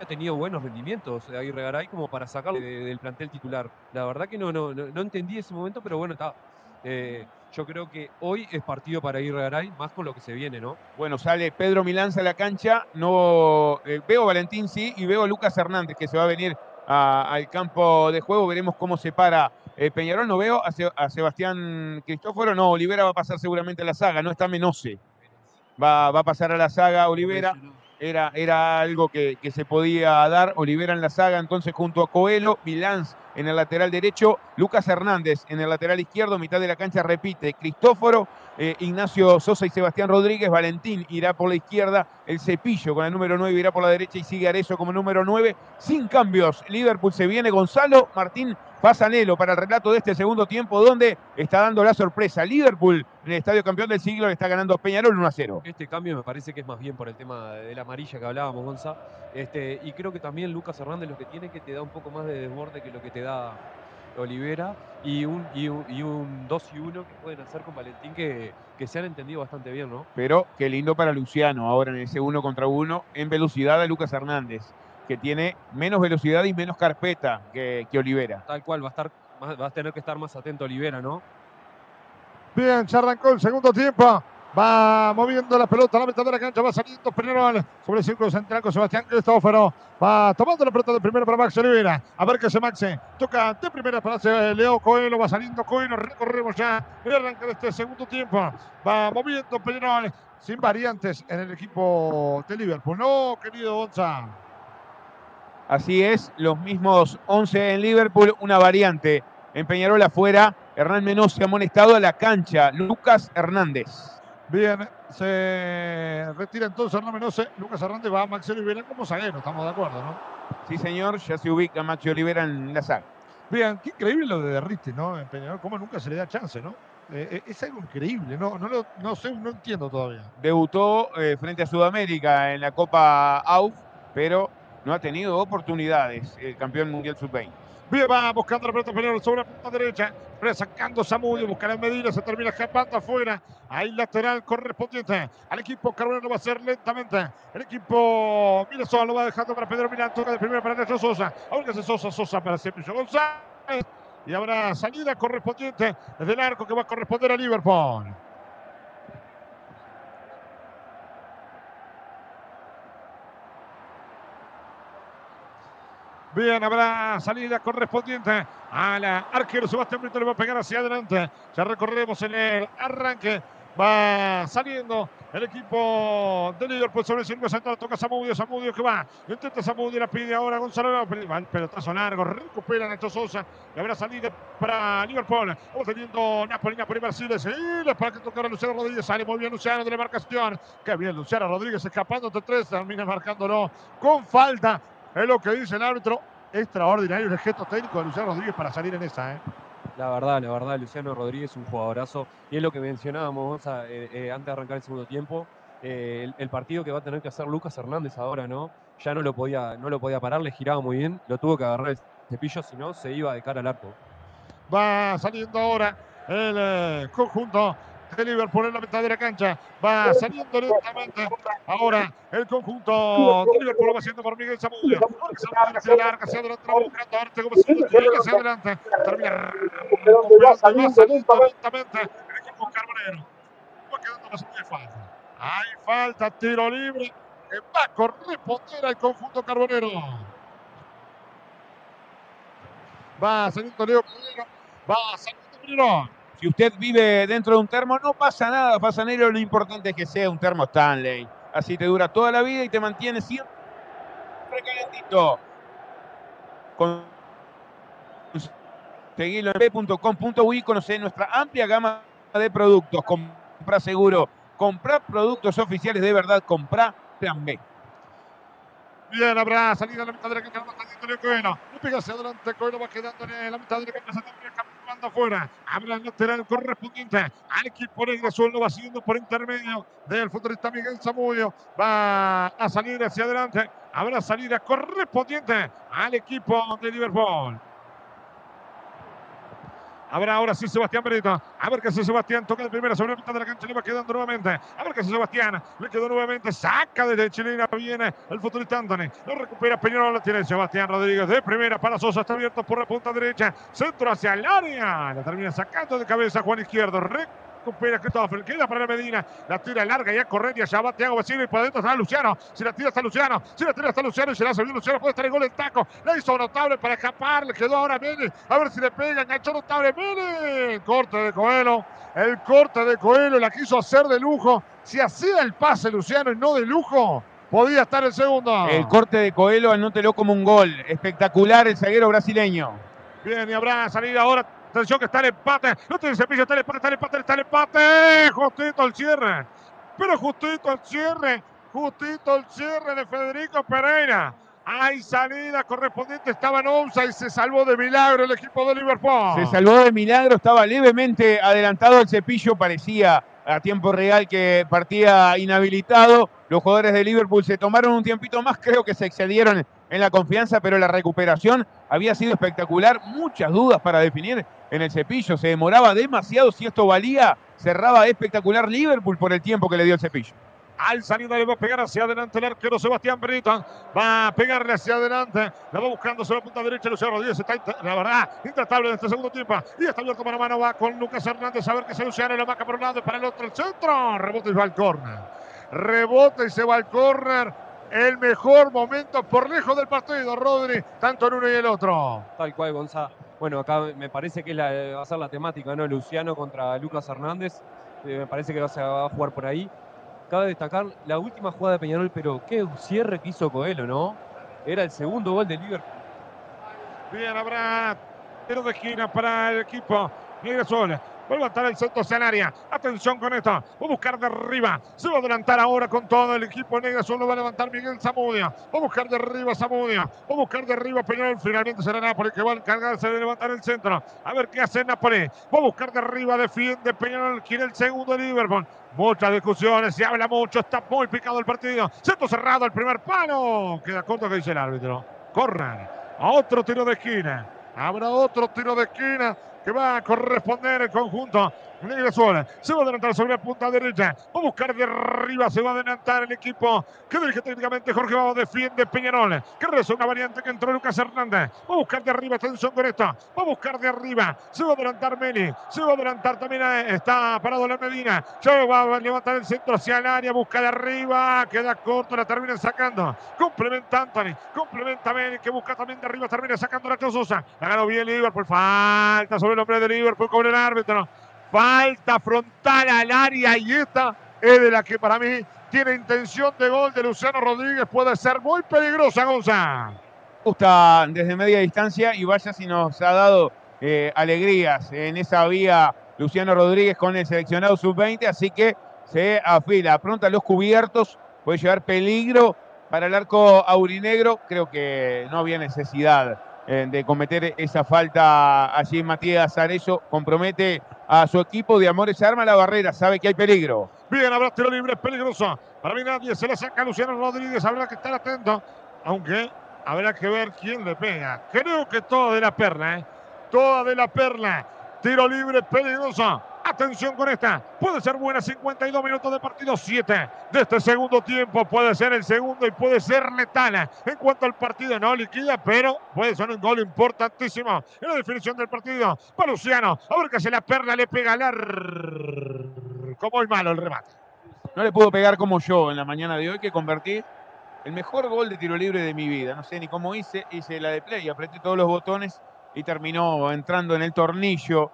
ha tenido buenos rendimientos ahí Garay como para sacarlo del plantel titular. La verdad que no, no, no, entendí ese momento, pero bueno, está. Eh, yo creo que hoy es partido para ir Garay, más con lo que se viene, ¿no? Bueno, sale Pedro Milanza a la cancha, no eh, veo a Valentín sí y veo a Lucas Hernández que se va a venir al campo de juego, veremos cómo se para eh, Peñarol, no veo a, Sebastián Cristóforo, no, Olivera va a pasar seguramente a la saga, no está Menose, va, va a pasar a la saga Olivera. Era, era algo que, se podía dar. Olivera en la saga, entonces junto a Coelho, Milán en el lateral derecho, Lucas Hernández en el lateral izquierdo, mitad de la cancha repite Cristóforo, eh, Ignacio Sosa y Sebastián Rodríguez, Valentín irá por la izquierda, el cepillo con el número 9 irá por la derecha y sigue Arezo como número 9, sin cambios. Liverpool se viene Gonzalo, Martín Pasanelo para el relato de este segundo tiempo, donde está dando la sorpresa. Liverpool en el estadio campeón del siglo le está ganando Peñarol 1 a 0. Este cambio me parece que es más bien por el tema de la amarilla que hablábamos, Gonza. Este, y creo que también Lucas Hernández lo que tiene que te da un poco más de desborde que lo que te da Olivera y un, y un, 2 y 1 que pueden hacer con Valentín que, que, se han entendido bastante bien, ¿no? Pero qué lindo para Luciano ahora en ese 1 contra 1 en velocidad de Lucas Hernández que tiene menos velocidad y menos carpeta que, que Olivera. Tal cual, va a, estar, va a tener que estar más atento Olivera, ¿no? Bien, ya arrancó el segundo tiempo. Va moviendo la pelota la mitad de la cancha. Va saliendo Peñarol sobre el círculo central con Sebastián Cristóforo. Va tomando la pelota de primero para Max Olivera. A ver qué se Maxe. Toca de primera para Leo Coelho. Va saliendo Coelho. Recorremos ya el arranque de este segundo tiempo. Va moviendo Peñarol sin variantes en el equipo de Liverpool. No, querido Gonza. Así es, los mismos 11 en Liverpool, una variante. En Peñarol afuera, Hernán Menos se ha amonestado a la cancha. Lucas Hernández. Bien, se retira entonces Hernán Menose. Lucas Hernández va a Maxi Olivera como zaguero, estamos de acuerdo, ¿no? Sí, señor, ya se ubica Maxi Olivera en la saga. Bien, qué increíble lo de Derrite, ¿no? En Peñarol, cómo nunca se le da chance, ¿no? Eh, eh, es algo increíble, no, no, no sé, no entiendo todavía. Debutó eh, frente a Sudamérica en la Copa AUF, pero no ha tenido oportunidades el campeón mundial sub-20. Bien, va buscando la pelota Peñarol sobre la punta derecha. Sacando Samudio, buscará Medina, se termina escapando afuera. Ahí lateral correspondiente al equipo Carbonero va a ser lentamente. El equipo Mirasol lo va dejando para Pedro Milán. Toca de primera para Nacho Sosa. Ahora que Sosa, Sosa para Cepillo González. Y habrá salida correspondiente desde el arco que va a corresponder a Liverpool. Bien, habrá salida correspondiente a la arquero Sebastián Brito. Le va a pegar hacia adelante. Ya recorremos en el arranque. Va saliendo el equipo de Liverpool sobre el circo central. Toca Samudio. Samudio que va. Intenta Samudio. La pide ahora Gonzalo. Va el pelotazo largo. Recupera Nacho Sosa. Y habrá salida para Liverpool. Vamos teniendo Napoli, Napoli, Mercedes. Y para que tocara Luciano Rodríguez. Sale muy bien Luciano de la marcación. Qué bien Luciano Rodríguez escapando entre tres. Termina marcándolo con falta. Es lo que dice el árbitro. Extraordinario el gesto técnico de Luciano Rodríguez para salir en esa. ¿eh? La verdad, la verdad, Luciano Rodríguez es un jugadorazo. Y es lo que mencionábamos eh, eh, antes de arrancar el segundo tiempo. Eh, el, partido que va a tener que hacer Lucas Hernández ahora, ¿no? Ya no lo podía, no lo podía parar, le giraba muy bien. Lo tuvo que agarrar el cepillo, si no, se iba de cara al arco. Va saliendo ahora el conjunto de Liverpool en la mitad de la cancha. Va saliendo lentamente. Ahora el conjunto de Liverpool va haciendo por Miguel Zamudio. Zamudio se larga hacia adelante, buscando Arte como se llega hacia adelante. Termina saliendo lentamente el equipo Carbonero. Va quedando más de falta. Hay falta, tiro libre que va a corresponder al conjunto Carbonero. Va saliendo Leo Carbonero. Va saliendo Carbonero. Si usted vive dentro de un termo, no pasa nada, pasanero. Lo importante es que sea un termo Stanley. Así te dura toda la vida y te mantiene siempre calentito. Seguilo en p.com.uy conocer nuestra amplia gama de productos. Compra seguro, compra productos oficiales de verdad, compra Plan B. Bien, habrá salida a la mitad de la cancha, saliendo Coelho. No pega hacia adelante, Coelho va quedando en la mitad de la cancha, jugando afuera. Habrá el lateral correspondiente al equipo negro azul, lo va haciendo por intermedio del futbolista Miguel Zamudio. Va a salir hacia adelante. Habrá salida correspondiente al equipo de Liverpool. Habrá ahora sí Sebastián Benito. A ver qué hace Sebastián. Toca de primera sobre la mitad de la cancha. Le va quedando nuevamente. A ver qué hace Sebastián. Le quedó nuevamente. Saca desde Chilena. Viene el futbolista Anthony. Lo recupera Peñarol. Lo tiene Sebastián Rodríguez de primera para Sosa. Está abierto por la punta derecha. Centro hacia el área. La termina sacando de cabeza Juan Izquierdo recupera Cristóbal, queda para Medina, la tira larga y a correr y allá va Thiago Vecino y por adentro está Luciano, si la tira está Luciano, si la tira está Luciano y se la subió Luciano, puede estar el gol en taco, la hizo notable para escapar, le quedó ahora Mene, a ver si le pega, enganchó notable Mene, corte de Coelho, el corte de Coelho la quiso hacer de lujo, si hacía el pase Luciano y no de lujo, podía estar el segundo. El corte de Coelho anótelo como un gol, espectacular el zaguero brasileño. Bien, y habrá salida ahora Atención que está el empate. No tiene cepillo, está el empate, está el empate, está el empate. Justito el cierre. Pero justito el cierre. Justito el cierre de Federico Pereira. Hay salida correspondiente, estaba en y se salvó de milagro el equipo de Liverpool. Se salvó de milagro, estaba levemente adelantado el cepillo, parecía a tiempo real que partía inhabilitado. Los jugadores de Liverpool se tomaron un tiempito más, creo que se excedieron en la confianza, pero la recuperación había sido espectacular. Muchas dudas para definir en el cepillo. Se demoraba demasiado. Si esto valía, cerraba espectacular Liverpool por el tiempo que le dio el cepillo. Al salida le va a pegar hacia adelante el arquero Sebastián Brito. Va a pegarle hacia adelante. La va buscando sobre la punta derecha. Luciano Rodríguez está, la verdad, intratable en este segundo tiempo. Y está abierto mano a mano. Va con Lucas Hernández. A ver que se Luciano. La marca por un lado y para el otro. El centro. Rebote y va al córner. Rebote y se va al córner el mejor momento por lejos del partido, Rodri, tanto en uno y el otro. Tal cual, Gonzalo. Bueno, acá me parece que va a ser la temática, ¿no? Luciano contra Lucas Hernández. Eh, me parece que va a, jugar por ahí. Cabe destacar la última jugada de Peñarol, pero qué cierre que hizo Coelho, ¿no? Era el segundo gol de Liverpool. Bien, habrá tiro de esquina para el equipo Sol. Va a levantar el centro escenaria. Atención con esto. Va a buscar de arriba. Se va a adelantar ahora con todo el equipo negro. Solo va a levantar Miguel Zamudia. Va a buscar de arriba Zamudia. Va a buscar de arriba Peñarol. Finalmente será Napoli que va a encargarse de levantar el centro. A ver qué hace Napoli. Va a buscar de arriba. Defiende Peñarol. Quiere el segundo Liverpool. Muchas discusiones, se habla mucho, está muy picado el partido. Centro cerrado, el primer palo. Queda corto que dice el árbitro. Corran. A otro tiro de esquina. Habrá otro tiro de esquina que va a corresponder el conjunto Se va a adelantar sobre la punta derecha. Va a buscar de arriba. Se va a adelantar el equipo que dirige técnicamente Jorge Babo. Defiende Peñarol. Que reza una variante que entró Lucas Hernández. Va a buscar de arriba. Atención con esto. Va a buscar de arriba. Se va a adelantar Meli. Se va a adelantar también. Eh, está parado la Medina. Ya va a levantar el centro hacia el área. Busca de arriba. Queda corto. La termina sacando. Complementa Anthony. Complementa Meli. Que busca también de arriba. Termina sacando la Chososa. La ganó bien Liverpool. Falta sobre el hombre de Liverpool con el árbitro. Falta frontal al área y esta es de la que para mí tiene intención de gol de Luciano Rodríguez. Puede ser muy peligrosa, Gonzalo. Gusta desde media distancia y vaya si nos ha dado eh, alegrías en esa vía Luciano Rodríguez con el seleccionado sub-20, así que se afila. Pronto a los cubiertos, puede llevar peligro para el arco aurinegro. Creo que no había necesidad eh, de cometer esa falta allí Matías Arezzo. Compromete a su equipo de Amores, arma la barrera, sabe que hay peligro. Bien, habrá tiro libre, peligroso. Para mí nadie se la saca Luciano Rodríguez, habrá que estar atento, aunque habrá que ver quién le pega. Creo que toda de la perla, ¿eh? Toda de la perla. Tiro libre, peligroso. Atención con esta. Puede ser buena 52 minutos de partido 7 de este segundo tiempo. Puede ser el segundo y puede ser letal. En cuanto al partido no liquida, pero puede ser un gol importantísimo en la definición del partido. Para Luciano. A que se la perla le pega al Como el malo el remate. No le puedo pegar como yo en la mañana de hoy que convertí el mejor gol de tiro libre de mi vida. No sé ni cómo hice. Hice la de play, apreté todos los botones y terminó entrando en el tornillo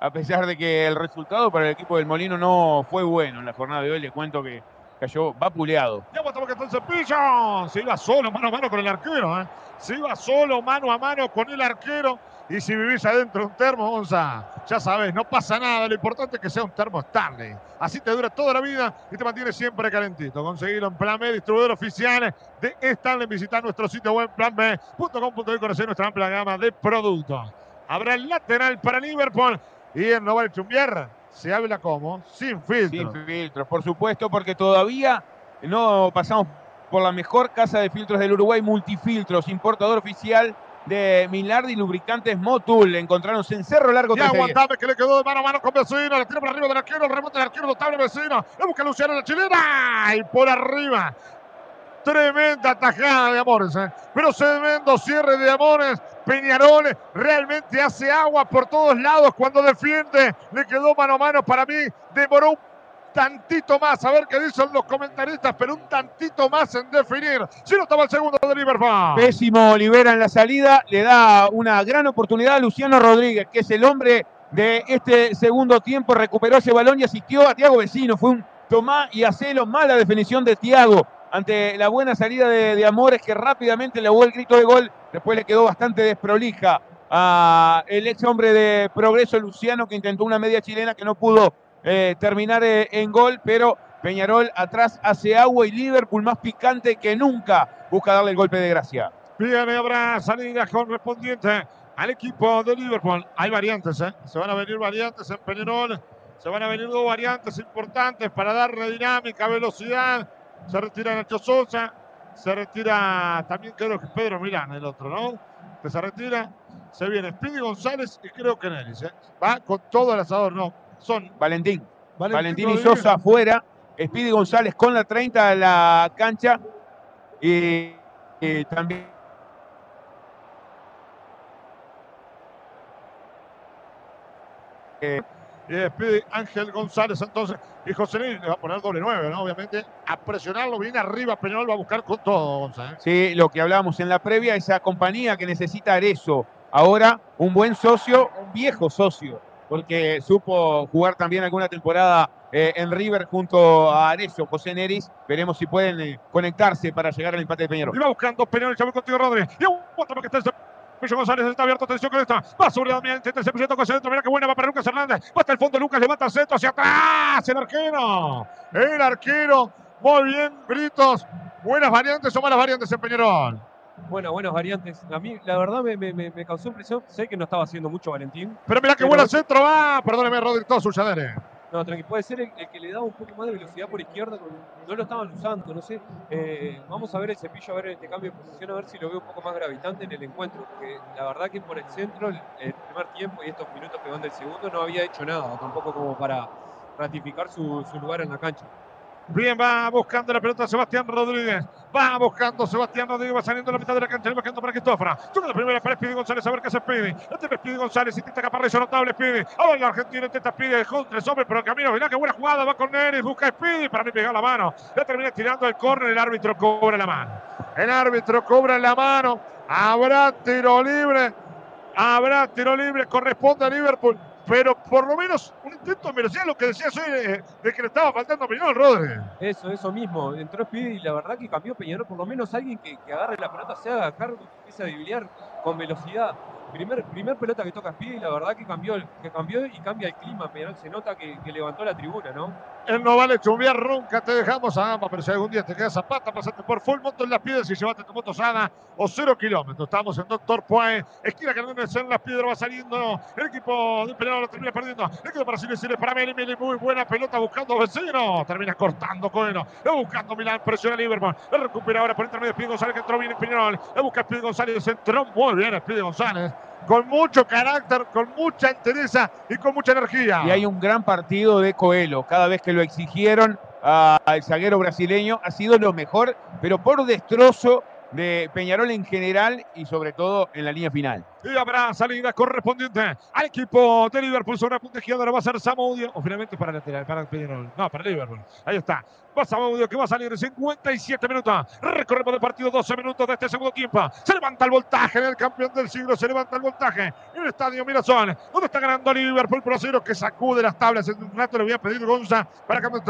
a pesar de que el resultado para el equipo del Molino no fue bueno en la jornada de hoy, le cuento que cayó vapuleado. Ya que está el cepillo. Se iba solo mano a mano con el arquero. ¿eh? Se iba solo mano a mano con el arquero. Y si vivís adentro de un termo, Gonza, ya sabes, no pasa nada. Lo importante es que sea un termo Stanley. Así te dura toda la vida y te mantiene siempre calentito. Conseguilo en Plan B, distribuidor oficial de Stanley. Visitar nuestro sitio web planb.com.de conocer nuestra amplia gama de productos. Habrá el lateral para Liverpool. Y en Noval Chumbier se habla como sin filtros. Sin filtros, por supuesto, porque todavía no pasamos por la mejor casa de filtros del Uruguay, Multifiltros, importador oficial de Milardi Lubricantes Motul. Encontraron en Cerro Largo. Y aguantame que le quedó de mano a mano con Vecino. Le tira por arriba del arquero. El remote del arquero notable Vecino. Le busca Luciano la chilena. Y por arriba. Tremenda tajada de Amores. ¿eh? Pero tremendo cierre de Amores Peñarol realmente hace agua por todos lados cuando defiende. Le quedó mano a mano para mí. Demoró un tantito más, a ver qué dicen los comentaristas, pero un tantito más en definir. Si no estaba el segundo de Liverpool. Pésimo Olivera en la salida, le da una gran oportunidad a Luciano Rodríguez, que es el hombre de este segundo tiempo. Recuperó ese balón y asistió a Tiago Vecino. Fue un tomá y hacelo. Mala definición de Tiago ante la buena salida de, Amores que rápidamente le hubo el grito de gol. Después le quedó bastante desprolija a el ex hombre de Progreso Luciano que intentó una media chilena que no pudo eh, terminar eh, en gol, pero Peñarol atrás hace agua y Liverpool más picante que nunca busca darle el golpe de gracia. Bien, habrá salida correspondiente al equipo de Liverpool. Hay variantes, ¿eh? Se van a venir variantes en Peñarol. Se van a venir dos variantes importantes para darle dinámica, velocidad se retira Nacho Sosa, se retira también creo que Pedro Milán, el otro, ¿no? Que se retira, se viene Speedy González y creo que Neris, ¿eh? Va con todo el asador, no, son... Valentín. Valentín, y Sosa afuera, Speedy González con la 30 de la cancha y, también... Eh, y despide Ángel González entonces. Y José Luis le va a poner doble nueve, ¿no? Obviamente, a presionarlo bien arriba. Peñol va a buscar con todo, González. Sí, lo que hablábamos en la previa, esa compañía que necesita Arezo. Ahora, un buen socio, un viejo socio, porque supo jugar también alguna temporada eh, en River junto a Arezo, José Neris. Veremos si pueden eh, conectarse para llegar al empate de Peñarol. Y va buscando Peñarol, el contigo, Rodríguez. Y aguanta que está Pillo González está abierto, atención con esta. Va sobre la media, se presenta con centro. Mira qué buena va para Lucas Hernández. Va hasta el fondo, Lucas levanta el centro hacia atrás. El arquero. El arquero. Muy bien, Britos. Buenas variantes o malas variantes en Peñarol. Bueno, buenas variantes. A mí, la verdad, me, me, me causó impresión. Sé que no estaba haciendo mucho Valentín. Pero mira qué bueno centro va. Perdóneme, Rodri, todo suya, no, tranquilo. Puede ser el, que le da un poco más de velocidad por izquierda. No lo estaban usando, no sé. Eh, vamos a ver el cepillo, a ver este cambio de posición, a ver si lo veo un poco más gravitante en el encuentro. Porque la verdad que por el centro, el, primer tiempo y estos minutos que van del segundo, no había hecho nada. Tampoco como para ratificar su lugar en la cancha. Bien, va buscando la pelota Sebastián Rodríguez. Va buscando Sebastián Rodríguez. Va saliendo a la mitad de la cancha. buscando para Cristófora. Toca la primera para Speedy González. A ver qué se pide. Tiene Speedy González. Intenta caparrillo notable. Speedy. Ahora el argentino intenta Speedy. Tres hombres, pero el camino. Mirá qué buena jugada. Va con Neris. Busca Speedy. Para mí pegar la mano. Ya termina tirando el córner. El árbitro cobra la mano. El árbitro cobra la mano. Habrá tiro libre. Habrá tiro libre. Corresponde a Liverpool pero por lo menos un intento merecía lo que decía hoy de, que le estaba faltando a Peñarol, Rodri. Eso, eso mismo. Entró Speedy y la verdad que cambió Peñarol, por lo menos alguien que, agarre la pelota, se haga cargo, empiece a debiliar con velocidad. Primer, primer pelota que toca Speedy, la verdad que cambió, que cambió y cambia el clima. Peñarol se nota que, levantó la tribuna, ¿no? Él no vale chumbiar, nunca te dejamos a gamba, pero si algún día te queda zapata, pasate por full monto en las piedras y llevate tu moto sana o cero kilómetros. Estamos en Doctor Puey, esquina que en las piedras va saliendo. El equipo de Peñarol lo termina perdiendo. Le quedó para Silvestre, para Meli, Meli, muy buena pelota buscando vecino. Termina cortando Coeno. Buscando Milán, presiona Liverpool. Le recupera ahora por intermedio de González que entró bien en Peñarol. Busca Speedy González, entró muy bien Speedy González. Con mucho carácter, con mucha entereza y con mucha energía. Y hay un gran partido de Coelho. Cada vez que lo exigieron al zaguero brasileño, ha sido lo mejor, pero por destrozo de Peñarol en general y sobre todo en la línea final. Y habrá salida correspondiente al equipo de Liverpool sobre la punta izquierda. Va a ser Samudio. O finalmente para lateral, para Peñarol. No, para Liverpool. Ahí está. Va Samudio que va a salir en 57 minutos. Recorremos el partido 12 minutos de este segundo tiempo. Se levanta el voltaje en el campeón del siglo. Se levanta el voltaje en el estadio Mirazón. Donde está ganando Liverpool por que sacude las tablas. En un rato le voy a pedir Gonza para que me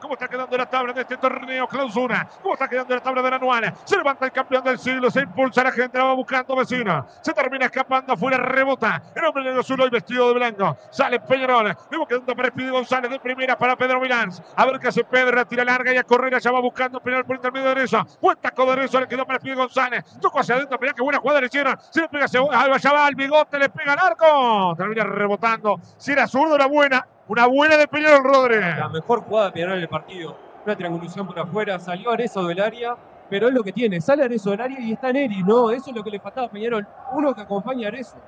cómo está quedando la tabla de este torneo clausura. Cómo está quedando la tabla de la anual. Se levanta el campeón del siglo. Se impulsa la gente. La va buscando vecino. Se termina escapando afuera, rebota. El hombre de azul hoy vestido de blanco. Sale Peñarol. Luego quedando para Espíritu González de primera para Pedro Milán. A ver qué hace Pedro. La tira larga y a correr. Allá va buscando Peñarol por intermedio de derecha. Buen taco de. Le quedó para Espíritu González. Tocó hacia adentro. Mirá qué buena jugada le hicieron. Se le pega allá va al bigote. Le pega al arco. Termina rebotando. Si era zurdo, era buena. Una buena de Peñarol Rodríguez. La mejor jugada de Peñarol en el partido. Una triangulación por afuera. Salió Arezo del área pero es lo que tiene. Sale Arezo del área y está Neri, ¿no? Eso es lo que le faltaba a Peñarol. Uno que acompaña a Arezo.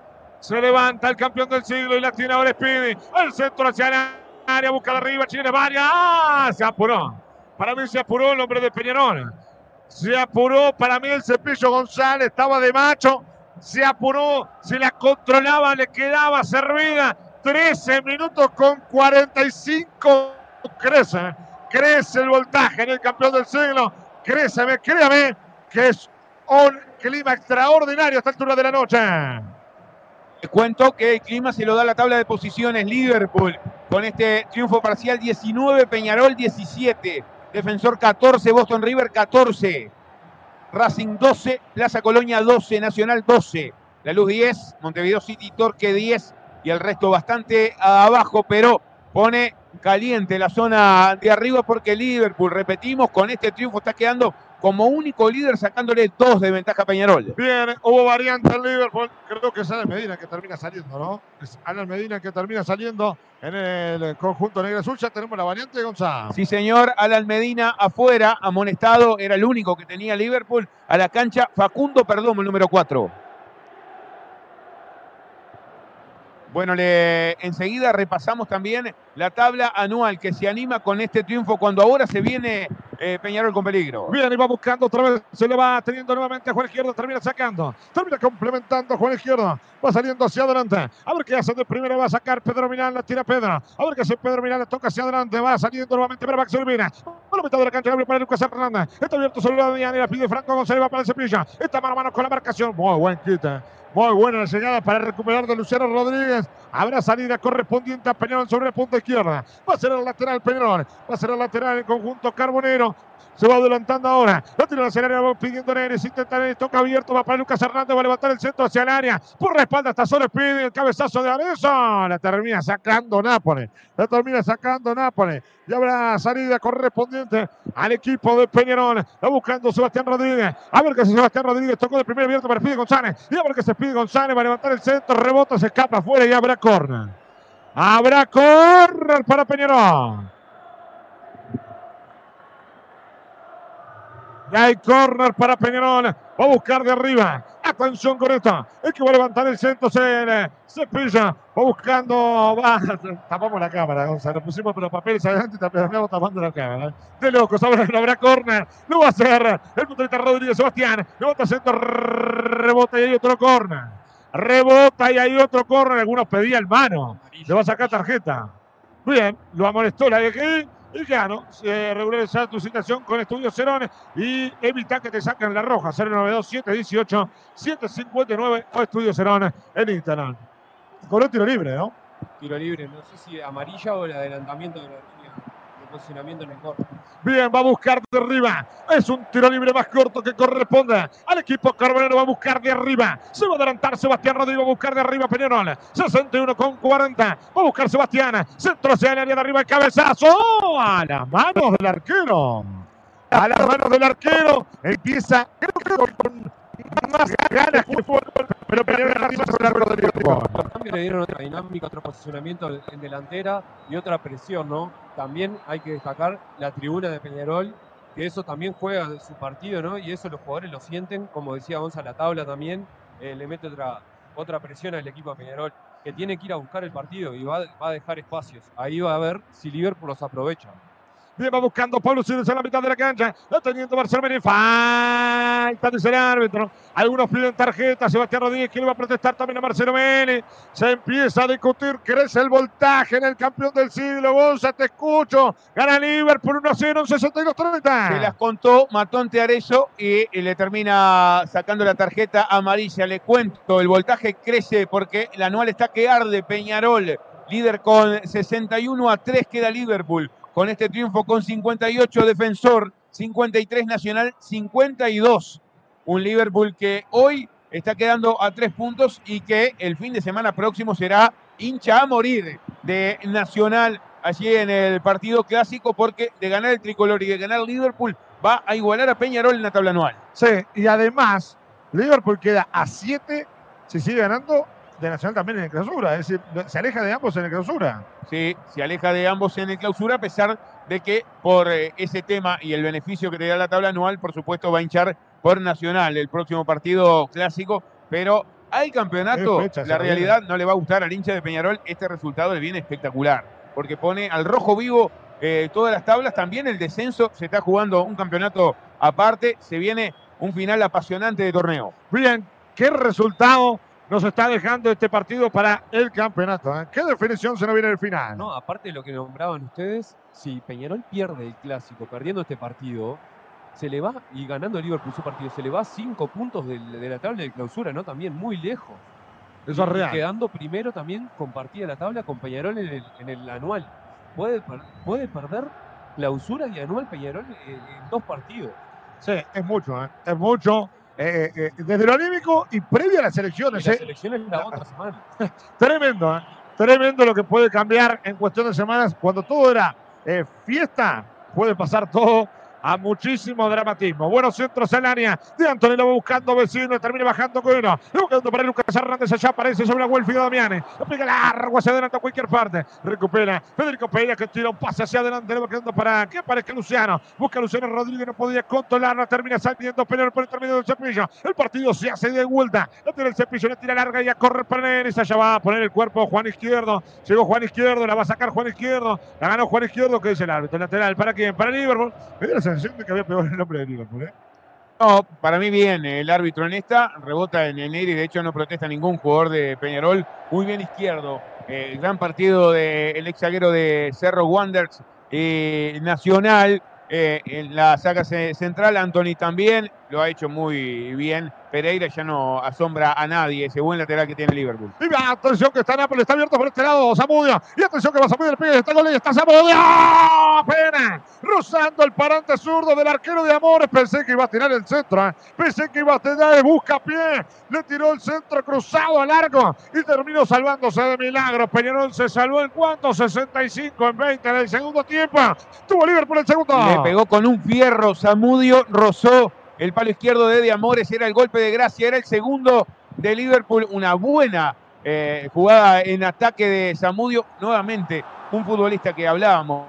Se levanta el campeón del siglo y la tiene ahora Speedy. Al centro hacia el área, busca de arriba, Chile varias. ¡Ah! Se apuró. Para mí se apuró el hombre de Peñarol. Se apuró, para mí el cepillo González estaba de macho. Se apuró, se la controlaba, le quedaba servida. 13 minutos con 45. Crece, crece el voltaje en el campeón del siglo Créame, créame que es un clima extraordinario a esta altura de la noche. Te cuento que el clima se lo da la tabla de posiciones Liverpool con este triunfo parcial 19, Peñarol 17, Defensor 14, Boston River 14, Racing 12, Plaza Colonia 12, Nacional 12, La Luz 10, Montevideo City Torque 10 y el resto bastante abajo, pero pone caliente la zona de arriba porque Liverpool, repetimos, con este triunfo está quedando como único líder sacándole dos de ventaja a Peñarol. Bien, hubo variante en Liverpool. Creo que es Alan Medina que termina saliendo, ¿no? Es Alan Medina que termina saliendo en el conjunto negro azul. Ya tenemos la variante, Gonzalo. Sí, señor. Alan Medina afuera, amonestado. Era el único que tenía Liverpool a la cancha. Facundo Perdomo, el número 4. Bueno, enseguida repasamos también la tabla anual que se anima con este triunfo cuando ahora se viene eh, Peñarol con peligro. Bien, y va buscando otra vez, se le va teniendo nuevamente a Juan Izquierdo, termina sacando, termina complementando a Juan Izquierdo, va saliendo hacia adelante, a ver qué hace de primera, va a sacar Pedro Milán, la tira Pedro, a ver qué hace Pedro Milán, le toca hacia adelante, va saliendo nuevamente para Max Urbina, a la mitad de la cancha, abre para Lucas Hernández, está abierto sobre la y la pide Franco González, va para el cepilla, está mano a mano con la marcación, muy buen quita. Muy buena la llegada para recuperar de Luciano Rodríguez. Habrá salida correspondiente a Peñarol sobre el punto izquierda. Va a ser el lateral Peñarol. Va a ser el lateral el conjunto Carbonero. Se va adelantando ahora. Lo tira hacia el área, pidiendo Neres. Intenta Neres, toca abierto. Va para Lucas Hernández. Va a levantar el centro hacia el área. Por la espalda está solo pide el cabezazo de Arezzo. La termina sacando Nápoles. La termina sacando Nápoles. Y habrá salida correspondiente al equipo de Peñarol. Está buscando Sebastián Rodríguez. A ver qué Sebastián Rodríguez tocó de primer abierto para Pide González. Y a ver qué se pide González. Va a levantar el centro. Rebota, se escapa afuera y habrá corner. Habrá corner para Peñarol. Y hay corner para Peñarol. Va a buscar de arriba. Atención con esto. Es que va a levantar el centro. Se, se pilla. Va buscando. Va. [LAUGHS] Tapamos la cámara, Gonzalo. Pusimos los papeles adelante y terminamos tapando la cámara. De locos. Ahora no habrá corner. Lo va a hacer el puntista Rodríguez Sebastián. Levanta centro. Rebota y hay otro corner. Rebota y hay otro corner. Algunos pedían mano. Le va a sacar tarjeta. Bien. Lo amonestó la de aquí y gano, eh, regularizar tu situación con Estudios Cerón y evita que te saquen la roja. 092-718-759 o Estudios Cerón en Instagram. Con un tiro libre, ¿no? Tiro libre, no sé si amarilla o el adelantamiento de la Bien, va a buscar de arriba. Es un tiro libre más corto que corresponde al equipo carbonero. Va a buscar de arriba. Se va a adelantar Sebastián Rodríguez. Va a buscar de arriba Peñarol. 61 con 40. Va a buscar Sebastián. Centro hacia el área de arriba. El cabezazo. A las manos del arquero. A las manos del arquero. Empieza, creo que con más ganas que fue pero Rodríguez. Los cambios le dieron otra dinámica, otro posicionamiento en delantera y otra presión, ¿no? También hay que destacar la tribuna de Peñarol, que eso también juega su partido, ¿no? Y eso los jugadores lo sienten, como decía Gonzalo, la tabla también eh, le mete otra, otra presión al equipo de Peñarol, que tiene que ir a buscar el partido y va, va a dejar espacios. Ahí va a ver si Liverpool los aprovecha. Bien, va buscando Pablo Siles en la mitad de la cancha. Lo teniendo Barcelona. Falta, dice el árbitro. Algunos piden tarjeta. Sebastián Rodríguez que le va a protestar también a Marcelo Mene. Se empieza a discutir. Crece el voltaje en el campeón del siglo. Gonza, te escucho. Gana Liverpool 1-0 en 62-30. Se las contó Matonte Arezzo y, y le termina sacando la tarjeta amarilla. Le cuento, el voltaje crece porque el anual está que arde. Peñarol, líder con 61 a 3 queda Liverpool con este triunfo con 58 defensor, 53 nacional, 52. Un Liverpool que hoy está quedando a tres puntos y que el fin de semana próximo será hincha a morir de Nacional allí en el partido clásico porque de ganar el tricolor y de ganar Liverpool va a igualar a Peñarol en la tabla anual. Sí, y además Liverpool queda a siete si sigue ganando de Nacional también en el clausura, es decir, se aleja de ambos en el clausura. Sí, se aleja de ambos en el clausura, a pesar de que por eh, ese tema y el beneficio que te da la tabla anual, por supuesto va a hinchar por Nacional el próximo partido clásico, pero al campeonato, la realidad no le va a gustar al hincha de Peñarol, este resultado le viene espectacular, porque pone al rojo vivo eh, todas las tablas, también el descenso, se está jugando un campeonato aparte, se viene un final apasionante de torneo. Bien, qué resultado nos está dejando este partido para el campeonato. ¿eh? ¿Qué definición se nos viene el final? No, aparte de lo que nombraban ustedes, si Peñarol pierde el clásico perdiendo este partido, se le va, y ganando el Liverpool su partido, se le va cinco puntos de, la tabla de clausura, ¿no? También muy lejos. Eso es real. quedando primero también compartida la tabla con Peñarol en el, anual. Puede, puede perder clausura y anual Peñarol en, dos partidos. Sí, es mucho, ¿eh? es mucho. Eh, eh, desde lo anímico y previo a las elecciones. las elecciones la otra semana. [LAUGHS] Tremendo, tremendo lo que puede cambiar en cuestión de semanas. Cuando todo era fiesta, puede pasar todo a muchísimo dramatismo. Buenos centros en área de Antonio va buscando vecino, termina bajando con uno. Buscando para Lucas Hernández, allá aparece sobre la Wolfi Damiani. Lo pega largo hacia adelante a cualquier parte. Recupera Federico Peña que tira un pase hacia adelante. Le va quedando para que aparezca Luciano. Busca Luciano Rodríguez, no podía controlarla. Termina saliendo pelear por el término del cepillo. El partido se hace de vuelta. La tira el cepillo, la tira larga y a correr para Neres. Allá va a poner el cuerpo Juan Izquierdo. Llegó Juan Izquierdo, la va a sacar Juan Izquierdo. La ganó Juan Izquierdo, que es el árbitro lateral. ¿Para quién? Para Liverpool. De de ¿eh? No, para mí bien, el árbitro en esta, rebota en el y de hecho no protesta ningún jugador de Peñarol. Muy bien izquierdo, el gran partido del zaguero de Cerro Wanderers eh, Nacional. Eh, en la saga central, Anthony también lo ha hecho muy bien. Pereira ya no asombra a nadie, ese buen lateral que tiene Liverpool. Y atención que está Nápoles, está abierto por este lado, Zamudio. Y atención que va Zamudio, el pegue, está gol y está Zamudio. Pena, rozando el parante zurdo del arquero de Amores. Pensé que iba a tirar el centro, ¿eh? pensé que iba a tener busca pie. Le tiró el centro cruzado a largo y terminó salvándose de milagro. Peñarol se salvó en cuánto? 65 en 20 del segundo tiempo. Tuvo Liverpool el segundo. Le pegó con un fierro, Zamudio rozó el palo izquierdo de Eddie Amores era el golpe de gracia, era el segundo de Liverpool. Una buena eh, jugada en ataque de Zamudio. Nuevamente, un futbolista que hablábamos.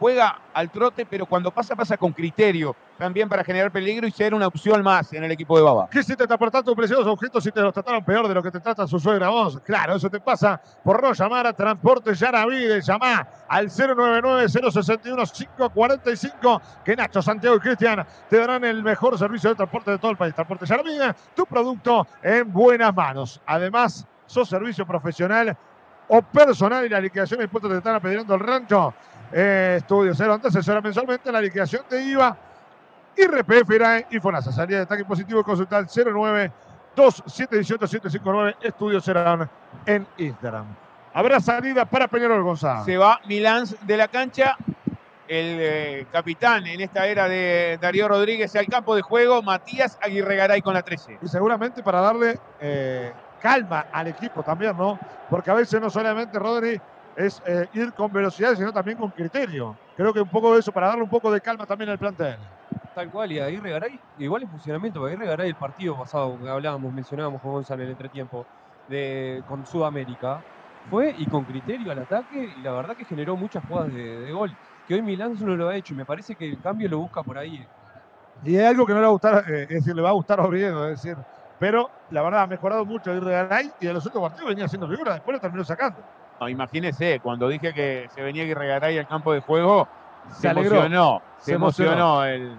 Juega al trote, pero cuando pasa, pasa con criterio también para generar peligro y ser una opción más en el equipo de Baba. ¿Qué si te transportan tus preciosos objetos si te los trataron peor de lo que te trata su suegra vos? Claro, eso te pasa por no llamar a Transporte Yaravide. Llama al 099-061-545 que Nacho, Santiago y Cristian te darán el mejor servicio de transporte de todo el país. Transporte Yaravide, tu producto en buenas manos. Además, sos servicio profesional o personal y la liquidación de impuestos te están apedreando el rancho. Eh, estudio Cero antes asesora mensualmente la liquidación de IVA IRPF IRAE y FONASA. Salida de ataque positivo y consultar 09 2718 759 Estudio Serán en Instagram. Habrá salida para Peñarol González. Se va Milán de la cancha. El eh, capitán en esta era de Darío Rodríguez al campo de juego, Matías Aguirre Garay con la 13. Y seguramente para darle eh, calma al equipo también, ¿no? Porque a veces no solamente Rodri es eh, ir con velocidad, sino también con criterio. Creo que un poco de eso para darle un poco de calma también al plantel. Tal cual, y Aguirre Garay, igual en funcionamiento, Aguirre Garay el partido pasado que hablábamos, mencionábamos con Gonzalo en el entretiempo, de, con Sudamérica, fue y con criterio al ataque, y la verdad que generó muchas jugadas de, gol, que hoy Milán no lo ha hecho, y me parece que el cambio lo busca por ahí. Y es algo que no le va a gustar, eh, es decir, le va a gustar a Oviedo, es decir, pero la verdad ha mejorado mucho de Garay y de los otros partidos venía haciendo figura, después lo terminó sacando. No, imagínese, cuando dije que se venía Garay al campo de juego, se, emocionó, se, emocionó, el,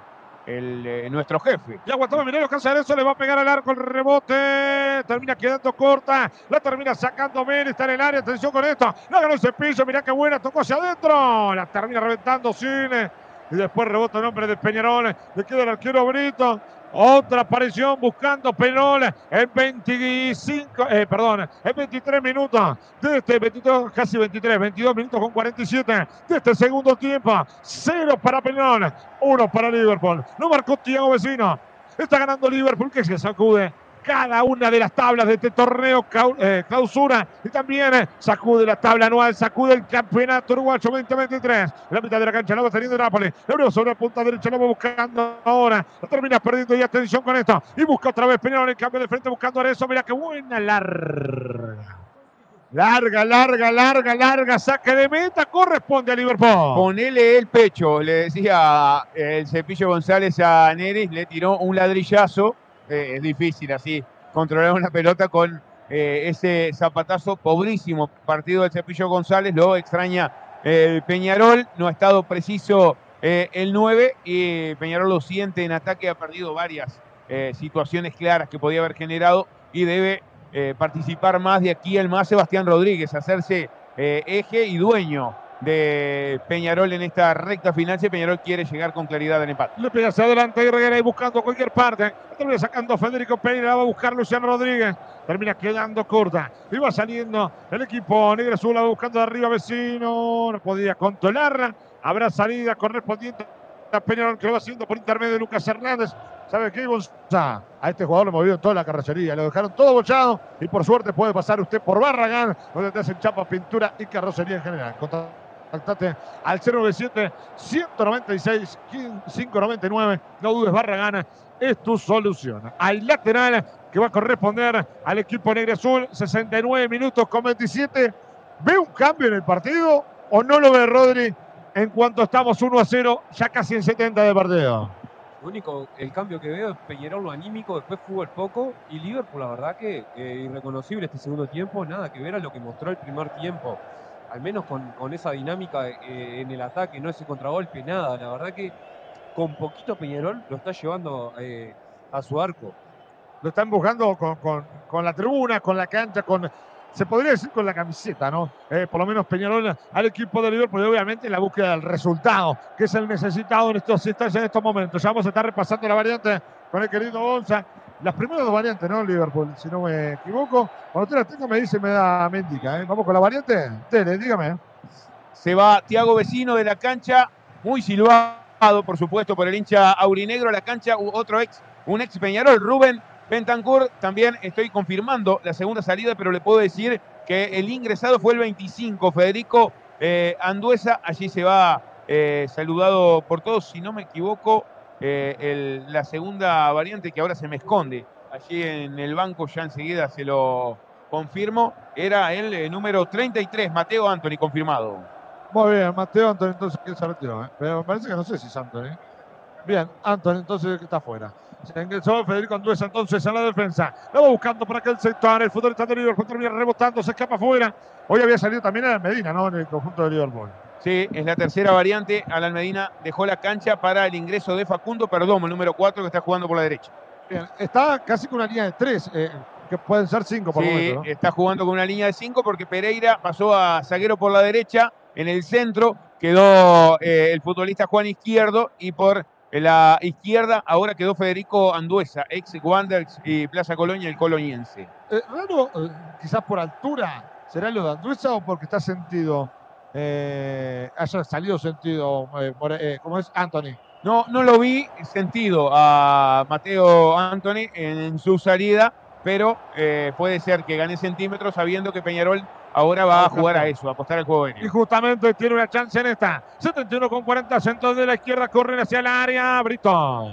eh, nuestro jefe. Y aguantó Minero eso le va a pegar al arco el rebote. Termina quedando corta. La termina sacando Men, está en el área. Atención con esto. La ganó el cepillo. Mirá qué buena. Tocó hacia adentro. La termina reventando Cine. Y después rebota el nombre de Peñarol. Le queda el arquero Brito. Otra aparición buscando Penol en 25, eh, perdón, en 23 minutos de este 22, casi 23, 22 minutos con 47 de este segundo tiempo. Cero para Penol, uno para Liverpool. No marcó Tiago Vecino. Está ganando Liverpool que se sacude cada una de las tablas de este torneo eh, clausura y también eh, sacude la tabla anual, sacude el campeonato uruguayo 2023. La mitad de la cancha la va teniendo Nápoles. La sobre la punta derecha, lo va buscando ahora. La termina perdiendo y atención con esto. Y busca otra vez Peñarol en cambio de frente buscando a eso. Mira qué buena larga. Larga, larga, larga, larga, saque de meta, corresponde a Liverpool. Ponele el pecho, le decía el Cepillo González a Neris, le tiró un ladrillazo eh, es difícil así controlar una pelota con eh, ese zapatazo pobrísimo partido del Cepillo González, lo extraña el Peñarol, no ha estado preciso eh, el 9 y Peñarol lo siente en ataque, ha perdido varias situaciones claras que podía haber generado y debe participar más de aquí el más Sebastián Rodríguez, hacerse eje y dueño de Peñarol en esta recta final. Si Peñarol quiere llegar con claridad al empate. Le pega hacia adelante y buscando cualquier parte. Termina sacando Federico Peña. Va a buscar Luciano Rodríguez. Termina quedando corta. Y va saliendo el equipo Negra Azul. Buscando de arriba vecino. No podía controlarla. Habrá salida correspondiente a Peñarol que lo va haciendo por intermedio de Lucas Hernández. ¿Sabe qué, Gonzalo? A este jugador lo movieron toda la carrocería, lo dejaron todo bochado y por suerte puede pasar usted por Barragán, donde te hacen chapa, pintura y carrocería en general. Contactate al 097-196-599. No dudes, Barragana es tu solución. Al lateral que va a corresponder al equipo negro azul, 69 minutos con 27. ¿Ve un cambio en el partido o no lo ve Rodri en cuanto estamos 1 a 0, ya casi en 70 de partido? Lo único, el cambio que veo es Peñarol lo anímico, después fútbol poco y Liverpool, la verdad que irreconocible este segundo tiempo, nada que ver a lo que mostró el primer tiempo al menos con, esa dinámica eh, en el ataque, no ese contragolpe, nada. La verdad que con poquito Peñarol lo está llevando eh, a su arco. Lo está empujando con, la tribuna, con la cancha, con, se podría decir con la camiseta, ¿no? Eh, por lo menos Peñarol al equipo de Liverpool, obviamente la búsqueda del resultado, que es el necesitado en estos en estos momentos. Ya vamos a estar repasando la variante con el querido Gonza las primeras dos variantes, ¿no? Liverpool, si no me equivoco. Cuando usted las tenga, me dice, me da, me indica. ¿eh? Vamos con la variante. Tele, dígame. Se va Tiago Vecino de la cancha, muy silbado, por supuesto, por el hincha aurinegro. La cancha, otro ex, un ex Peñarol, Rubén Bentancur. También estoy confirmando la segunda salida, pero le puedo decir que el ingresado fue el 25, Federico eh, Anduesa. Allí se va eh, saludado por todos, si no me equivoco. Eh, la segunda variante que ahora se me esconde allí en el banco, ya enseguida se lo confirmo, era el eh, número 33, Mateo Anthony, confirmado. Muy bien, Mateo Anthony, entonces que se retiró, ¿eh? pero me parece que no sé si es Anthony. Bien, Anthony, entonces que está afuera. Se ingresó Federico Anduesa entonces a la defensa. Lo va buscando por aquel sector. El futbolista de Liverpool termina rebotando, se escapa afuera. Hoy había salido también a Medina, ¿no? En el conjunto de Liverpool. Sí, es la tercera variante. Alan Medina dejó la cancha para el ingreso de Facundo Perdomo, el número 4, que está jugando por la derecha. Bien, está casi con una línea de 3, eh, que pueden ser 5 por sí, está jugando con una línea de 5 porque Pereira pasó a zaguero por la derecha, en el centro quedó eh, el futbolista Juan Izquierdo y por la izquierda ahora quedó Federico Anduesa, ex Wanderers y Plaza Colonia, el coloniense. Eh, raro, quizás por altura, ¿será lo de Anduesa o porque está sentido? Eh, haya salido sentido, eh, eh, como es Anthony. No, no lo vi sentido a Mateo Anthony en, su salida, pero eh, puede ser que gane centímetros sabiendo que Peñarol ahora va a jugar a eso, a apostar al juego. Y justamente tiene una chance en esta. 71 con 40 centros de la izquierda, corren hacia el área. Brito.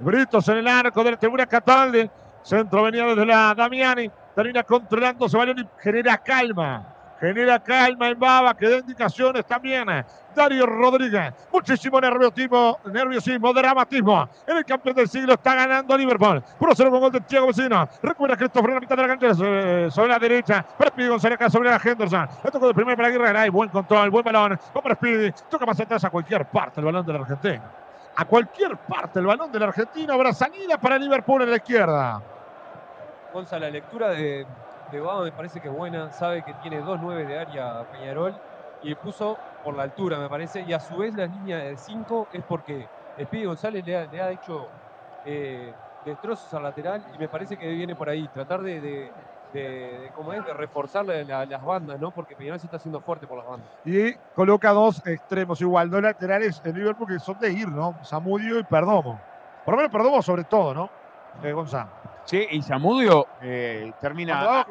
Britos en el arco de la tribuna Cataldi. Centro venía desde la Damiani. Termina controlando, se y genera calma genera calma en Baba, que da indicaciones también. Dario Rodríguez, muchísimo nerviosismo, nerviosismo, dramatismo. En el campeón del siglo está ganando Liverpool. Por cero con gol de Thiago Vecino. Recupera Christopher en la mitad de la cancha sobre la derecha. Para Speedy González acá sobre la Henderson. Le tocó de primero para Aguirre Garay. Buen control, buen balón. Va para Speedy. Toca más atrás a cualquier parte el balón del argentino. A cualquier parte el balón del argentino. Habrá salida para Liverpool en la izquierda. Gonzalo, la lectura de, de Baba me parece que es buena. Sabe que tiene dos nueve de área Peñarol y puso por la altura, me parece. Y a su vez la línea de 5 es porque Speedy González le ha, hecho eh, destrozos al lateral y me parece que viene por ahí. Tratar de, de, de, ¿cómo es? de reforzar la, las bandas, ¿no? Porque Peñarol se está haciendo fuerte por las bandas. Y coloca dos extremos igual, dos laterales en Liverpool que son de ir, ¿no? Samudio y Perdomo. Por lo menos Perdomo sobre todo, ¿no? Eh, Gonzalo. Sí, y Zamudio eh, termina,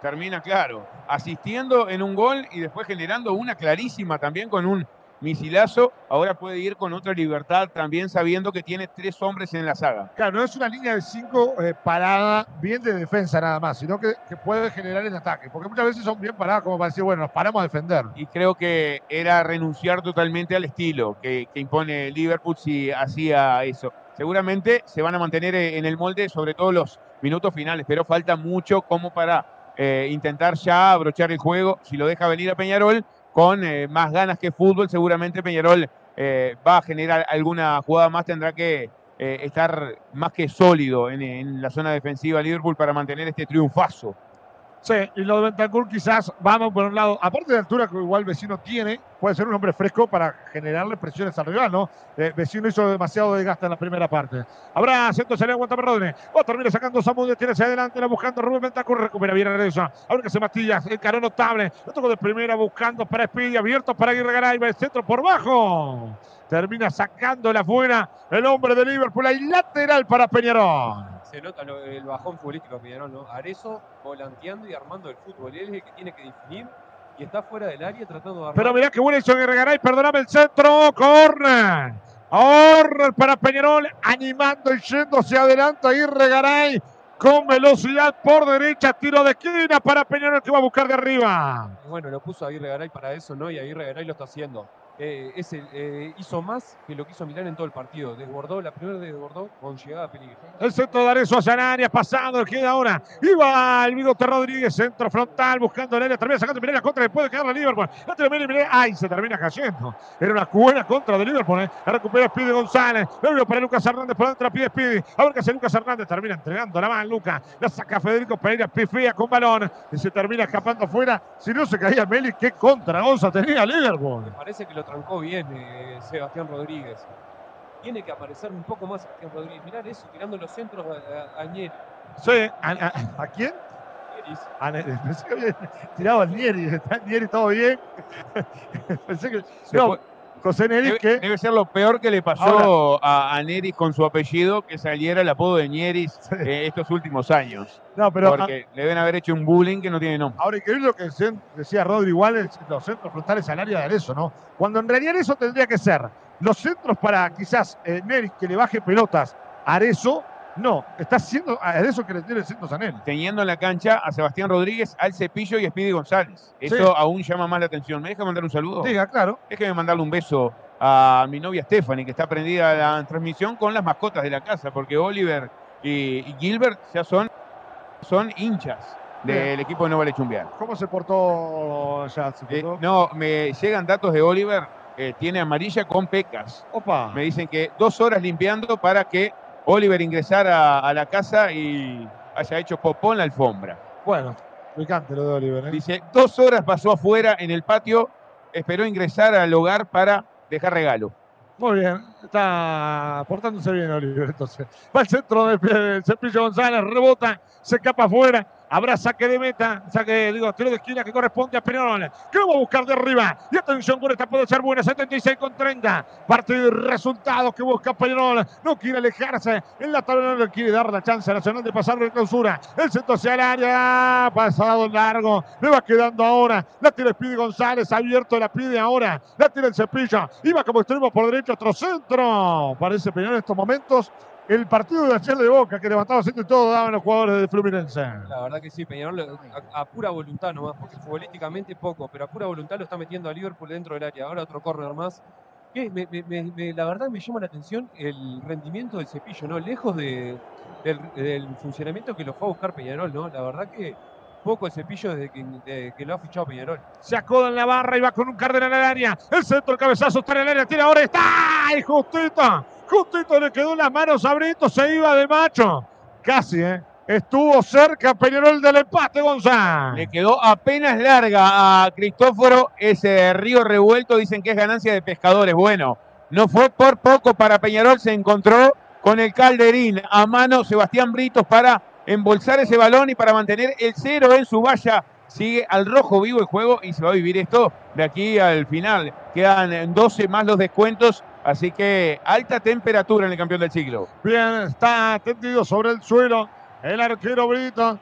termina, claro, asistiendo en un gol y después generando una clarísima también con un misilazo. Ahora puede ir con otra libertad también sabiendo que tiene tres hombres en la saga. Claro, no es una línea de cinco eh, parada bien de defensa nada más, sino que, que puede generar el ataque. Porque muchas veces son bien paradas como para decir, bueno, nos paramos a defender. Y creo que era renunciar totalmente al estilo que, que impone Liverpool si hacía eso. Seguramente se van a mantener en el molde, sobre todo los minutos finales, pero falta mucho como para eh, intentar ya abrochar el juego. Si lo deja venir a Peñarol con eh, más ganas que fútbol, seguramente Peñarol eh, va a generar alguna jugada más, tendrá que eh, estar más que sólido en, en la zona defensiva Liverpool para mantener este triunfazo. Sí, y lo de Bentancur quizás, vamos por un lado, aparte de altura que igual Vecino tiene, puede ser un hombre fresco para generarle presiones al rival, ¿no? Eh, Vecino hizo demasiado desgaste en la primera parte. Habrá centro, se le aguanta Perrodne. O termina sacando Samudio, tiene hacia adelante, la buscando Rubén Bentancur, recupera bien Areza. Ahora que se Mastillas, encaró notable. Lo tocó de primera buscando para Speedy, abierto para Aguirre Garay, va el centro por bajo. Termina sacándola afuera el hombre de Liverpool, hay lateral para Peñarol. Se nota el bajón futbolístico de Peñarol, ¿no? Arezo volanteando y armando el fútbol. Él es el que tiene que definir y está fuera del área tratando de armar. Pero mirá que bueno hizo Aguirre Garay, perdóname el centro, corner. Corner para Peñarol, animando y yendo hacia adelante Aguirre Garay con velocidad por derecha, tiro de esquina para Peñarol que va a buscar de arriba. Bueno, lo puso Aguirre Garay para eso, ¿no? Y Aguirre Garay lo está haciendo. Eh, es el- eh, hizo más que lo que hizo Milán en todo el partido. Desbordó, la primera desbordó con llegada a peligro. El centro de el área, pasando, queda ahora. Iba el Bigote Rodríguez, centro frontal, buscando el área, termina sacando Mireia contra, le puede quedar a Liverpool. La termina Mireia, ay, se termina cayendo. Era una buena contra de Liverpool, ¿eh? La recupera Speedy González, luego para Lucas Hernández, por dentro pide Speedy. A ver qué hace Lucas Hernández, termina entregando la mano, Lucas. La saca Federico Pereira, pifía con balón y se termina escapando afuera. Si no se caía Meli, qué contra Gonza tenía Liverpool. Me parece que lo trancó bien eh, Sebastián Rodríguez. Tiene que aparecer un poco más Sebastián Rodríguez. Mirá eso, tirando los centros a, a, a. Sí, ¿a, a- a quién? Ah, [LAUGHS] pensé que había tirado al Nieri. [LAUGHS] ¿Está el Nieri todo bien? [LAUGHS] pensé que. No, José Neri, Debe, que. debe ser lo peor que le pasó a, a Neris con su apellido, que saliera el apodo de Neris Sí. eh, estos últimos años. No, pero. porque le deben haber hecho un bullying que no tiene nombre. Ahora, increíble lo que decía- Rodri, igual los centros frontales al área de Arezo, ¿no? Cuando en realidad eso tendría que ser los centros para quizás eh, Neri que le baje pelotas a Arezo. No, está haciendo a Arezo que le tiene a Neri. Teniendo en la cancha a Sebastián Rodríguez, al Cepillo y a Speedy González. Eso Sí. aún llama más la atención. ¿Me deja mandar un saludo? Diga, claro. Déjeme mandarle un beso a mi novia Stephanie, que está prendida a la transmisión con las mascotas de la casa, porque Oliver y, Gilbert ya son, son hinchas del equipo de Nueva Lechumbiar. ¿Cómo se portó ya? ¿Se Eh, no, me llegan datos de Oliver, eh, tiene amarilla con pecas. Opa. Me dicen que dos horas limpiando para que Oliver ingresara a la casa y haya hecho popó en la alfombra. Bueno, picante lo de Oliver, ¿eh? Dice, dos horas pasó afuera en el patio, esperó ingresar al hogar para dejar regalo. Muy bien, está portándose bien Oliver entonces. Va al centro del del Cepillo González, rebota, se escapa afuera, habrá saque de meta, saque, digo, tiro de esquina que corresponde a Peñarol, que va a buscar de arriba. Y atención con esta puede ser buena, 76 con 30. Partido y resultado que busca Peñarol, no quiere alejarse, en la tabla no quiere dar la chance a Nacional de pasar de clausura. El centro hacia el área, pasado largo, le va quedando ahora, la tira Speedy González, abierto, la pide ahora, la tira el Cepillo, iba como extremo por derecho, otro centro. Parece Peñarol en estos momentos el partido de ayer de Boca, que levantaba y todo daban los jugadores de Fluminense. La verdad que sí, Peñarol a, pura voluntad nomás, porque futbolísticamente poco, pero a pura voluntad lo está metiendo a Liverpool dentro del área. Ahora otro córner más. la verdad me llama la atención el rendimiento del cepillo, ¿no? Lejos de, del, funcionamiento que lo fue a buscar Peñarol, ¿no? La verdad que poco el cepillo desde que, lo ha fichado Peñarol. Se acoda en la barra y va con un Cardenal al área. El centro, el cabezazo está en el área, tira ahora, está. ¡Y justito! Justito le quedó en las manos a Brito, se iba de macho. Casi, ¿eh? Estuvo cerca Peñarol del empate, Gonzalo. Le quedó apenas larga a Cristóforo ese río revuelto. Dicen que es ganancia de pescadores. Bueno, no fue por poco para Peñarol. Se encontró con el Calderín a mano Sebastián Britos para embolsar ese balón y para mantener el cero en su valla. Sigue al rojo vivo el juego y se va a vivir esto de aquí al final. Quedan 12 más los descuentos Así que alta temperatura en el campeón del siglo. Bien, está tendido sobre el suelo el arquero Brito.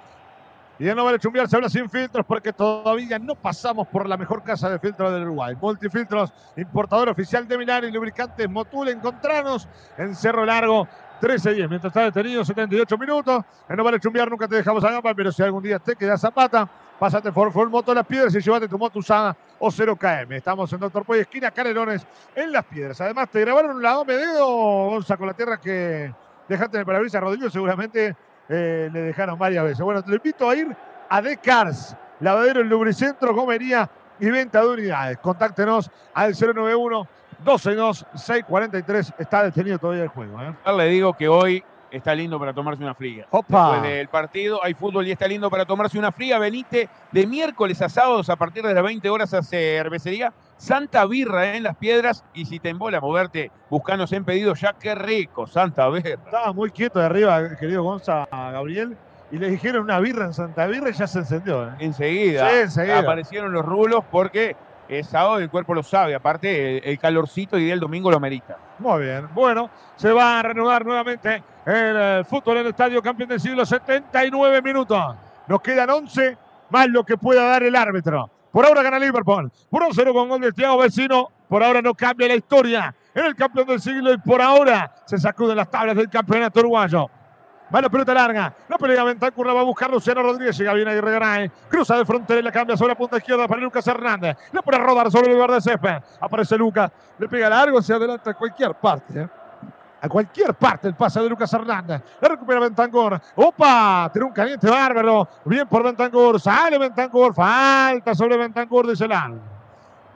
Y el no vale chumbearse habla sin filtros porque todavía no pasamos por la mejor casa de filtros del Uruguay. Multifiltros, importador oficial de Milán y lubricantes Motul. Encontranos en Cerro Largo 13-10. Mientras está detenido, 78 minutos. El no vale chumbear, nunca te dejamos a gamba, pero si algún día te queda zapata, Pásate por Full Moto Las Piedras y llévate tu moto usada o 0KM. Estamos en Doctor Poy, esquina Canelones, en Las Piedras. Además, te grabaron la de dedo, Gonza, con la tierra que dejaste en el parabrisas. Rodrigo seguramente eh, le dejaron varias veces. Bueno, te invito a ir a Decars, lavadero en Lubricentro, comería y venta de unidades. Contáctenos al 091 122 643. Está detenido todavía el juego. ¿eh? Le digo que hoy está lindo para tomarse una fría. Opa. Después del partido hay fútbol y está lindo para tomarse una fría. Venite de miércoles a sábados a partir de las 20 horas a cervecería Santa Birra en Las Piedras. Y si te embola moverte, buscanos en pedido ya. Qué rico, Santa Birra. Estaba muy quieto de arriba, querido Gonza Gabriel. Y le dijeron una birra en Santa Birra y ya se encendió. ¿eh? Enseguida, sí, enseguida aparecieron los rulos porque es sábado y el cuerpo lo sabe. Aparte, el, calorcito y el domingo lo merita. Muy bien. Bueno, se va a reanudar nuevamente el eh, fútbol en el estadio campeón del siglo. 79 minutos. Nos quedan 11 más lo que pueda dar el árbitro. Por ahora gana Liverpool. Por 1-0 con gol de Thiago Vecino. Por ahora no cambia la historia en el campeón del siglo y por ahora se sacuden las tablas del campeonato uruguayo. Va la pelota larga. La pelea Bentancur la va a buscar Luciano Rodríguez. Llega bien ahí Regaray. Cruza de frontera y la cambia sobre la punta izquierda para Lucas Hernández. Le pone a rodar sobre el lugar de césped. Aparece Lucas. Le pega largo hacia adelante a cualquier parte. ¿eh? A cualquier parte el pase de Lucas Hernández. La recupera Bentancur. ¡Opa! Tiene un caliente bárbaro. Bien por Bentancur. Sale Bentancur. Falta sobre Bentancur, dice el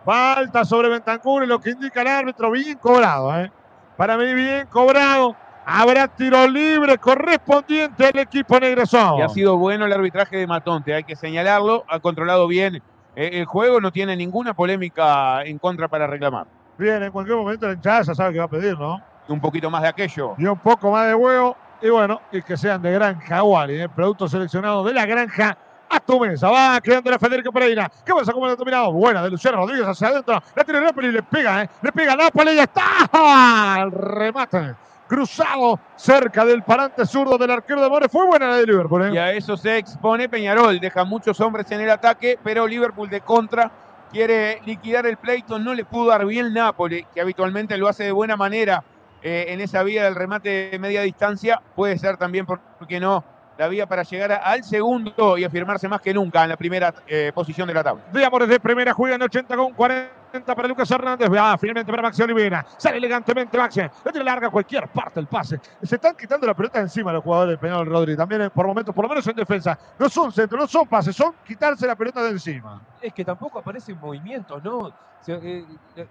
Falta sobre Bentancur y lo que indica el árbitro. Bien cobrado, ¿eh? Para mí, bien cobrado. Habrá tiro libre correspondiente al equipo negro. Y ha sido bueno el arbitraje de Matonte, hay que señalarlo. Ha controlado bien eh, el juego, no tiene ninguna polémica en contra para reclamar. Bien, en cualquier momento la hinchada ya sabe que va a pedir, ¿no? Un poquito más de aquello. Y un poco más de huevo. Y bueno, y que sean de granja Wally, ¿eh? producto seleccionado de la granja a tu mesa. Va quedando la Federico Pereira. ¿Qué pasa? ¿Cómo lo ha dominado? Buena de Luciano Rodríguez hacia adentro. La tiene Napoli y le pega, ¿eh? Le pega Napoli y ya está. El remate cruzado cerca del parante zurdo del arquero de More. Fue buena la de Liverpool. ¿eh? Y a eso se expone Peñarol. Deja muchos hombres en el ataque, pero Liverpool de contra quiere liquidar el pleito. No le pudo dar bien Napoli, que habitualmente lo hace de buena manera eh, en esa vía del remate de media distancia. Puede ser también, porque no? La vía para llegar al segundo y afirmarse más que nunca en la primera eh, posición de la tabla. Veamos desde primera, juegan 80 con 40 para Lucas Hernández. Ah, finalmente para Maxi Olivera. Sale elegantemente Maxi. Le tiene larga cualquier parte el pase. Se están quitando la pelota encima los jugadores del Peñarol Rodríguez. También eh, por momentos, por lo menos en defensa. No son centros, no son pases, son quitarse la pelota de encima. Es que tampoco aparecen movimientos, ¿no? Eh,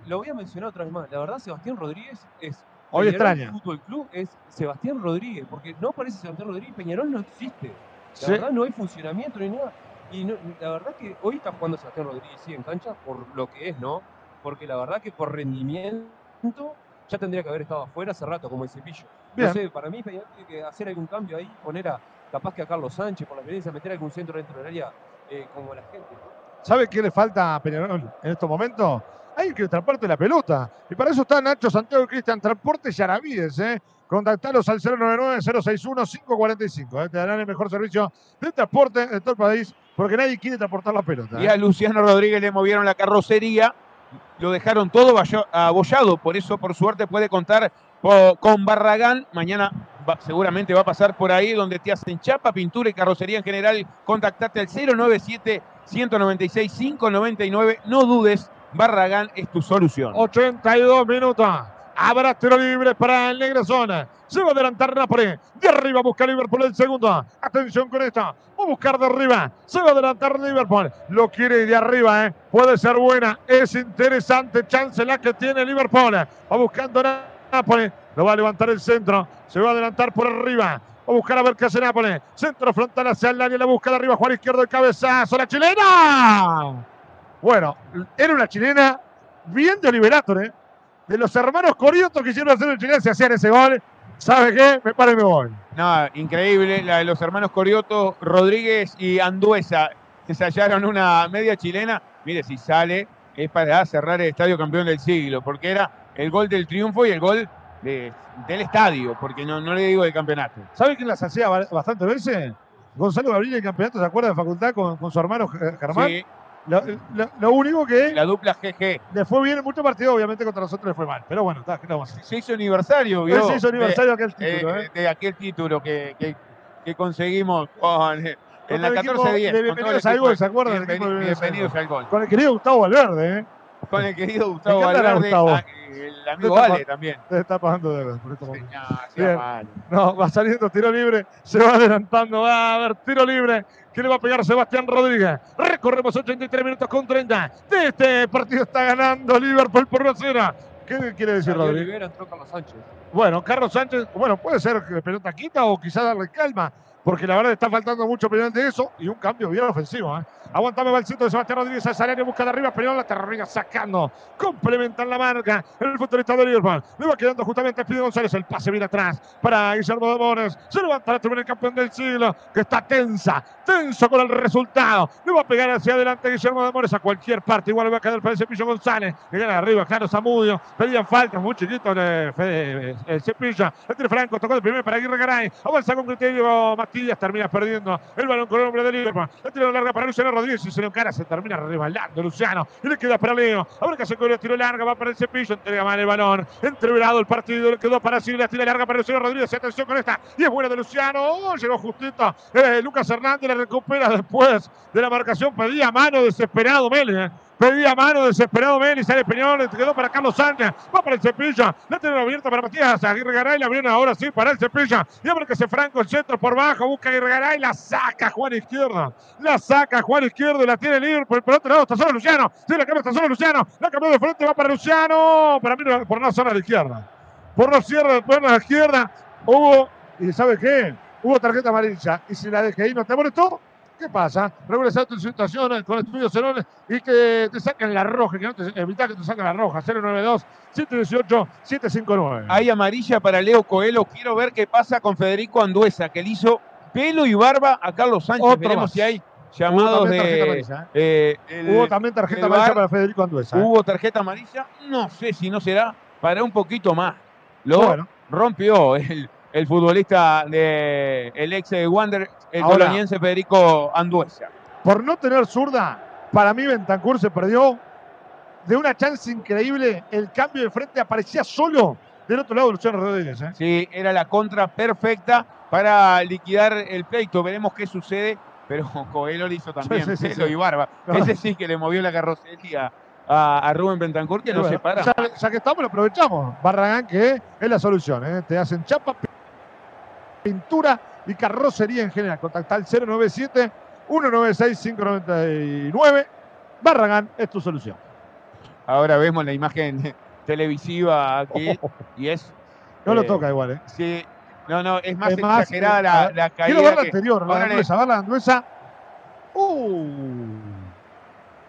lo voy a mencionar otra vez más. La verdad, Sebastián Rodríguez es Hoy extraña. El Fútbol Club es Sebastián Rodríguez, porque no aparece Sebastián Rodríguez, Peñarol no existe. La verdad no hay funcionamiento ni nada. Y la verdad que hoy está jugando Sebastián Rodríguez sí en cancha por lo que es, ¿no? Porque la verdad que por rendimiento ya tendría que haber estado afuera hace rato, como el cepillo. No sé, para mí tiene que hacer algún cambio ahí, poner a capaz que a Carlos Sánchez por la experiencia, meter algún centro dentro del área eh, como la gente. ¿Sabe qué le falta a Peñarol en estos momentos? Hay que transporte la pelota. Y para eso está Nacho Santiago y Cristian Transporte y Aravides, ¿eh? Contactalos al 099-061-545. ¿eh? Te darán el mejor servicio de transporte de todo el país porque nadie quiere transportar la pelota. Y a ¿eh? Luciano Rodríguez le movieron la carrocería lo dejaron todo abollado, por eso por suerte puede contar con Barragán. Mañana seguramente va a pasar por ahí donde te hacen chapa, pintura y carrocería en general. Contactate al 097 196 599. No dudes, Barragán es tu solución. 82 minutos. Habrá tiro libre para el Negro Zona. Se va a adelantar Napoli. De arriba busca Liverpool el segundo. Atención con esta. Va a buscar de arriba. Se va a adelantar Liverpool. Lo quiere de arriba. ¿eh? Puede ser buena. Es interesante. Chance la que tiene Liverpool. Va buscando Napoli. Lo va a levantar el centro. Se va a adelantar por arriba. Va a buscar a ver qué hace Nápoles. Centro frontal hacia el área. La busca de arriba. Juan izquierdo. El cabezazo. La chilena. Bueno, era una chilena bien de Liberator, ¿eh? De los hermanos Corioto que hicieron hacer el chileno se hacían ese gol. ¿Sabe qué? Me paro y me voy. No, increíble. La de los hermanos Corioto, Rodríguez y Anduesa. Hallaron una media chilena. Mire, si sale, es para cerrar el estadio campeón del siglo. Porque era el gol del triunfo y el gol del estadio. Porque no, no le digo del campeonato. ¿Sabe quién las hacía bastante veces? Gonzalo Gabriel el campeonato, ¿se acuerda de facultad con, con su hermano Germán? Sí. Lo, único que. La dupla GG. Le fue bien en muchos partidos, obviamente contra nosotros le fue mal. Pero bueno, está, ¿qué vamos Se hizo aniversario, ¿vio? Se hizo aniversario aquel título, eh, De aquel título que, que, que conseguimos con. En la 14-10. Bienvenidos al gol, ¿se acuerdan? Bienvenidos al gol. Con el querido Gustavo Valverde, ¿eh? Con el querido Gustavo Valverde. Ah, el amigo Ale también. Se está pasando de por esto. No, va saliendo tiro libre, se va adelantando, va a haber tiro libre que le va a pegar Sebastián Rodríguez. Recorremos 83 minutos con 30. De este partido está ganando Liverpool por 1 ¿Qué quiere decir Rodríguez? Carlos Sánchez. Bueno, Carlos Sánchez, bueno, puede ser que pelota quita o quizás darle calma porque la verdad está faltando mucho de eso y un cambio bien ofensivo. ¿eh? Aguantame va el de Sebastián Rodríguez área, busca de arriba, pero la termina sacando. Complementan la marca el futbolista de Liverpool. Le va quedando justamente a González. El pase viene atrás para Guillermo de Mores. Se levanta la tribuna el campeón del siglo, que está tensa, tenso con el resultado. Le va a pegar hacia adelante Guillermo de Mores a cualquier parte. Igual le va a quedar para el Cepillo González. Que gana arriba, claro, Zamudio. Pedían falta, muy chiquito el, el Cepillo. El tiro Franco, tocó de primero para Aguirre Garay. Avanza con criterio termina perdiendo el balón con el hombre de Liverpool. La larga para Luciano Rodríguez y se le encara, se termina rebalando Luciano. Y le queda para Leo. Ahora que con el tiro larga, va para el cepillo, entrega mal el balón. Entreverado el partido, le quedó para Silvia, tira larga para Luciano Rodríguez. Atención con esta. Y es buena de Luciano. Oh, llegó justito. Eh, Lucas Hernández la recupera después de la marcación. Pedía mano desesperado Mele. Pedía mano desesperado Meli, sale Peñón, quedó para Carlos Sánchez, va para el cepillo, la tiene abierta para Matías Aguirre Garay, la abrieron ahora sí para el cepillo, y abre que se franco el centro por bajo, busca Aguirre Garay, la saca Juan Izquierdo, la saca Juan Izquierdo, la tiene Liverpool, por otro lado está solo Luciano, sí, la cambia está solo Luciano, la cambió de frente, va para Luciano, para mí por una zona de izquierda, por cierre de pierna de izquierda, hubo, y ¿sabe qué? Hubo tarjeta amarilla, y si la dejé ahí no te molestó, ¿Qué pasa? Regresar tu situación con estudios cerones y que te saquen la roja, que no te evita que te saquen la roja. 092 718 759. Hay amarilla para Leo Coelho. Quiero ver qué pasa con Federico Anduesa, que le hizo pelo y barba a Carlos Sánchez. Otro Veremos si hay llamados de. ¿eh? Eh, hubo también tarjeta amarilla para Federico Anduesa. ¿eh? Hubo tarjeta amarilla. No sé si no será para un poquito más. Lo rompió el el futbolista de el ex de Wander, el coloniense Federico Anduesa. Por no tener zurda, para mí Bentancur se perdió de una chance increíble. El cambio de frente aparecía solo del otro lado de Luciano Rodríguez. ¿eh? Sí, era la contra perfecta para liquidar el pleito. Veremos qué sucede. Pero [LAUGHS] Coelho lo hizo también, sí, y Barba. Ese sí que le movió la carrocería a, Rubén Bentancur, que no se para. Ya, que estamos, lo aprovechamos. Barragán, que es la solución. ¿eh? Te hacen chapa, pintura y carrocería en general. Contacta al 097 196 599. Barragán es tu solución. Ahora vemos la imagen [LAUGHS] televisiva aquí y es. No lo eh, toca igual, ¿eh? Sí. No, no, es más, exagerada la, la, caída. Quiero ver la anterior, la anduesa, ver la anduesa. ¡Uh!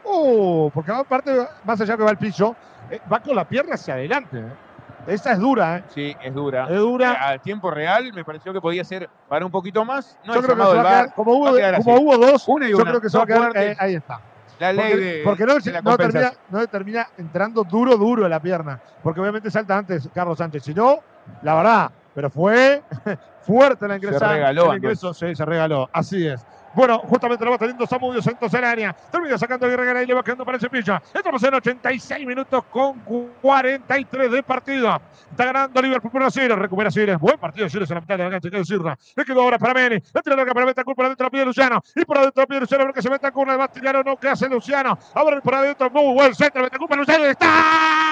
¡Uh! Porque aparte, más allá que va al piso, eh, va con la pierna hacia adelante. ¿eh? Esa es dura, ¿eh? Sí, es dura. Es dura. Eh, al tiempo real me pareció que podía ser para un poquito más. No yo creo que se va a quedar, como hubo, como hubo dos, una y una. yo creo que se va a quedar, eh, ahí está. La ley porque, de, porque no, no, termina, no termina entrando duro, duro en la pierna. Porque obviamente salta antes Carlos Sánchez. Si no, la verdad, pero fue [LAUGHS] fuerte la ingresada. Se regaló, el ingreso, sí, se regaló. Así es. Bueno, justamente lo va teniendo Samudio Santos en área. Termina sacando Guerrero y le va quedando para el cepillo. Estamos en 86 minutos con 43 de partido. Está ganando Liverpool por 0. Recupera Siles. Buen partido Siles en la mitad de la cancha. Que decirlo. Le quedó ahora para Meni. La tira larga para Betancourt. Por adentro la pide Luciano. Y por adentro la pide Luciano. Porque se mete con el Bastillano. No, ¿qué hace Luciano? Ahora por adentro. Muy buen centro. Betancourt para Luciano. ¡Está!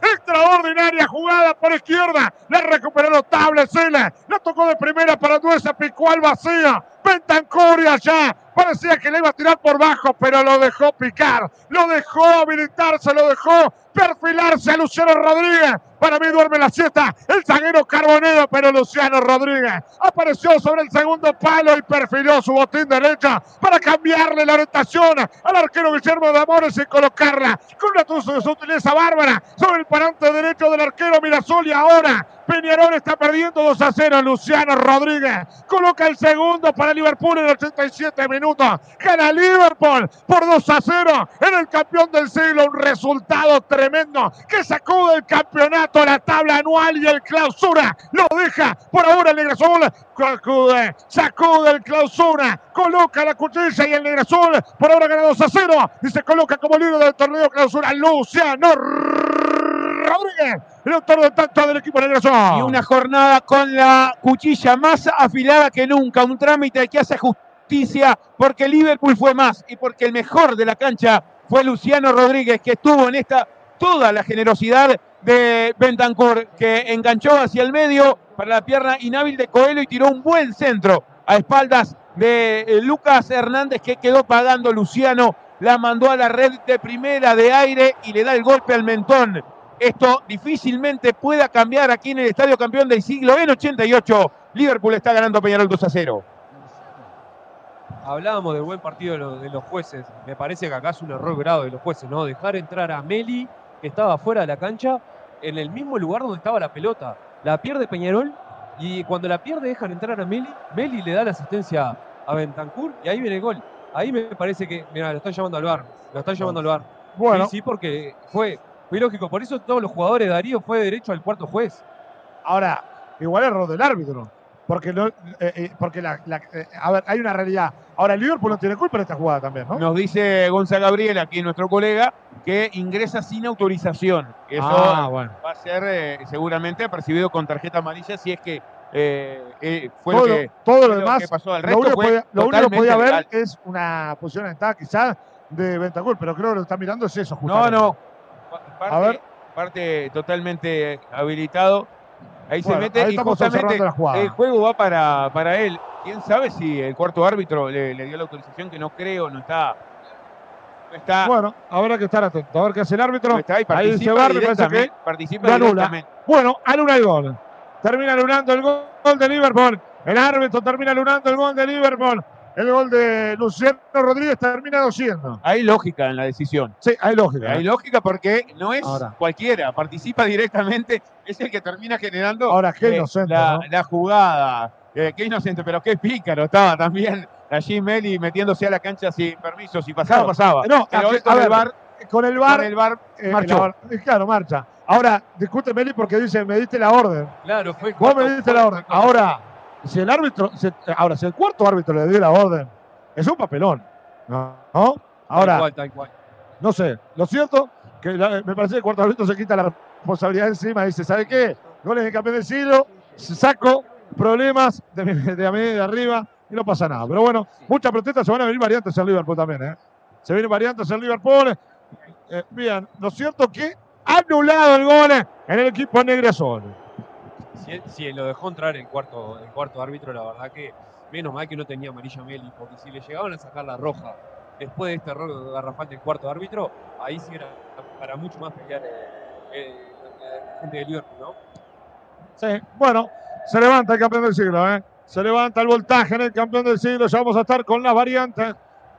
Extraordinaria jugada por izquierda. La recuperó notable Sile. La tocó de primera para Duesa. Picó al vacío. Bentancur allá. Parecía que le iba a tirar por bajo, pero lo dejó picar. Lo dejó habilitarse, lo dejó perfilarse a Luciano Rodríguez. Para mí duerme la siesta el zaguero Carbonero, pero Luciano Rodríguez apareció sobre el segundo palo y perfiló su botín derecha para cambiarle la orientación al arquero Guillermo de Amores y colocarla. Con una sutileza bárbara sobre el parante derecho del arquero Mirasol y ahora Peñarol está perdiendo 2 a 0. Luciano Rodríguez coloca el segundo para Liverpool en 87 minutos. Gana Liverpool por 2 a 0 en el campeón del siglo. Un resultado tremendo que sacude el campeonato, la tabla anual y el clausura. Lo deja por ahora el Negrasol. Sacude, sacude el clausura. Coloca la cuchilla y el Negrasol por ahora gana 2 a 0 y se coloca como líder del torneo clausura Luciano Rodríguez, el de tanto del equipo negro. Y una jornada con la cuchilla más afilada que nunca. Un trámite que hace justicia porque Liverpool fue más y porque el mejor de la cancha fue Luciano Rodríguez, que estuvo en esta toda la generosidad de Bentancur, que enganchó hacia el medio para la pierna inhábil de Coelho y tiró un buen centro a espaldas de eh, Lucas Hernández, que quedó pagando Luciano. La mandó a la red de primera de aire y le da el golpe al mentón esto difícilmente pueda cambiar aquí en el Estadio Campeón del Siglo. En 88, Liverpool está ganando Peñarol 2 a 0. Hablábamos del buen partido de los, jueces. Me parece que acá es un error grave de los jueces, ¿no? Dejar entrar a Meli, que estaba fuera de la cancha, en el mismo lugar donde estaba la pelota. La pierde Peñarol y cuando la pierde dejan entrar a Meli. Meli le da la asistencia a Bentancur y ahí viene el gol. Ahí me parece que, mira, lo están llamando al bar. Lo están llamando al bar. Bueno. Sí, sí, porque fue muy lógico, por eso todos los jugadores de Darío fue derecho al cuarto juez. Ahora, igual error del árbitro. Porque, no, eh, eh, porque la, eh, a ver, hay una realidad. Ahora, el Liverpool no tiene culpa en esta jugada también, ¿no? Nos dice Gonzalo Gabriel, aquí nuestro colega, que ingresa sin autorización. Eso ah, va a ser seguramente percibido con tarjeta amarilla si es que fue todo, lo que, todo lo demás, pasó. lo único, que podía ver es una posición en quizás de Ventacur, pero creo que lo está mirando es eso, justamente. No, no, parte, a ver. parte totalmente habilitado. Ahí se mete y justamente el juego va para, para él. ¿Quién sabe si el cuarto árbitro le, dio la autorización? Que no creo, no está. está bueno, habrá que estar atento. A ver qué hace el árbitro. Está ahí, se directamente, participa anula. Bueno, anula el gol. Termina anulando el gol de Liverpool. El árbitro termina anulando el gol de Liverpool. El gol de Luciano Rodríguez termina siendo. Hay lógica en la decisión. Sí, hay lógica. Hay lógica porque no es cualquiera, participa directamente, es el que termina generando Ahora, qué eh, inocente, la, jugada. Eh, qué inocente, pero qué pícaro estaba también allí Meli metiéndose a la cancha sin permiso. Si pasaba, pasaba. No, pero con, el bar, con el bar. el bar eh, marchó. claro, marcha. Ahora, discute Meli porque dice, me diste la orden. Claro, fue. Vos me diste la orden. Ahora si el árbitro, ahora, si el cuarto árbitro le dio la orden, es un papelón. ¿No? Ahora, no sé, lo cierto que me parece que el cuarto árbitro se quita la responsabilidad encima y dice, ¿sabe qué? Goles de campeón del siglo, saco problemas de, de, de arriba y no pasa nada. Pero bueno, muchas protestas, se van a venir variantes en Liverpool también. ¿eh? Se vienen variantes en Liverpool. Eh, bien, lo cierto que anulado el gol en el equipo Negresol si, lo dejó entrar el cuarto, el cuarto árbitro, la verdad que menos mal que no tenía amarilla Meli, porque si le llegaban a sacar la roja después de este error garrafal del cuarto árbitro, ahí sí era para mucho más pelear eh, la gente de Liverpool, ¿no? Sí, bueno, se levanta el campeón del siglo, ¿eh? Se levanta el voltaje en el campeón del siglo, ya vamos a estar con las variantes.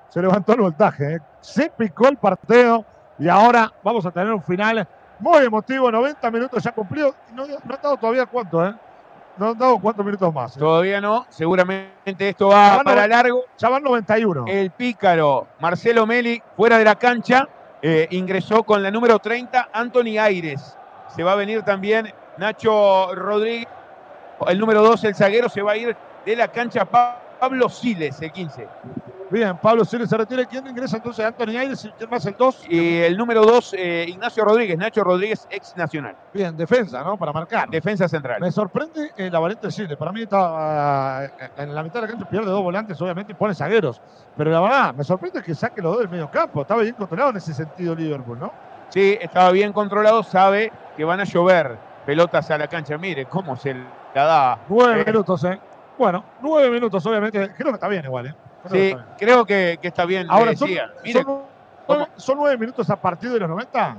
Se levantó el voltaje, ¿eh? se picó el partido y ahora vamos a tener un final muy emotivo, 90 minutos ya cumplido. No, no ha dado todavía cuánto, ¿eh? no han dado cuántos minutos más. ¿eh? Todavía no, seguramente esto va para largo. Ya van 91. El pícaro Marcelo Meli, fuera de la cancha, eh, ingresó con la número 30, Anthony Aires. Se va a venir también Nacho Rodríguez. El número 2, el zaguero, se va a ir de la cancha Pablo Siles, el 15. Bien, Pablo Siles se retira. ¿Quién ingresa entonces? Anthony Aires quién más el 2. Y el número 2, eh, Ignacio Rodríguez, Nacho Rodríguez, ex nacional. Bien, defensa, ¿no? Para marcar. Defensa central. Me sorprende eh, la variante Siles. Para mí está eh, en la mitad de la cancha, pierde dos volantes, obviamente, y pone zagueros. Pero la verdad, me sorprende que saque los dos del medio campo. Estaba bien controlado en ese sentido Liverpool, ¿no? Sí, estaba bien controlado. Sabe que van a llover pelotas a la cancha. Mire cómo se la da. Nueve minutos, ¿eh? Bueno, nueve minutos, obviamente. Creo que está bien igual, ¿eh? Sí, creo que, está bien. Ahora, son, son, nueve minutos a partir de los 90.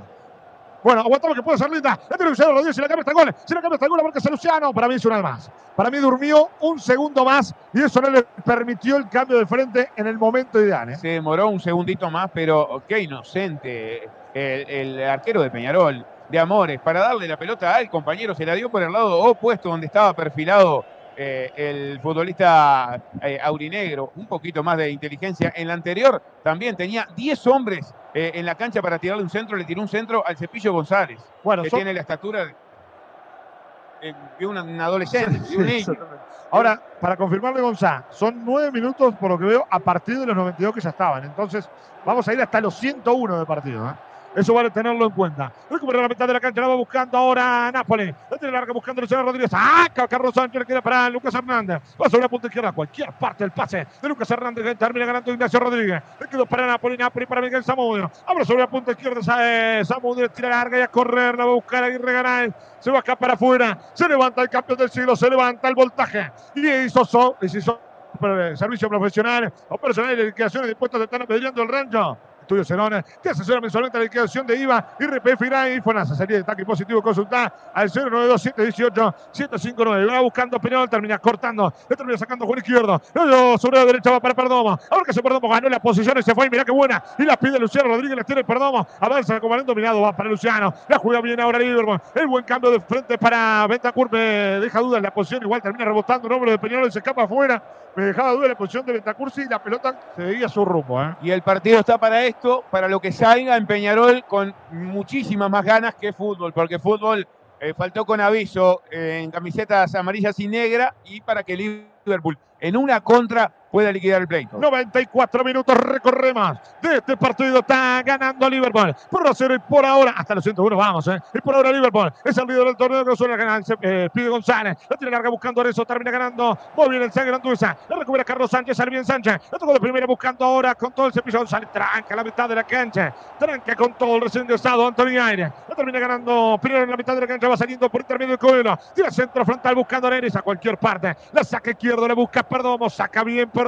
Bueno, aguantamos que puede ser linda. La tiene Luciano Rodríguez y la cambia el gol. Si la cambia el gol, porque es Luciano. Para mí es una más. Para mí durmió un segundo más y eso no le permitió el cambio de frente en el momento ideal. ¿eh? Se demoró un segundito más, pero qué inocente el, el arquero de Peñarol de Amores para darle la pelota al compañero. Se la dio por el lado opuesto donde estaba perfilado eh, el futbolista eh, aurinegro, un poquito más de inteligencia. En la anterior también tenía 10 hombres eh, en la cancha para tirarle un centro, le tiró un centro al Cepillo González, bueno, que tiene la estatura de, un, adolescente, de un [LAUGHS] niño. Ahora, para confirmarle González, son nueve minutos por lo que veo a partir de los 92 que ya estaban. Entonces, vamos a ir hasta los 101 de partido. Eso vale tenerlo en cuenta. Recupera la mitad de la cancha, la va buscando ahora Nápoles. La tiene larga buscando Luciano Rodríguez. ¡Ah! Carlos Sánchez le queda para Lucas Hernández. Va sobre la punta izquierda. Cualquier parte del pase de Lucas Hernández. Termina ganando Ignacio Rodríguez. Le quedó para Nápoles. Nápoles para Miguel Zamudio. Abre sobre la punta izquierda. Zamudio tira larga y a correr. La va a buscar Aguirre Garay. Se va acá para afuera. Se levanta el campeón del siglo. Se levanta el voltaje. Y hizo, so, hizo servicio profesional o personal de liquidaciones de impuestos están apedreando el rancho. Estudio Cerona, te asesora mensualmente la liquidación de IVA, y RPF, y FONASA. Sería de ataque positivo, consulta al 092-718-759. Va buscando Peñol, termina cortando, le termina sacando con izquierdo. sobre la derecha va para Perdomo. Ahora que se Perdomo ganó la posición y se fue, y mirá qué buena. Y la pide Luciano Rodríguez, la tiene Perdomo. Avanza como dominado, va para Luciano. La juega bien ahora Liverpool. El buen cambio de frente para Ventacur me deja duda en la posición. Igual termina rebotando el hombro de Peñol y se escapa afuera. Me dejaba duda la posición de Ventacur y la pelota seguía su rumbo. ¿eh? Y el partido está para esto para lo que salga en Peñarol con muchísimas más ganas que fútbol, porque fútbol eh, faltó con aviso eh, en camisetas amarillas y negras y para que Liverpool en una contra puede liquidar el pleito. 94 minutos recorremos de este partido. Está ganando Liverpool por cero y por ahora, hasta los 101 vamos, ¿eh? Y por ahora Liverpool es el líder del torneo que suele ganar. Eh, pide González, la tiene larga buscando a eso, termina ganando. Muy bien el Sangre Anduesa. La recupera Carlos Sánchez, sale bien Sánchez. La tocó de primera buscando ahora con todo el cepillo González. Tranca la mitad de la cancha. Tranca con todo el recién estado Antonio Aire. La termina ganando primero en la mitad de la cancha. Va saliendo por intermedio de Coelho. Tira centro frontal buscando a Neres a cualquier parte. La saca izquierdo, le busca Perdomo. Saca bien Perdomo.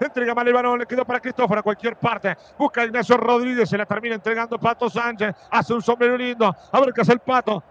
Entrega mal el balón, le quedó para Cristóforo a cualquier parte. Busca Ignacio Rodríguez, se la termina entregando Pato Sánchez. Hace un sombrero lindo. A ver qué hace el Pato.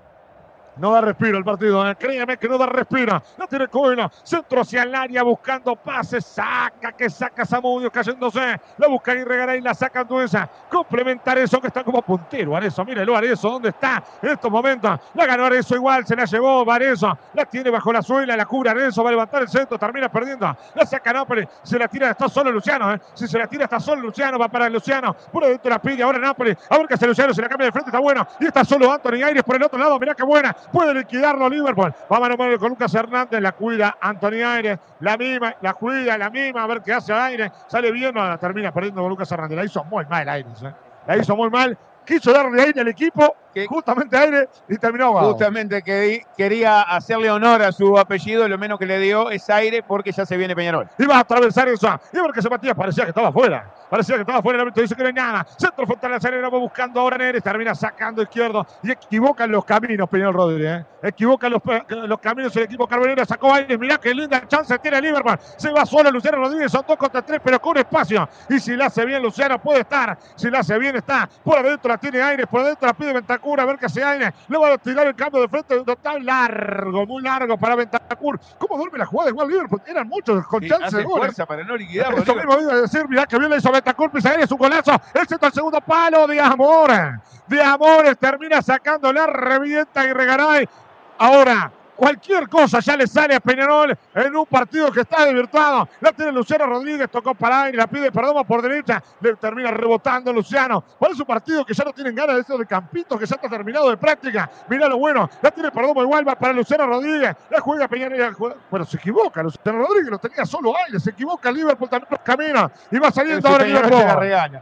No da respiro el partido, ¿eh? créeme que no da respiro. No tiene Coelho. Centro hacia el área buscando pases. Saca, que saca Samudio cayéndose. La busca y la saca Anduesa. Complementar eso que está como puntero. Arezo, mírelo, Arezo, ¿dónde está? En estos momentos la ganó Arezo igual, se la llevó Varezo. La tiene bajo la suela, la cubre Arezo, va a levantar el centro, termina perdiendo. La saca Nápoles, se la tira, está solo Luciano, ¿eh? Si se la tira, está solo Luciano, va para Luciano. Por dentro la pide, ahora Nápoles. A ver qué hace Luciano, se la cambia de frente, está bueno. Y está solo Anthony Aires por el otro lado, mirá qué buena puede liquidarlo Liverpool. Va a mano con Lucas Hernández, la cuida Anthony Aires, la misma, la cuida, la misma, a ver qué hace Aires. Sale bien, no, termina perdiendo con Lucas Hernández. La hizo muy mal Aires, ¿eh? la hizo muy mal. Quiso darle aire al equipo, que, justamente aire, y terminó Justamente que quería hacerle honor a su apellido, lo menos que le dio es aire porque ya se viene Peñarol. Y va a atravesar eso. Y a ver que se batía, parecía que estaba fuera. Parecía que estaba fuera el árbitro, dice que no hay nada. Centro frontal la Serena, va buscando ahora Neres, termina sacando izquierdo y equivocan los caminos, Peñarol Rodríguez. ¿eh? Equivocan los, los, caminos el equipo carbonero, sacó aire, mirá qué linda chance tiene Liverpool. Se va solo Luciano Rodríguez, son dos contra tres, pero con espacio. Y si la hace bien Luciano, puede estar. Si la hace bien, está. Por adentro la tiene aire, por adentro la pide A ver qué hace aire. Le va a tirar el cambio de frente, total largo, muy largo para Ventacur. ¿Cómo duerme la jugada igual Liverpool? Eran muchos con chance de gol. fuerza para no liquidar. Eso mismo iba a decir, mirá que bien le hizo Ventacur, es un golazo. El centro al segundo palo de Amor. De Amores termina sacando la revienta y Regaray. Ahora Cualquier cosa ya le sale a Peñarol en un partido que está desvirtuado. La tiene Luciano Rodríguez, tocó para aire, la pide perdón por derecha, le termina rebotando Luciano. Parece un partido que ya no tienen ganas de eso de campito, que ya está terminado de práctica. Mirá lo bueno, la tiene perdón igual va para Luciano Rodríguez, la juega Peñarol, bueno, se equivoca Luciano Rodríguez, lo tenía solo aire, se equivoca Liverpool también camina y va saliendo ahora Liverpool.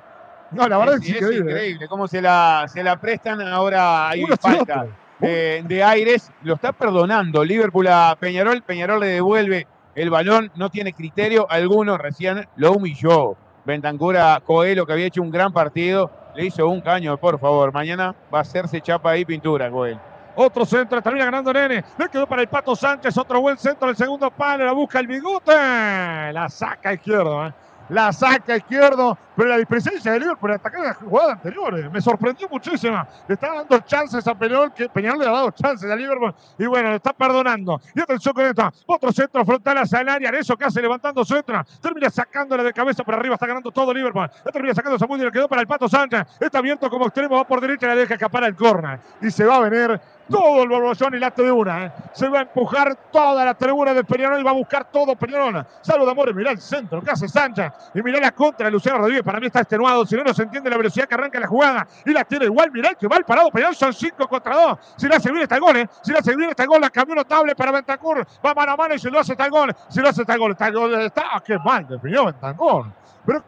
No, la verdad es, es, increíble. increíble cómo se la, se la prestan ahora hay falta de, Aires, lo está perdonando Liverpool a Peñarol, Peñarol le devuelve el balón, no tiene criterio alguno, recién lo humilló. Ventancura Coelho, que había hecho un gran partido, le hizo un caño, por favor. Mañana va a hacerse chapa ahí pintura, Coelho. Otro centro, termina ganando Nene. Le quedó para el Pato Sánchez. Otro buen centro, el segundo palo. La busca el bigote. La saca izquierdo. ¿eh? la saca izquierdo, pero la dispresencia de Liverpool atacar en la jugada anterior eh, me sorprendió muchísimo. Le está dando chances a Peñarol, que Peñarol le ha dado chances a Liverpool y bueno, le está perdonando. Y atención con esto, otro centro frontal hacia el área, eso que hace levantando centro, termina sacándola de cabeza para arriba, está ganando todo Liverpool. Termina sacando Samuel y le quedó para el Pato Sánchez. Está abierto como extremo, va por derecha y la deja escapar al corner. Y se va a venir todo el borbollón y la tribuna. ¿eh? Se va a empujar toda la tribuna de Peñarol y va a buscar todo Peñarol. Salud, Amores, mirá el centro que hace Sánchez y mirá la contra de Luciano Rodríguez. Para mí está extenuado, si no, no se entiende la velocidad que arranca la jugada y la tiene igual. Mirá que va parado. Peñarol son 5 contra 2. Si la hace bien está el gol, ¿eh? si la hace bien está el gol, la cambió notable para Ventacur. Va mano a mano y si lo hace está el gol. Si lo hace está gol, está el gol. Está, ah, qué mal definió Ventacur. Pero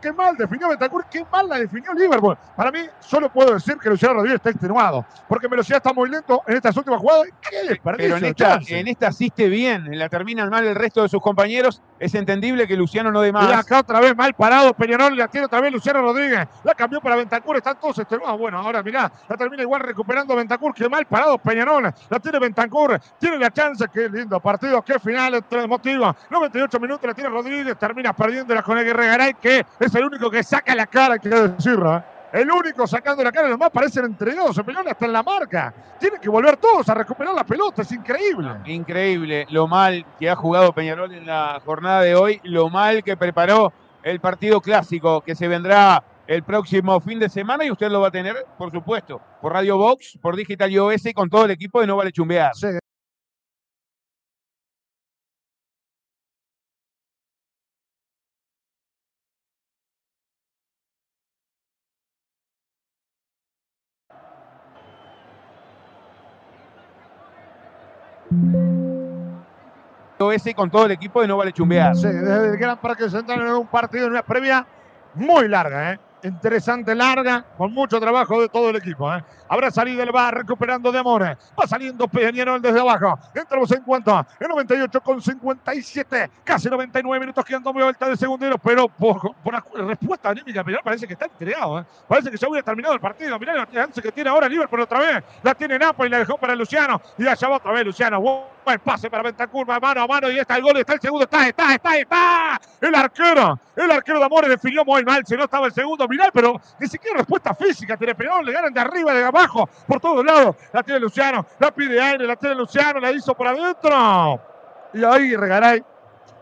qué mal definió Betancourt, qué mal la definió Liverpool. Para mí, solo puedo decir que Luciano Rodríguez está extenuado, porque Velocidad está muy lento en estas últimas jugadas. ¿Qué Pero en esta, en esta asiste bien, la terminan mal el resto de sus compañeros. Es entendible que Luciano no dé más. Y acá otra vez mal parado, Peñarol la tiene otra vez Luciano Rodríguez. La cambió para Ventacur, están todos extenuados. Bueno, ahora mirá, la termina igual recuperando Ventacur, qué mal parado Peñarol. La tiene Ventacur, tiene la chance, qué lindo partido, qué final, emotivo. 98 minutos la tiene Rodríguez, termina perdiendo la con el Guerrero que es el único que saca la cara, quiero decirlo. ¿eh? El único sacando la cara, los más parecen entregados. El Peñarol está en la marca. Tienen que volver todos a recuperar la pelota. Es increíble. Increíble lo mal que ha jugado Peñarol en la jornada de hoy. Lo mal que preparó el partido clásico que se vendrá el próximo fin de semana y usted lo va a tener, por supuesto, por Radio Box, por Digital iOS y con todo el equipo de No Vale Chumbear. Ese con todo el equipo de No Vale Chumbear. Sí, desde el Gran Parque Central en un partido, en una previa muy larga, ¿eh? interesante, larga, con mucho trabajo de todo el equipo. ¿eh? Habrá salido el bar recuperando de Amores. Va saliendo Peñarol desde abajo. Entramos en cuanto en 98 con 57, casi 99 minutos quedando muy vuelta de segundero, pero por, por respuesta anímica Peñarol parece que está entregado. ¿eh? Parece que ya hubiera terminado el partido. Mirá chance que tiene ahora Liverpool otra vez. La tiene Napoli y la dejó para Luciano. Y allá va otra vez Luciano. Buen pase para Ventacur, mano a mano y está el gol, está el segundo, está, está, está, está. El arquero, el arquero de Amores definió muy mal, si no estaba el segundo, mirá, pero ni siquiera respuesta física tiene Peñarol, le ganan de arriba, de abajo, por todos lados. La tiene Luciano, la pide aire, la tiene Luciano, la hizo por adentro. Y ahí Regaray,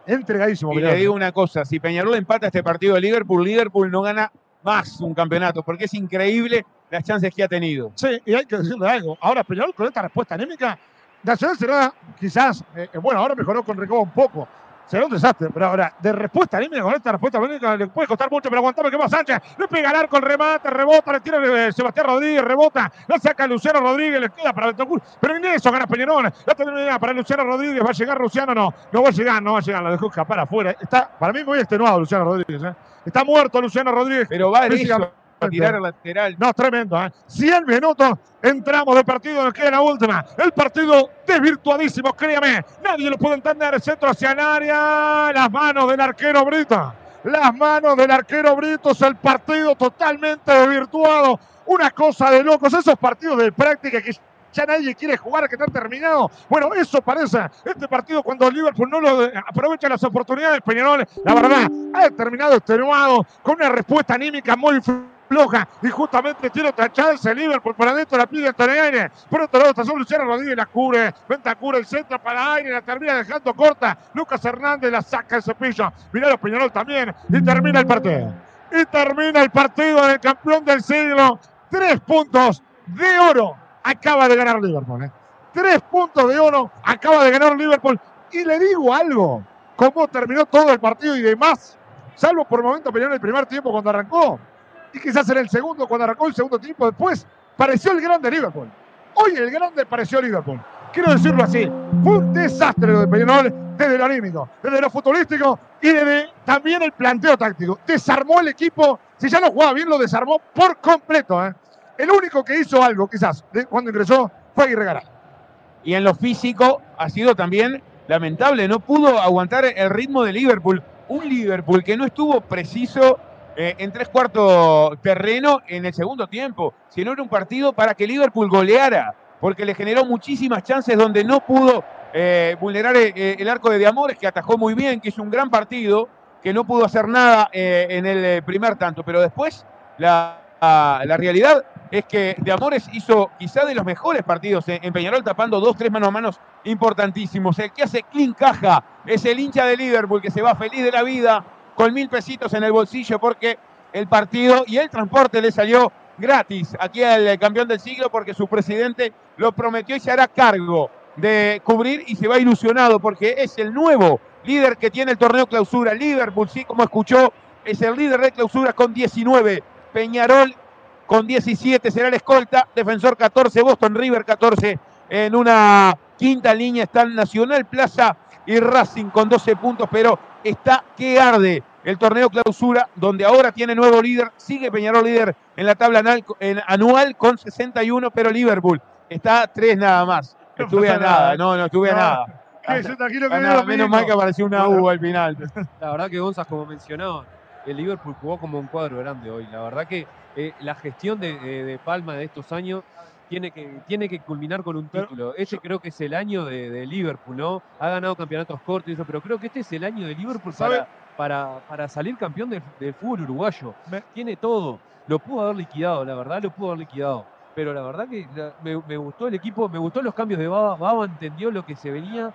entregadísimo. Y le digo una cosa, si Peñarol empata este partido de Liverpool, Liverpool no gana más un campeonato, porque es increíble las chances que ha tenido. Sí, y hay que decirle algo. Ahora Peñarol con esta respuesta anémica Nacional será quizás, eh, eh, bueno, ahora mejoró con Recoba un poco. Será un desastre, pero ahora, de respuesta anímica con esta respuesta anímica le puede costar mucho, pero aguantame que va Sánchez. Le pega al arco el remate, rebota, le tira eh, Sebastián Rodríguez, rebota, la saca Luciano Rodríguez, le queda para Bentancur. Pero en eso gana Peñarol. La termina para Luciano Rodríguez. ¿Va a llegar Luciano? No, no va a llegar, no va a llegar. Lo dejó escapar afuera. Está, para mí, muy extenuado Luciano Rodríguez. Está muerto Luciano Rodríguez. Pero va a a tirar lateral. No, tremendo, ¿eh? 100 minutos, entramos del partido, nos queda la última. El partido desvirtuadísimo, créame. Nadie lo puede entender. El centro hacia el área. Las manos del arquero Brito. Las manos del arquero Brito. el partido totalmente desvirtuado. Una cosa de locos. Esos partidos de práctica que ya nadie quiere jugar, que están terminados. Bueno, eso parece este partido cuando Liverpool no lo aprovecha las oportunidades. Peñarol, la verdad, ha terminado extenuado con una respuesta anímica muy floja y justamente tiene otra chance Liverpool para adentro la pide Antonio Aire por otro lado está solo Luciano Rodríguez la cubre cura el centro para Aire la termina dejando corta Lucas Hernández la saca el cepillo Mirá Peñarol también y termina el partido y termina el partido del campeón del siglo tres puntos de oro acaba de ganar Liverpool ¿eh? Tres puntos de oro. Acaba de ganar Liverpool. Y le digo algo. Cómo terminó todo el partido y demás. Salvo por el momento en el primer tiempo cuando arrancó. Y quizás en el segundo cuando arrancó el segundo tiempo. Después pareció el grande Liverpool. Hoy el grande pareció Liverpool. Quiero decirlo así. Fue un desastre lo de Peñarol desde lo anímico, desde lo futbolístico y desde también el planteo táctico. Desarmó el equipo. Si ya no jugaba bien, lo desarmó por completo. ¿eh? El único que hizo algo, quizás, cuando ingresó, fue Aguirre Y en lo físico ha sido también lamentable. No pudo aguantar el ritmo de Liverpool. Un Liverpool que no estuvo preciso eh, en tres cuartos terreno en el segundo tiempo, sino era un partido para que Liverpool goleara, porque le generó muchísimas chances donde no pudo eh, vulnerar eh, el arco de Diamores, que atajó muy bien, que hizo un gran partido, que no pudo hacer nada en el primer tanto, pero después la, la realidad es que De Amores hizo quizá de los mejores partidos en Peñarol, tapando dos, tres manos a manos importantísimos. El que hace clean caja es el hincha de Liverpool, que se va feliz de la vida, con mil pesitos en el bolsillo, porque el partido y el transporte le salió gratis aquí al campeón del siglo, porque su presidente lo prometió y se hará cargo de cubrir y se va ilusionado, porque es el nuevo líder que tiene el torneo clausura. Liverpool, sí, como escuchó, es el líder de clausura con 19. Peñarol con 17 será el escolta. Defensor 14, Boston River 14. En una quinta línea están Nacional Plaza y Racing con 12 puntos, pero está que arde el torneo clausura, donde ahora tiene nuevo líder. Sigue Peñarol líder en la tabla anual con 61, pero Liverpool está a 3 nada más. estuve a nada, no, no estuve a nada. menos mal que apareció una U al final. La verdad que Gonzás, como mencionaba, el Liverpool jugó como un cuadro grande hoy. La verdad que eh, la gestión de, Palma de estos años tiene que, tiene que culminar con un título. Ese creo que es el año de, Liverpool, ¿no? Ha ganado campeonatos cortos y eso, pero creo que este es el año de Liverpool para, para, para, salir campeón del, fútbol uruguayo. Tiene todo. Lo pudo haber liquidado, la verdad lo pudo haber liquidado. Pero la verdad que me, me, gustó el equipo, me gustó los cambios de Baba. Baba entendió lo que se venía,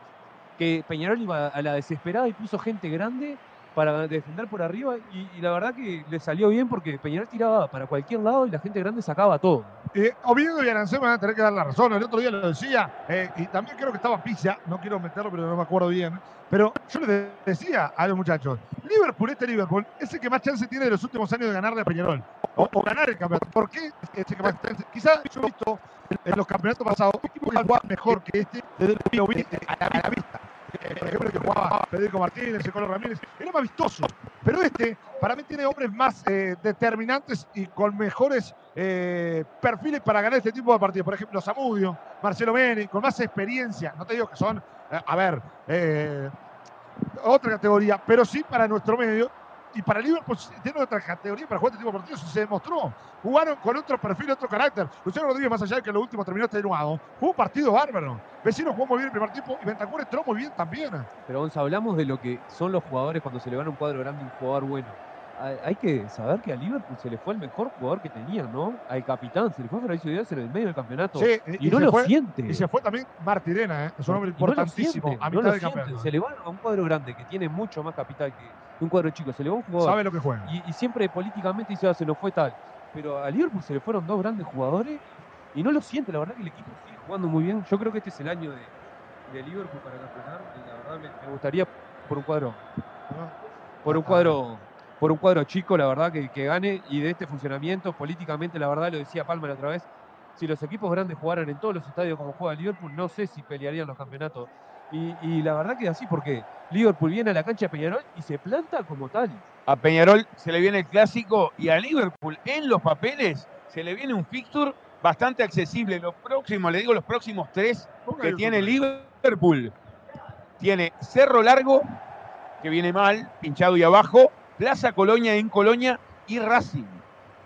que Peñarol iba a la desesperada y puso gente grande para defender por arriba y, la verdad que le salió bien porque Peñarol tiraba para cualquier lado y la gente grande sacaba todo. Eh, Oviedo y Arancé van a tener que dar la razón. El otro día lo decía, eh, y también creo que estaba Pisa, no quiero meterlo, pero no me acuerdo bien. Pero yo les decía a los muchachos, Liverpool, este Liverpool, es el que más chance tiene de los últimos años de ganarle a Peñarol. O, ganar el campeonato. ¿Por qué? Este que más Quizás yo he visto en los campeonatos pasados un equipo que mejor que este desde a la vista por ejemplo, que jugaba Federico Martínez, el Ramírez, era más vistoso. Pero este, para mí, tiene hombres más eh, determinantes y con mejores eh, perfiles para ganar este tipo de partidos. Por ejemplo, Zamudio, Marcelo Meni, con más experiencia. No te digo que son, eh, a ver, otra categoría, pero sí para nuestro medio y para Liverpool tiene otra categoría para jugar este tipo de partidos se demostró. Jugaron con otro perfil, otro carácter. Luciano Rodríguez, más allá de que lo último terminó extenuado, jugó un partido bárbaro. Vecino jugó muy bien el primer tiempo y Ventacur entró muy bien también. Pero vamos hablamos de lo que son los jugadores cuando se le van a un cuadro grande, un jugador bueno hay que saber que a Liverpool se le fue el mejor jugador que tenía, ¿no? Al capitán, se le fue Fabricio Díaz en el medio del campeonato. Sí, y, no lo siente. Y se fue también Martirena, ¿eh? es un hombre importantísimo a mitad del campeonato. Se le va a un cuadro grande que tiene mucho más capital que un cuadro chico. Se le va un jugador. Sabe lo que juega. Y, siempre políticamente dice, ah, se lo fue tal. Pero a Liverpool se le fueron dos grandes jugadores y no lo siente. La verdad que el equipo sigue jugando muy bien. Yo creo que este es el año de, Liverpool para campeonar. Y la verdad me, gustaría por un cuadro. Por un cuadro por un cuadro chico, la verdad, que, gane y de este funcionamiento, políticamente, la verdad, lo decía Palmer otra vez, si los equipos grandes jugaran en todos los estadios como juega Liverpool, no sé si pelearían los campeonatos. Y, la verdad que es así, porque Liverpool viene a la cancha de Peñarol y se planta como tal. A Peñarol se le viene el clásico y a Liverpool en los papeles se le viene un fixture bastante accesible. Los próximos, le digo los próximos tres que tiene Liverpool. Tiene Cerro Largo, que viene mal, pinchado y abajo. Plaza Colonia en Colonia y Racing.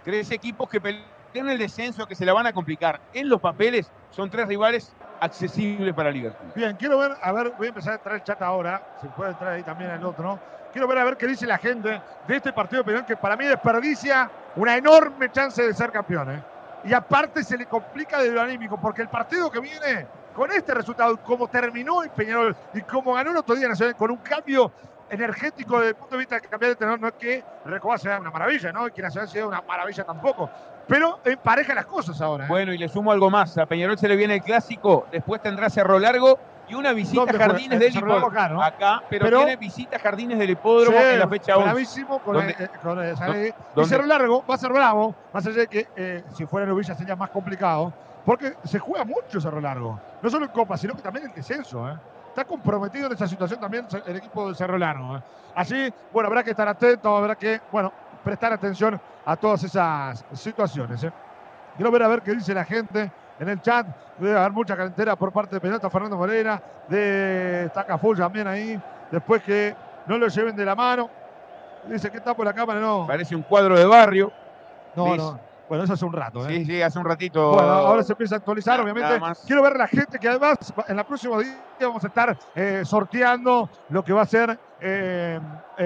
Tres equipos que pelean el descenso, que se la van a complicar. En los papeles son tres rivales accesibles para Liverpool. Bien, quiero ver, a ver, voy a empezar a entrar el chat ahora, si puede entrar ahí también el otro. Quiero ver a ver qué dice la gente de este partido de que para mí desperdicia una enorme chance de ser campeón, ¿eh? Y aparte se le complica de lo anímico, porque el partido que viene con este resultado, como terminó el Peñarol y como ganó el otro día Nacional, con un cambio energético desde el punto de vista de cambiar de tenor, no es que Recoba sea una maravilla, ¿no? Que Nacional sea una maravilla tampoco. Pero empareja las cosas ahora. ¿eh? Bueno, y le sumo algo más. A Peñarol se le viene el clásico, después tendrá Cerro Largo y una visita a Jardines del Hipódromo. Acá, ¿no? acá pero, tiene visita a Jardines del Hipódromo en la fecha 11. Bravísimo con, el, eh, con el, y Cerro Largo va a ser bravo, más allá de que eh, si fuera en Ubilla sería más complicado, porque se juega mucho Cerro Largo. No solo en Copa, sino que también en descenso. ¿eh? Está comprometido en esa situación también el equipo de Cerro Largo. ¿eh? Así, bueno, habrá que estar atento, habrá que, bueno, prestar atención a todas esas situaciones. ¿eh? Quiero ver a ver qué dice la gente en el chat. Debe haber mucha calentera por parte de Pelota Fernando Morena, de Tacafull también ahí. Después que no lo lleven de la mano. Dice que está por la cámara, no. Parece un cuadro de barrio. No, no. Bueno, eso hace un rato. ¿eh? Sí, sí, hace un ratito. Bueno, ahora se empieza a actualizar, obviamente. Quiero ver a la gente que además en la próxima día vamos a estar eh, sorteando lo que va a ser eh,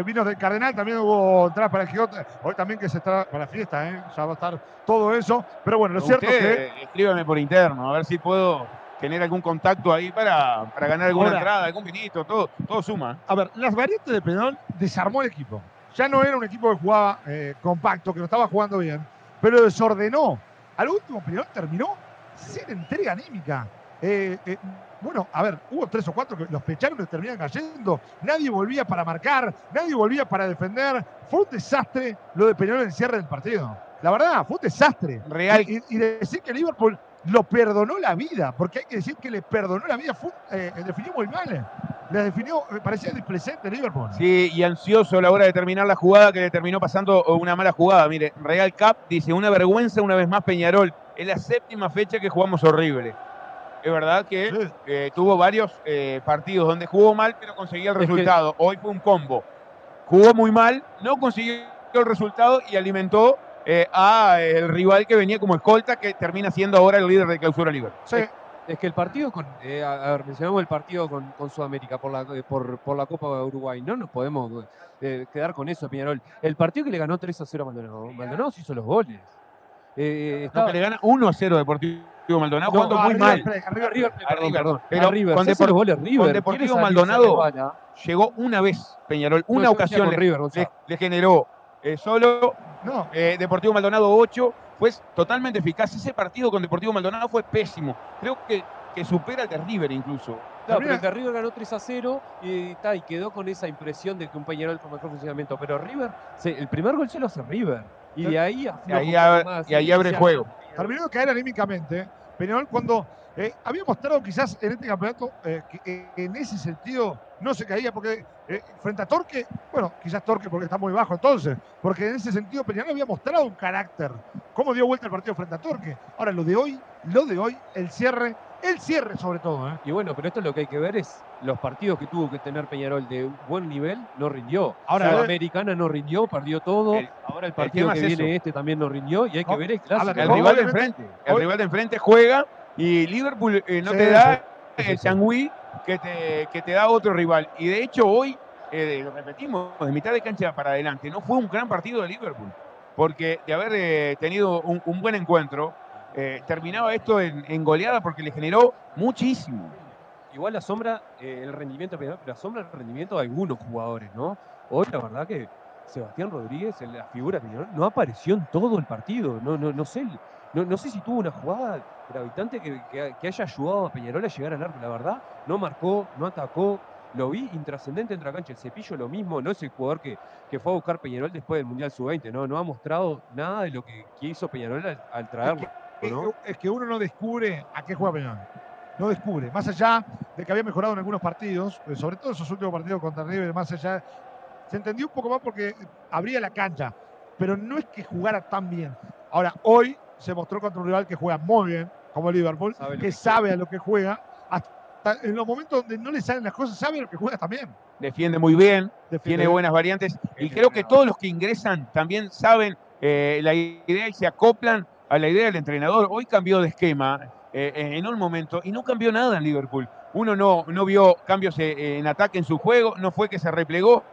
vinos del Cardenal. También hubo entradas para el Quijote. Hoy también que se está para la fiesta, ¿eh? ya va a estar todo eso. Pero bueno, lo cierto es que. Escríbame por interno, a ver si puedo tener algún contacto ahí para, para ganar alguna entrada, algún vinito, todo, todo suma. A ver, las variantes de Penón desarmó el equipo. Ya no era un equipo que jugaba compacto, que no estaba jugando bien pero desordenó. Al último Peñarol terminó sin entrega anímica. Bueno, a ver, hubo tres o cuatro que los pecharon y terminan cayendo. Nadie volvía para marcar, nadie volvía para defender. Fue un desastre lo de Peñarol en el cierre del partido. La verdad, fue un desastre. Real. Y, decir que Liverpool lo perdonó la vida, porque hay que decir que le perdonó la vida, fue, eh, definió muy mal le definió, me parecía displecente Liverpool. Sí, y ansioso a la hora de terminar la jugada que le terminó pasando una mala jugada. Mire, Real Cup dice, una vergüenza una vez más Peñarol. Es la séptima fecha que jugamos horrible. Es verdad que eh, tuvo varios eh, partidos donde jugó mal, pero conseguía el resultado. Hoy fue un combo. Jugó muy mal, no consiguió el resultado y alimentó eh, a el rival que venía como escolta, que termina siendo ahora el líder de clausura libre. Sí. Es que el partido con, eh, a, ver, mencionamos el partido con, Sudamérica por la, eh, por, la Copa de Uruguay. No nos podemos eh, quedar con eso, Peñarol. El partido que le ganó 3 a 0 a Maldonado. Maldonado se hizo los goles. Eh, que le gana 1 a 0 a Deportivo Maldonado jugando muy mal. Arriba, River, perdón, perdón. Pero River, con, Depor goles, River. con, Deportivo Maldonado llegó una vez Peñarol, una ocasión le, River, le, generó solo no. Deportivo Maldonado 8 fue totalmente eficaz. Ese partido con Deportivo Maldonado fue pésimo. Creo que, que supera el de River incluso. Claro, pero el de River ganó 3 a 0 y, y quedó con esa impresión de que un Peñarol con mejor funcionamiento. Pero River, el primer gol se lo hace River. Y de ahí, y ahí, abre, y ahí abre el juego. Terminó de caer anímicamente. Peñarol cuando eh, había mostrado quizás en este campeonato eh, que eh, en ese sentido no se caía porque frente a Torque, bueno, quizás Torque porque está muy bajo entonces, porque en ese sentido Peñarol había mostrado un carácter. ¿Cómo dio vuelta el partido frente a Torque? Ahora, lo de hoy, lo de hoy, el cierre, el cierre sobre todo. Y bueno, pero esto es lo que hay que ver es los partidos que tuvo que tener Peñarol de buen nivel, no rindió. Ahora, Sudamericana no rindió, perdió todo. ahora el partido que viene este también no rindió y hay que ver el clásico. El rival de enfrente, el rival de enfrente juega y Liverpool eh, no te da el Sangui que te, que te da otro rival. Y de hecho hoy, eh, repetimos, de mitad de cancha para adelante, no fue un gran partido de Liverpool. Porque de haber eh, tenido un, buen encuentro, terminaba esto en, goleada porque le generó muchísimo. Igual la sombra, el rendimiento, pero la sombra el rendimiento de algunos jugadores, ¿no? Hoy la verdad que Sebastián Rodríguez, la figura no apareció en todo el partido. No, no, no sé no, sé si tuvo una jugada gravitante que, que, haya ayudado a Peñarol a llegar al arco. La verdad, no marcó, no atacó. Lo vi intrascendente entre la cancha. El cepillo lo mismo, no es el jugador que, que fue a buscar Peñarol después del Mundial Sub-20. No, no ha mostrado nada de lo que, hizo Peñarol al, traerlo. Es que, uno no descubre a qué juega Peñarol. No descubre. Más allá de que había mejorado en algunos partidos, eh, sobre todo esos últimos partidos contra River, más allá, se entendió un poco más porque abría la cancha. Pero no es que jugara tan bien. Ahora, hoy se mostró contra un rival que juega muy bien, como Liverpool, que, sabe a lo que juega. Hasta en los momentos donde no le salen las cosas, sabe a lo que juega también. Defiende muy bien, tiene buenas variantes. Y creo que todos los que ingresan también saben eh, la idea y se acoplan a la idea del entrenador. Hoy cambió de esquema eh, en un momento y no cambió nada en Liverpool. Uno no, no vio cambios eh, en ataque en su juego, no fue que se replegó.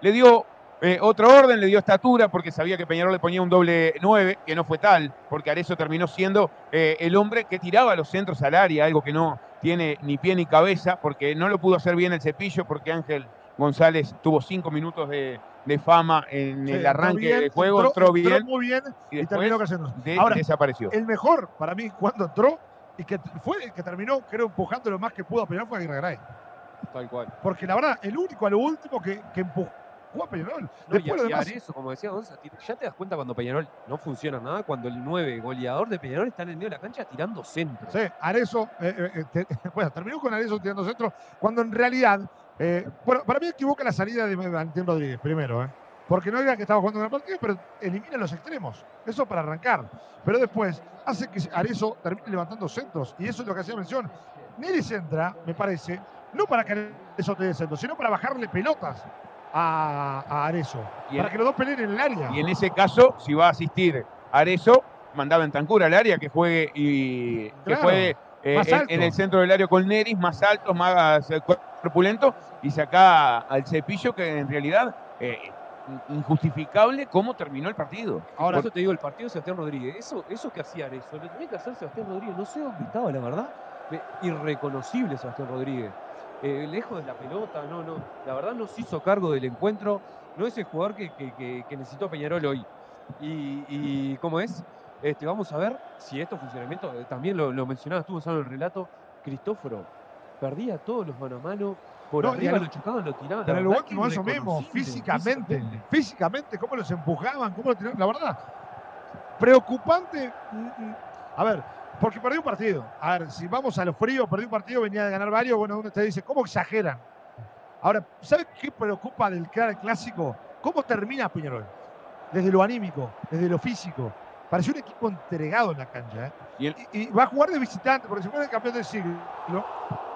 Le dio eh, otro orden, le dio estatura porque sabía que Peñarol le ponía un doble 9, que no fue tal, porque Arezo terminó siendo eh, el hombre que tiraba los centros al área, algo que no tiene ni pie ni cabeza, porque no lo pudo hacer bien el cepillo, porque Ángel González tuvo cinco minutos de, fama en el arranque del juego, entró, bien. muy bien y, terminó cayendo. Ahora, desapareció. El mejor para mí cuando entró y que fue el que terminó, creo, empujando lo más que pudo a Peñarol fue Aguirre Garay. Tal cual. Porque la verdad, el único a lo último que, que empujó a Peñarol. Después y, eso, como decía Gonzalo, ya te das cuenta cuando Peñarol no funciona nada, cuando el 9 goleador de Peñarol está en el medio de la cancha tirando centro. Sí, Arezo, eh, eh, eh, [LAUGHS] bueno, terminó con Arezo tirando centro, cuando en realidad, bueno, para mí equivoca la salida de Valentín Rodríguez, primero, ¿eh? Porque no era que estaba jugando en el partido, pero elimina los extremos. Eso para arrancar. Pero después hace que Arezo termine levantando centros. Y eso es lo que hacía mención. Neris entra, me parece, no para que Arezo te dé centros, sino para bajarle pelotas a, a Arezo. para que los dos peleen en el área. Y en ese caso, si va a asistir Arezo, mandaba en Tancura al área que juegue y que juegue eh, en, el centro del área con Neris, más altos, más eh, corpulentos, y saca al cepillo que en realidad eh, injustificable cómo terminó el partido. Ahora, eso te digo, el partido de Sebastián Rodríguez, eso, eso que hacía eso, lo tenía que hacer Sebastián Rodríguez, no sé dónde estaba, la verdad. Irreconocible Sebastián Rodríguez. Eh, lejos de la pelota, no, no. La verdad no se hizo cargo del encuentro. No es el jugador que, que, necesitó Peñarol hoy. Y, y, ¿cómo es? Este, vamos a ver si estos funcionamientos, eh, también lo, lo mencionabas tú, Gonzalo, el relato, Cristóforo perdía todos los mano a mano, por arriba lo chocaban, lo tiraban. Pero el último eso mismo, físicamente, físicamente, cómo los empujaban, cómo lo tiraban. La verdad, preocupante. Mm, mm. A ver, porque perdió un partido. A ver, si vamos a lo frío, perdió un partido, venía de ganar varios. Bueno, uno te dice, ¿cómo exageran? Ahora, ¿sabes qué preocupa del clásico? ¿Cómo termina Peñarol? Desde lo anímico, desde lo físico. Pareció un equipo entregado en la cancha. ¿eh? ¿Y, va a jugar de visitante, porque si fuera el campeón del siglo,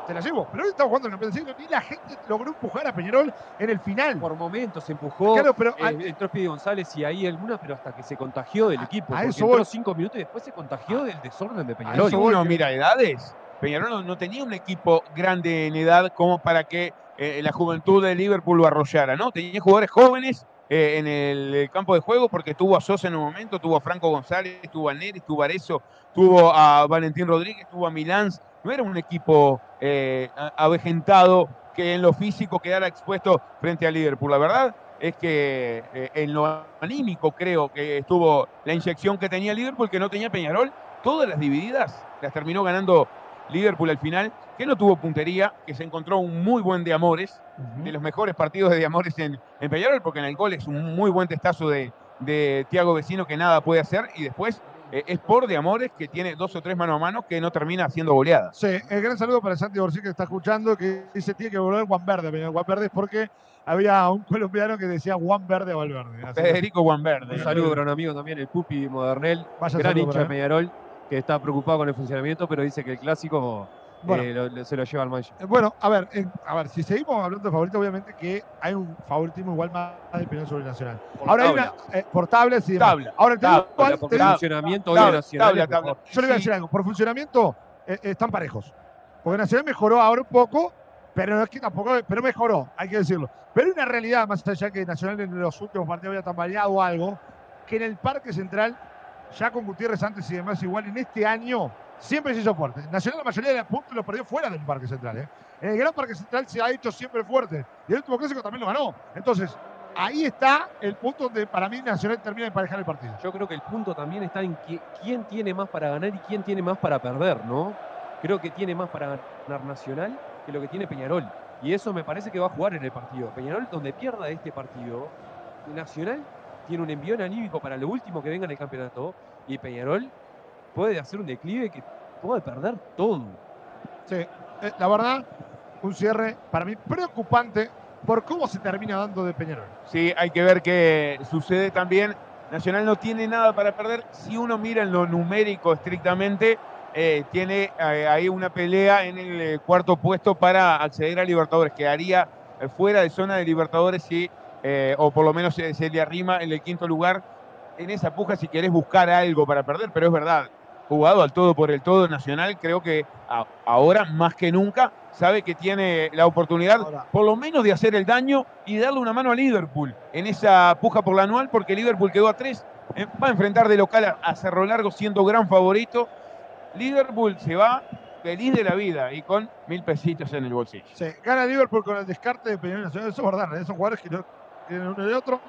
te la llevo. Pero hoy estaba jugando en el campeón del siglo y la gente logró empujar a Peñarol en el final. Por momentos empujó. Claro, pero eh, entró Pidi González y ahí alguna, pero hasta que se contagió del equipo. A eso entró cinco minutos y después se contagió del desorden de Peñarol. Si uno mira edades, Peñarol no, tenía un equipo grande en edad como para que eh, la juventud de Liverpool lo arrollara, ¿no? Tenía jugadores jóvenes eh, en el campo de juego porque tuvo a Sosa en un momento, tuvo a Franco González, tuvo a Neris, tuvo a Arezo, tuvo a Valentín Rodríguez, tuvo a Milán, no era un equipo eh, avejentado que en lo físico quedara expuesto frente a Liverpool. La verdad es que eh, en lo anímico creo que estuvo la inyección que tenía Liverpool, que no tenía Peñarol. Todas las divididas las terminó ganando Liverpool al final, que no tuvo puntería, que se encontró un muy buen de Amores, de los mejores partidos de Amores en, en, Peñarol, porque en el gol es un muy buen testazo de, de Tiago Vecino que nada puede hacer, y después eh, es por de Amores que tiene dos o tres mano a mano que no termina haciendo goleadas. Sí, el gran saludo para Santi Borsi que está escuchando, que dice tiene que volver Juan Verde. Juan Verde es porque había un colombiano que decía Juan Verde Valverde. Federico Juan Verde. Un saludo para un amigo también, el Pupi Modernel, gran hincha de Peñarol, que está preocupado con el funcionamiento, pero dice que el clásico eh, se lo lleva al Mancha. Eh, bueno, a ver, a ver, si seguimos hablando de favorito, obviamente que hay un favoritismo igual más de Peñarol sobre el Nacional. Ahora hay una eh, por tablas y Tabla. Ahora por funcionamiento tabla, Nacional. Tabla, Yo le voy a decir algo, por funcionamiento están parejos. Porque Nacional mejoró ahora un poco, pero no es que tampoco, pero mejoró, hay que decirlo. Pero hay una realidad, más allá que Nacional en los últimos partidos había tambaleado algo, que en el Parque Central, ya con Gutiérrez antes y demás, igual en este año siempre se hizo fuerte. Nacional la mayoría de los puntos los perdió fuera del Parque Central. ¿eh? En el Gran Parque Central se ha hecho siempre fuerte. Y el último clásico también lo ganó. Entonces, ahí está el punto donde para mí Nacional termina de emparejar el partido. Yo creo que el punto también está en quién tiene más para ganar y quién tiene más para perder, ¿no? Creo que tiene más para ganar Nacional que lo que tiene Peñarol. Y eso me parece que va a jugar en el partido. Peñarol, donde pierda este partido, Nacional tiene un envío anímico para lo último que venga en el campeonato y Peñarol puede hacer un declive que puede perder todo. Sí, eh, la verdad, un cierre para mí preocupante por cómo se termina dando de Peñarol. Sí, hay que ver qué sucede también. Nacional no tiene nada para perder. Si uno mira en lo numérico estrictamente, eh, tiene eh, ahí una pelea en el cuarto puesto para acceder a Libertadores. Quedaría fuera de zona de Libertadores si, o por lo menos se, se, le arrima en el quinto lugar en esa puja si querés buscar algo para perder. Pero es verdad, jugado al todo por el todo nacional, creo que ahora más que nunca sabe que tiene la oportunidad por lo menos de hacer el daño y darle una mano a Liverpool en esa puja por la anual, porque Liverpool quedó a tres, eh, va a enfrentar de local a, Cerro Largo siendo gran favorito. Liverpool se va feliz de la vida y con mil pesitos en el bolsillo. Sí, gana Liverpool con el descarte de Peñarol Nacional. Eso es verdad, ¿eh? son jugadores que no tienen uno y otro.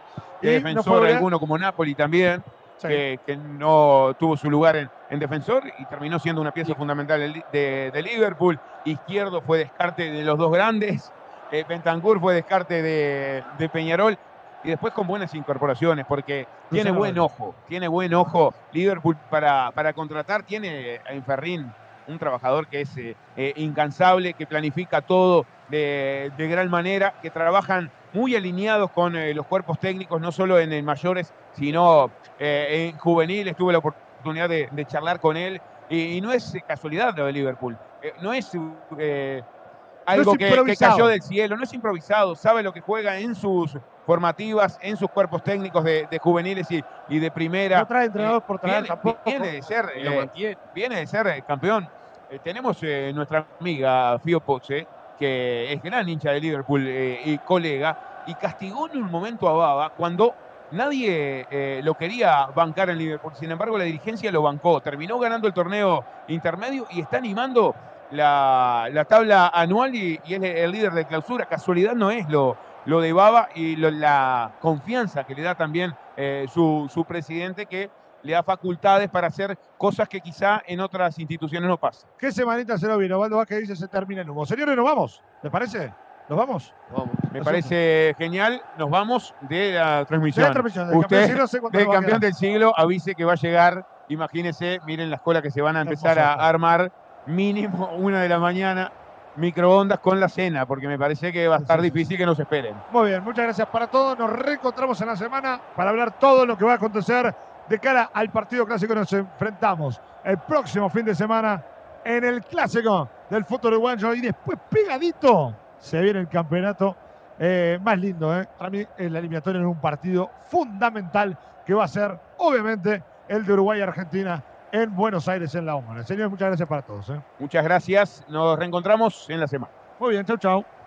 Y defensor alguno como Napoli también, que, no tuvo su lugar en, defensor y terminó siendo una pieza fundamental de, Liverpool. Izquierdo fue descarte de los dos grandes. Eh, fue descarte de, de Peñarol y después con buenas incorporaciones, porque tiene buen ojo, tiene buen ojo Liverpool para, para contratar, tiene en Ferrín un trabajador que es eh, eh, incansable, que planifica todo de, gran manera, que trabajan muy alineados con eh, los cuerpos técnicos, no solo en el mayores, sino en juveniles. Tuve la oportunidad de, charlar con él y, no es casualidad lo de Liverpool, no es algo que, cayó del cielo, no es improvisado, sabe lo que juega en sus formativas, en sus cuerpos técnicos de, juveniles y, de primera. No trae entrenador por viene, viene, de ser, viene de ser campeón tenemos eh, nuestra amiga Fio Poche, que es gran hincha de Liverpool eh, y colega, y castigó en un momento a Baba cuando nadie lo quería bancar en Liverpool. Sin embargo, la dirigencia lo bancó. Terminó ganando el torneo intermedio y está animando la, tabla anual y, es el líder de clausura. Casualidad no es lo, lo de Baba y la confianza que le da también su, su presidente que le da facultades para hacer cosas que quizá en otras instituciones no pasan. ¿Qué semanita se lo vino? Osvaldo que dice se termina el humo. Señores, nos vamos. ¿Les parece? ¿Nos vamos? vamos. Me parece genial. Nos vamos de la transmisión. De la transmisión. Usted, del campeón del siglo, avise que va a llegar. Imagínense, miren las colas que se van a empezar a armar. Mínimo una de la mañana microondas con la cena, porque me parece que va a estar difícil que nos esperen. Muy bien, muchas gracias para todos. Nos reencontramos en la semana para hablar todo lo que va a acontecer de cara al partido clásico nos enfrentamos el próximo fin de semana en el clásico del fútbol uruguayo y después pegadito se viene el campeonato eh, más lindo. Eh. Para mí la eliminatoria en un partido fundamental que va a ser obviamente el de Uruguay y Argentina en Buenos Aires en la OMA. Señores, muchas gracias para todos. Eh. Muchas gracias. Nos reencontramos en la semana. Muy bien, chau, chau.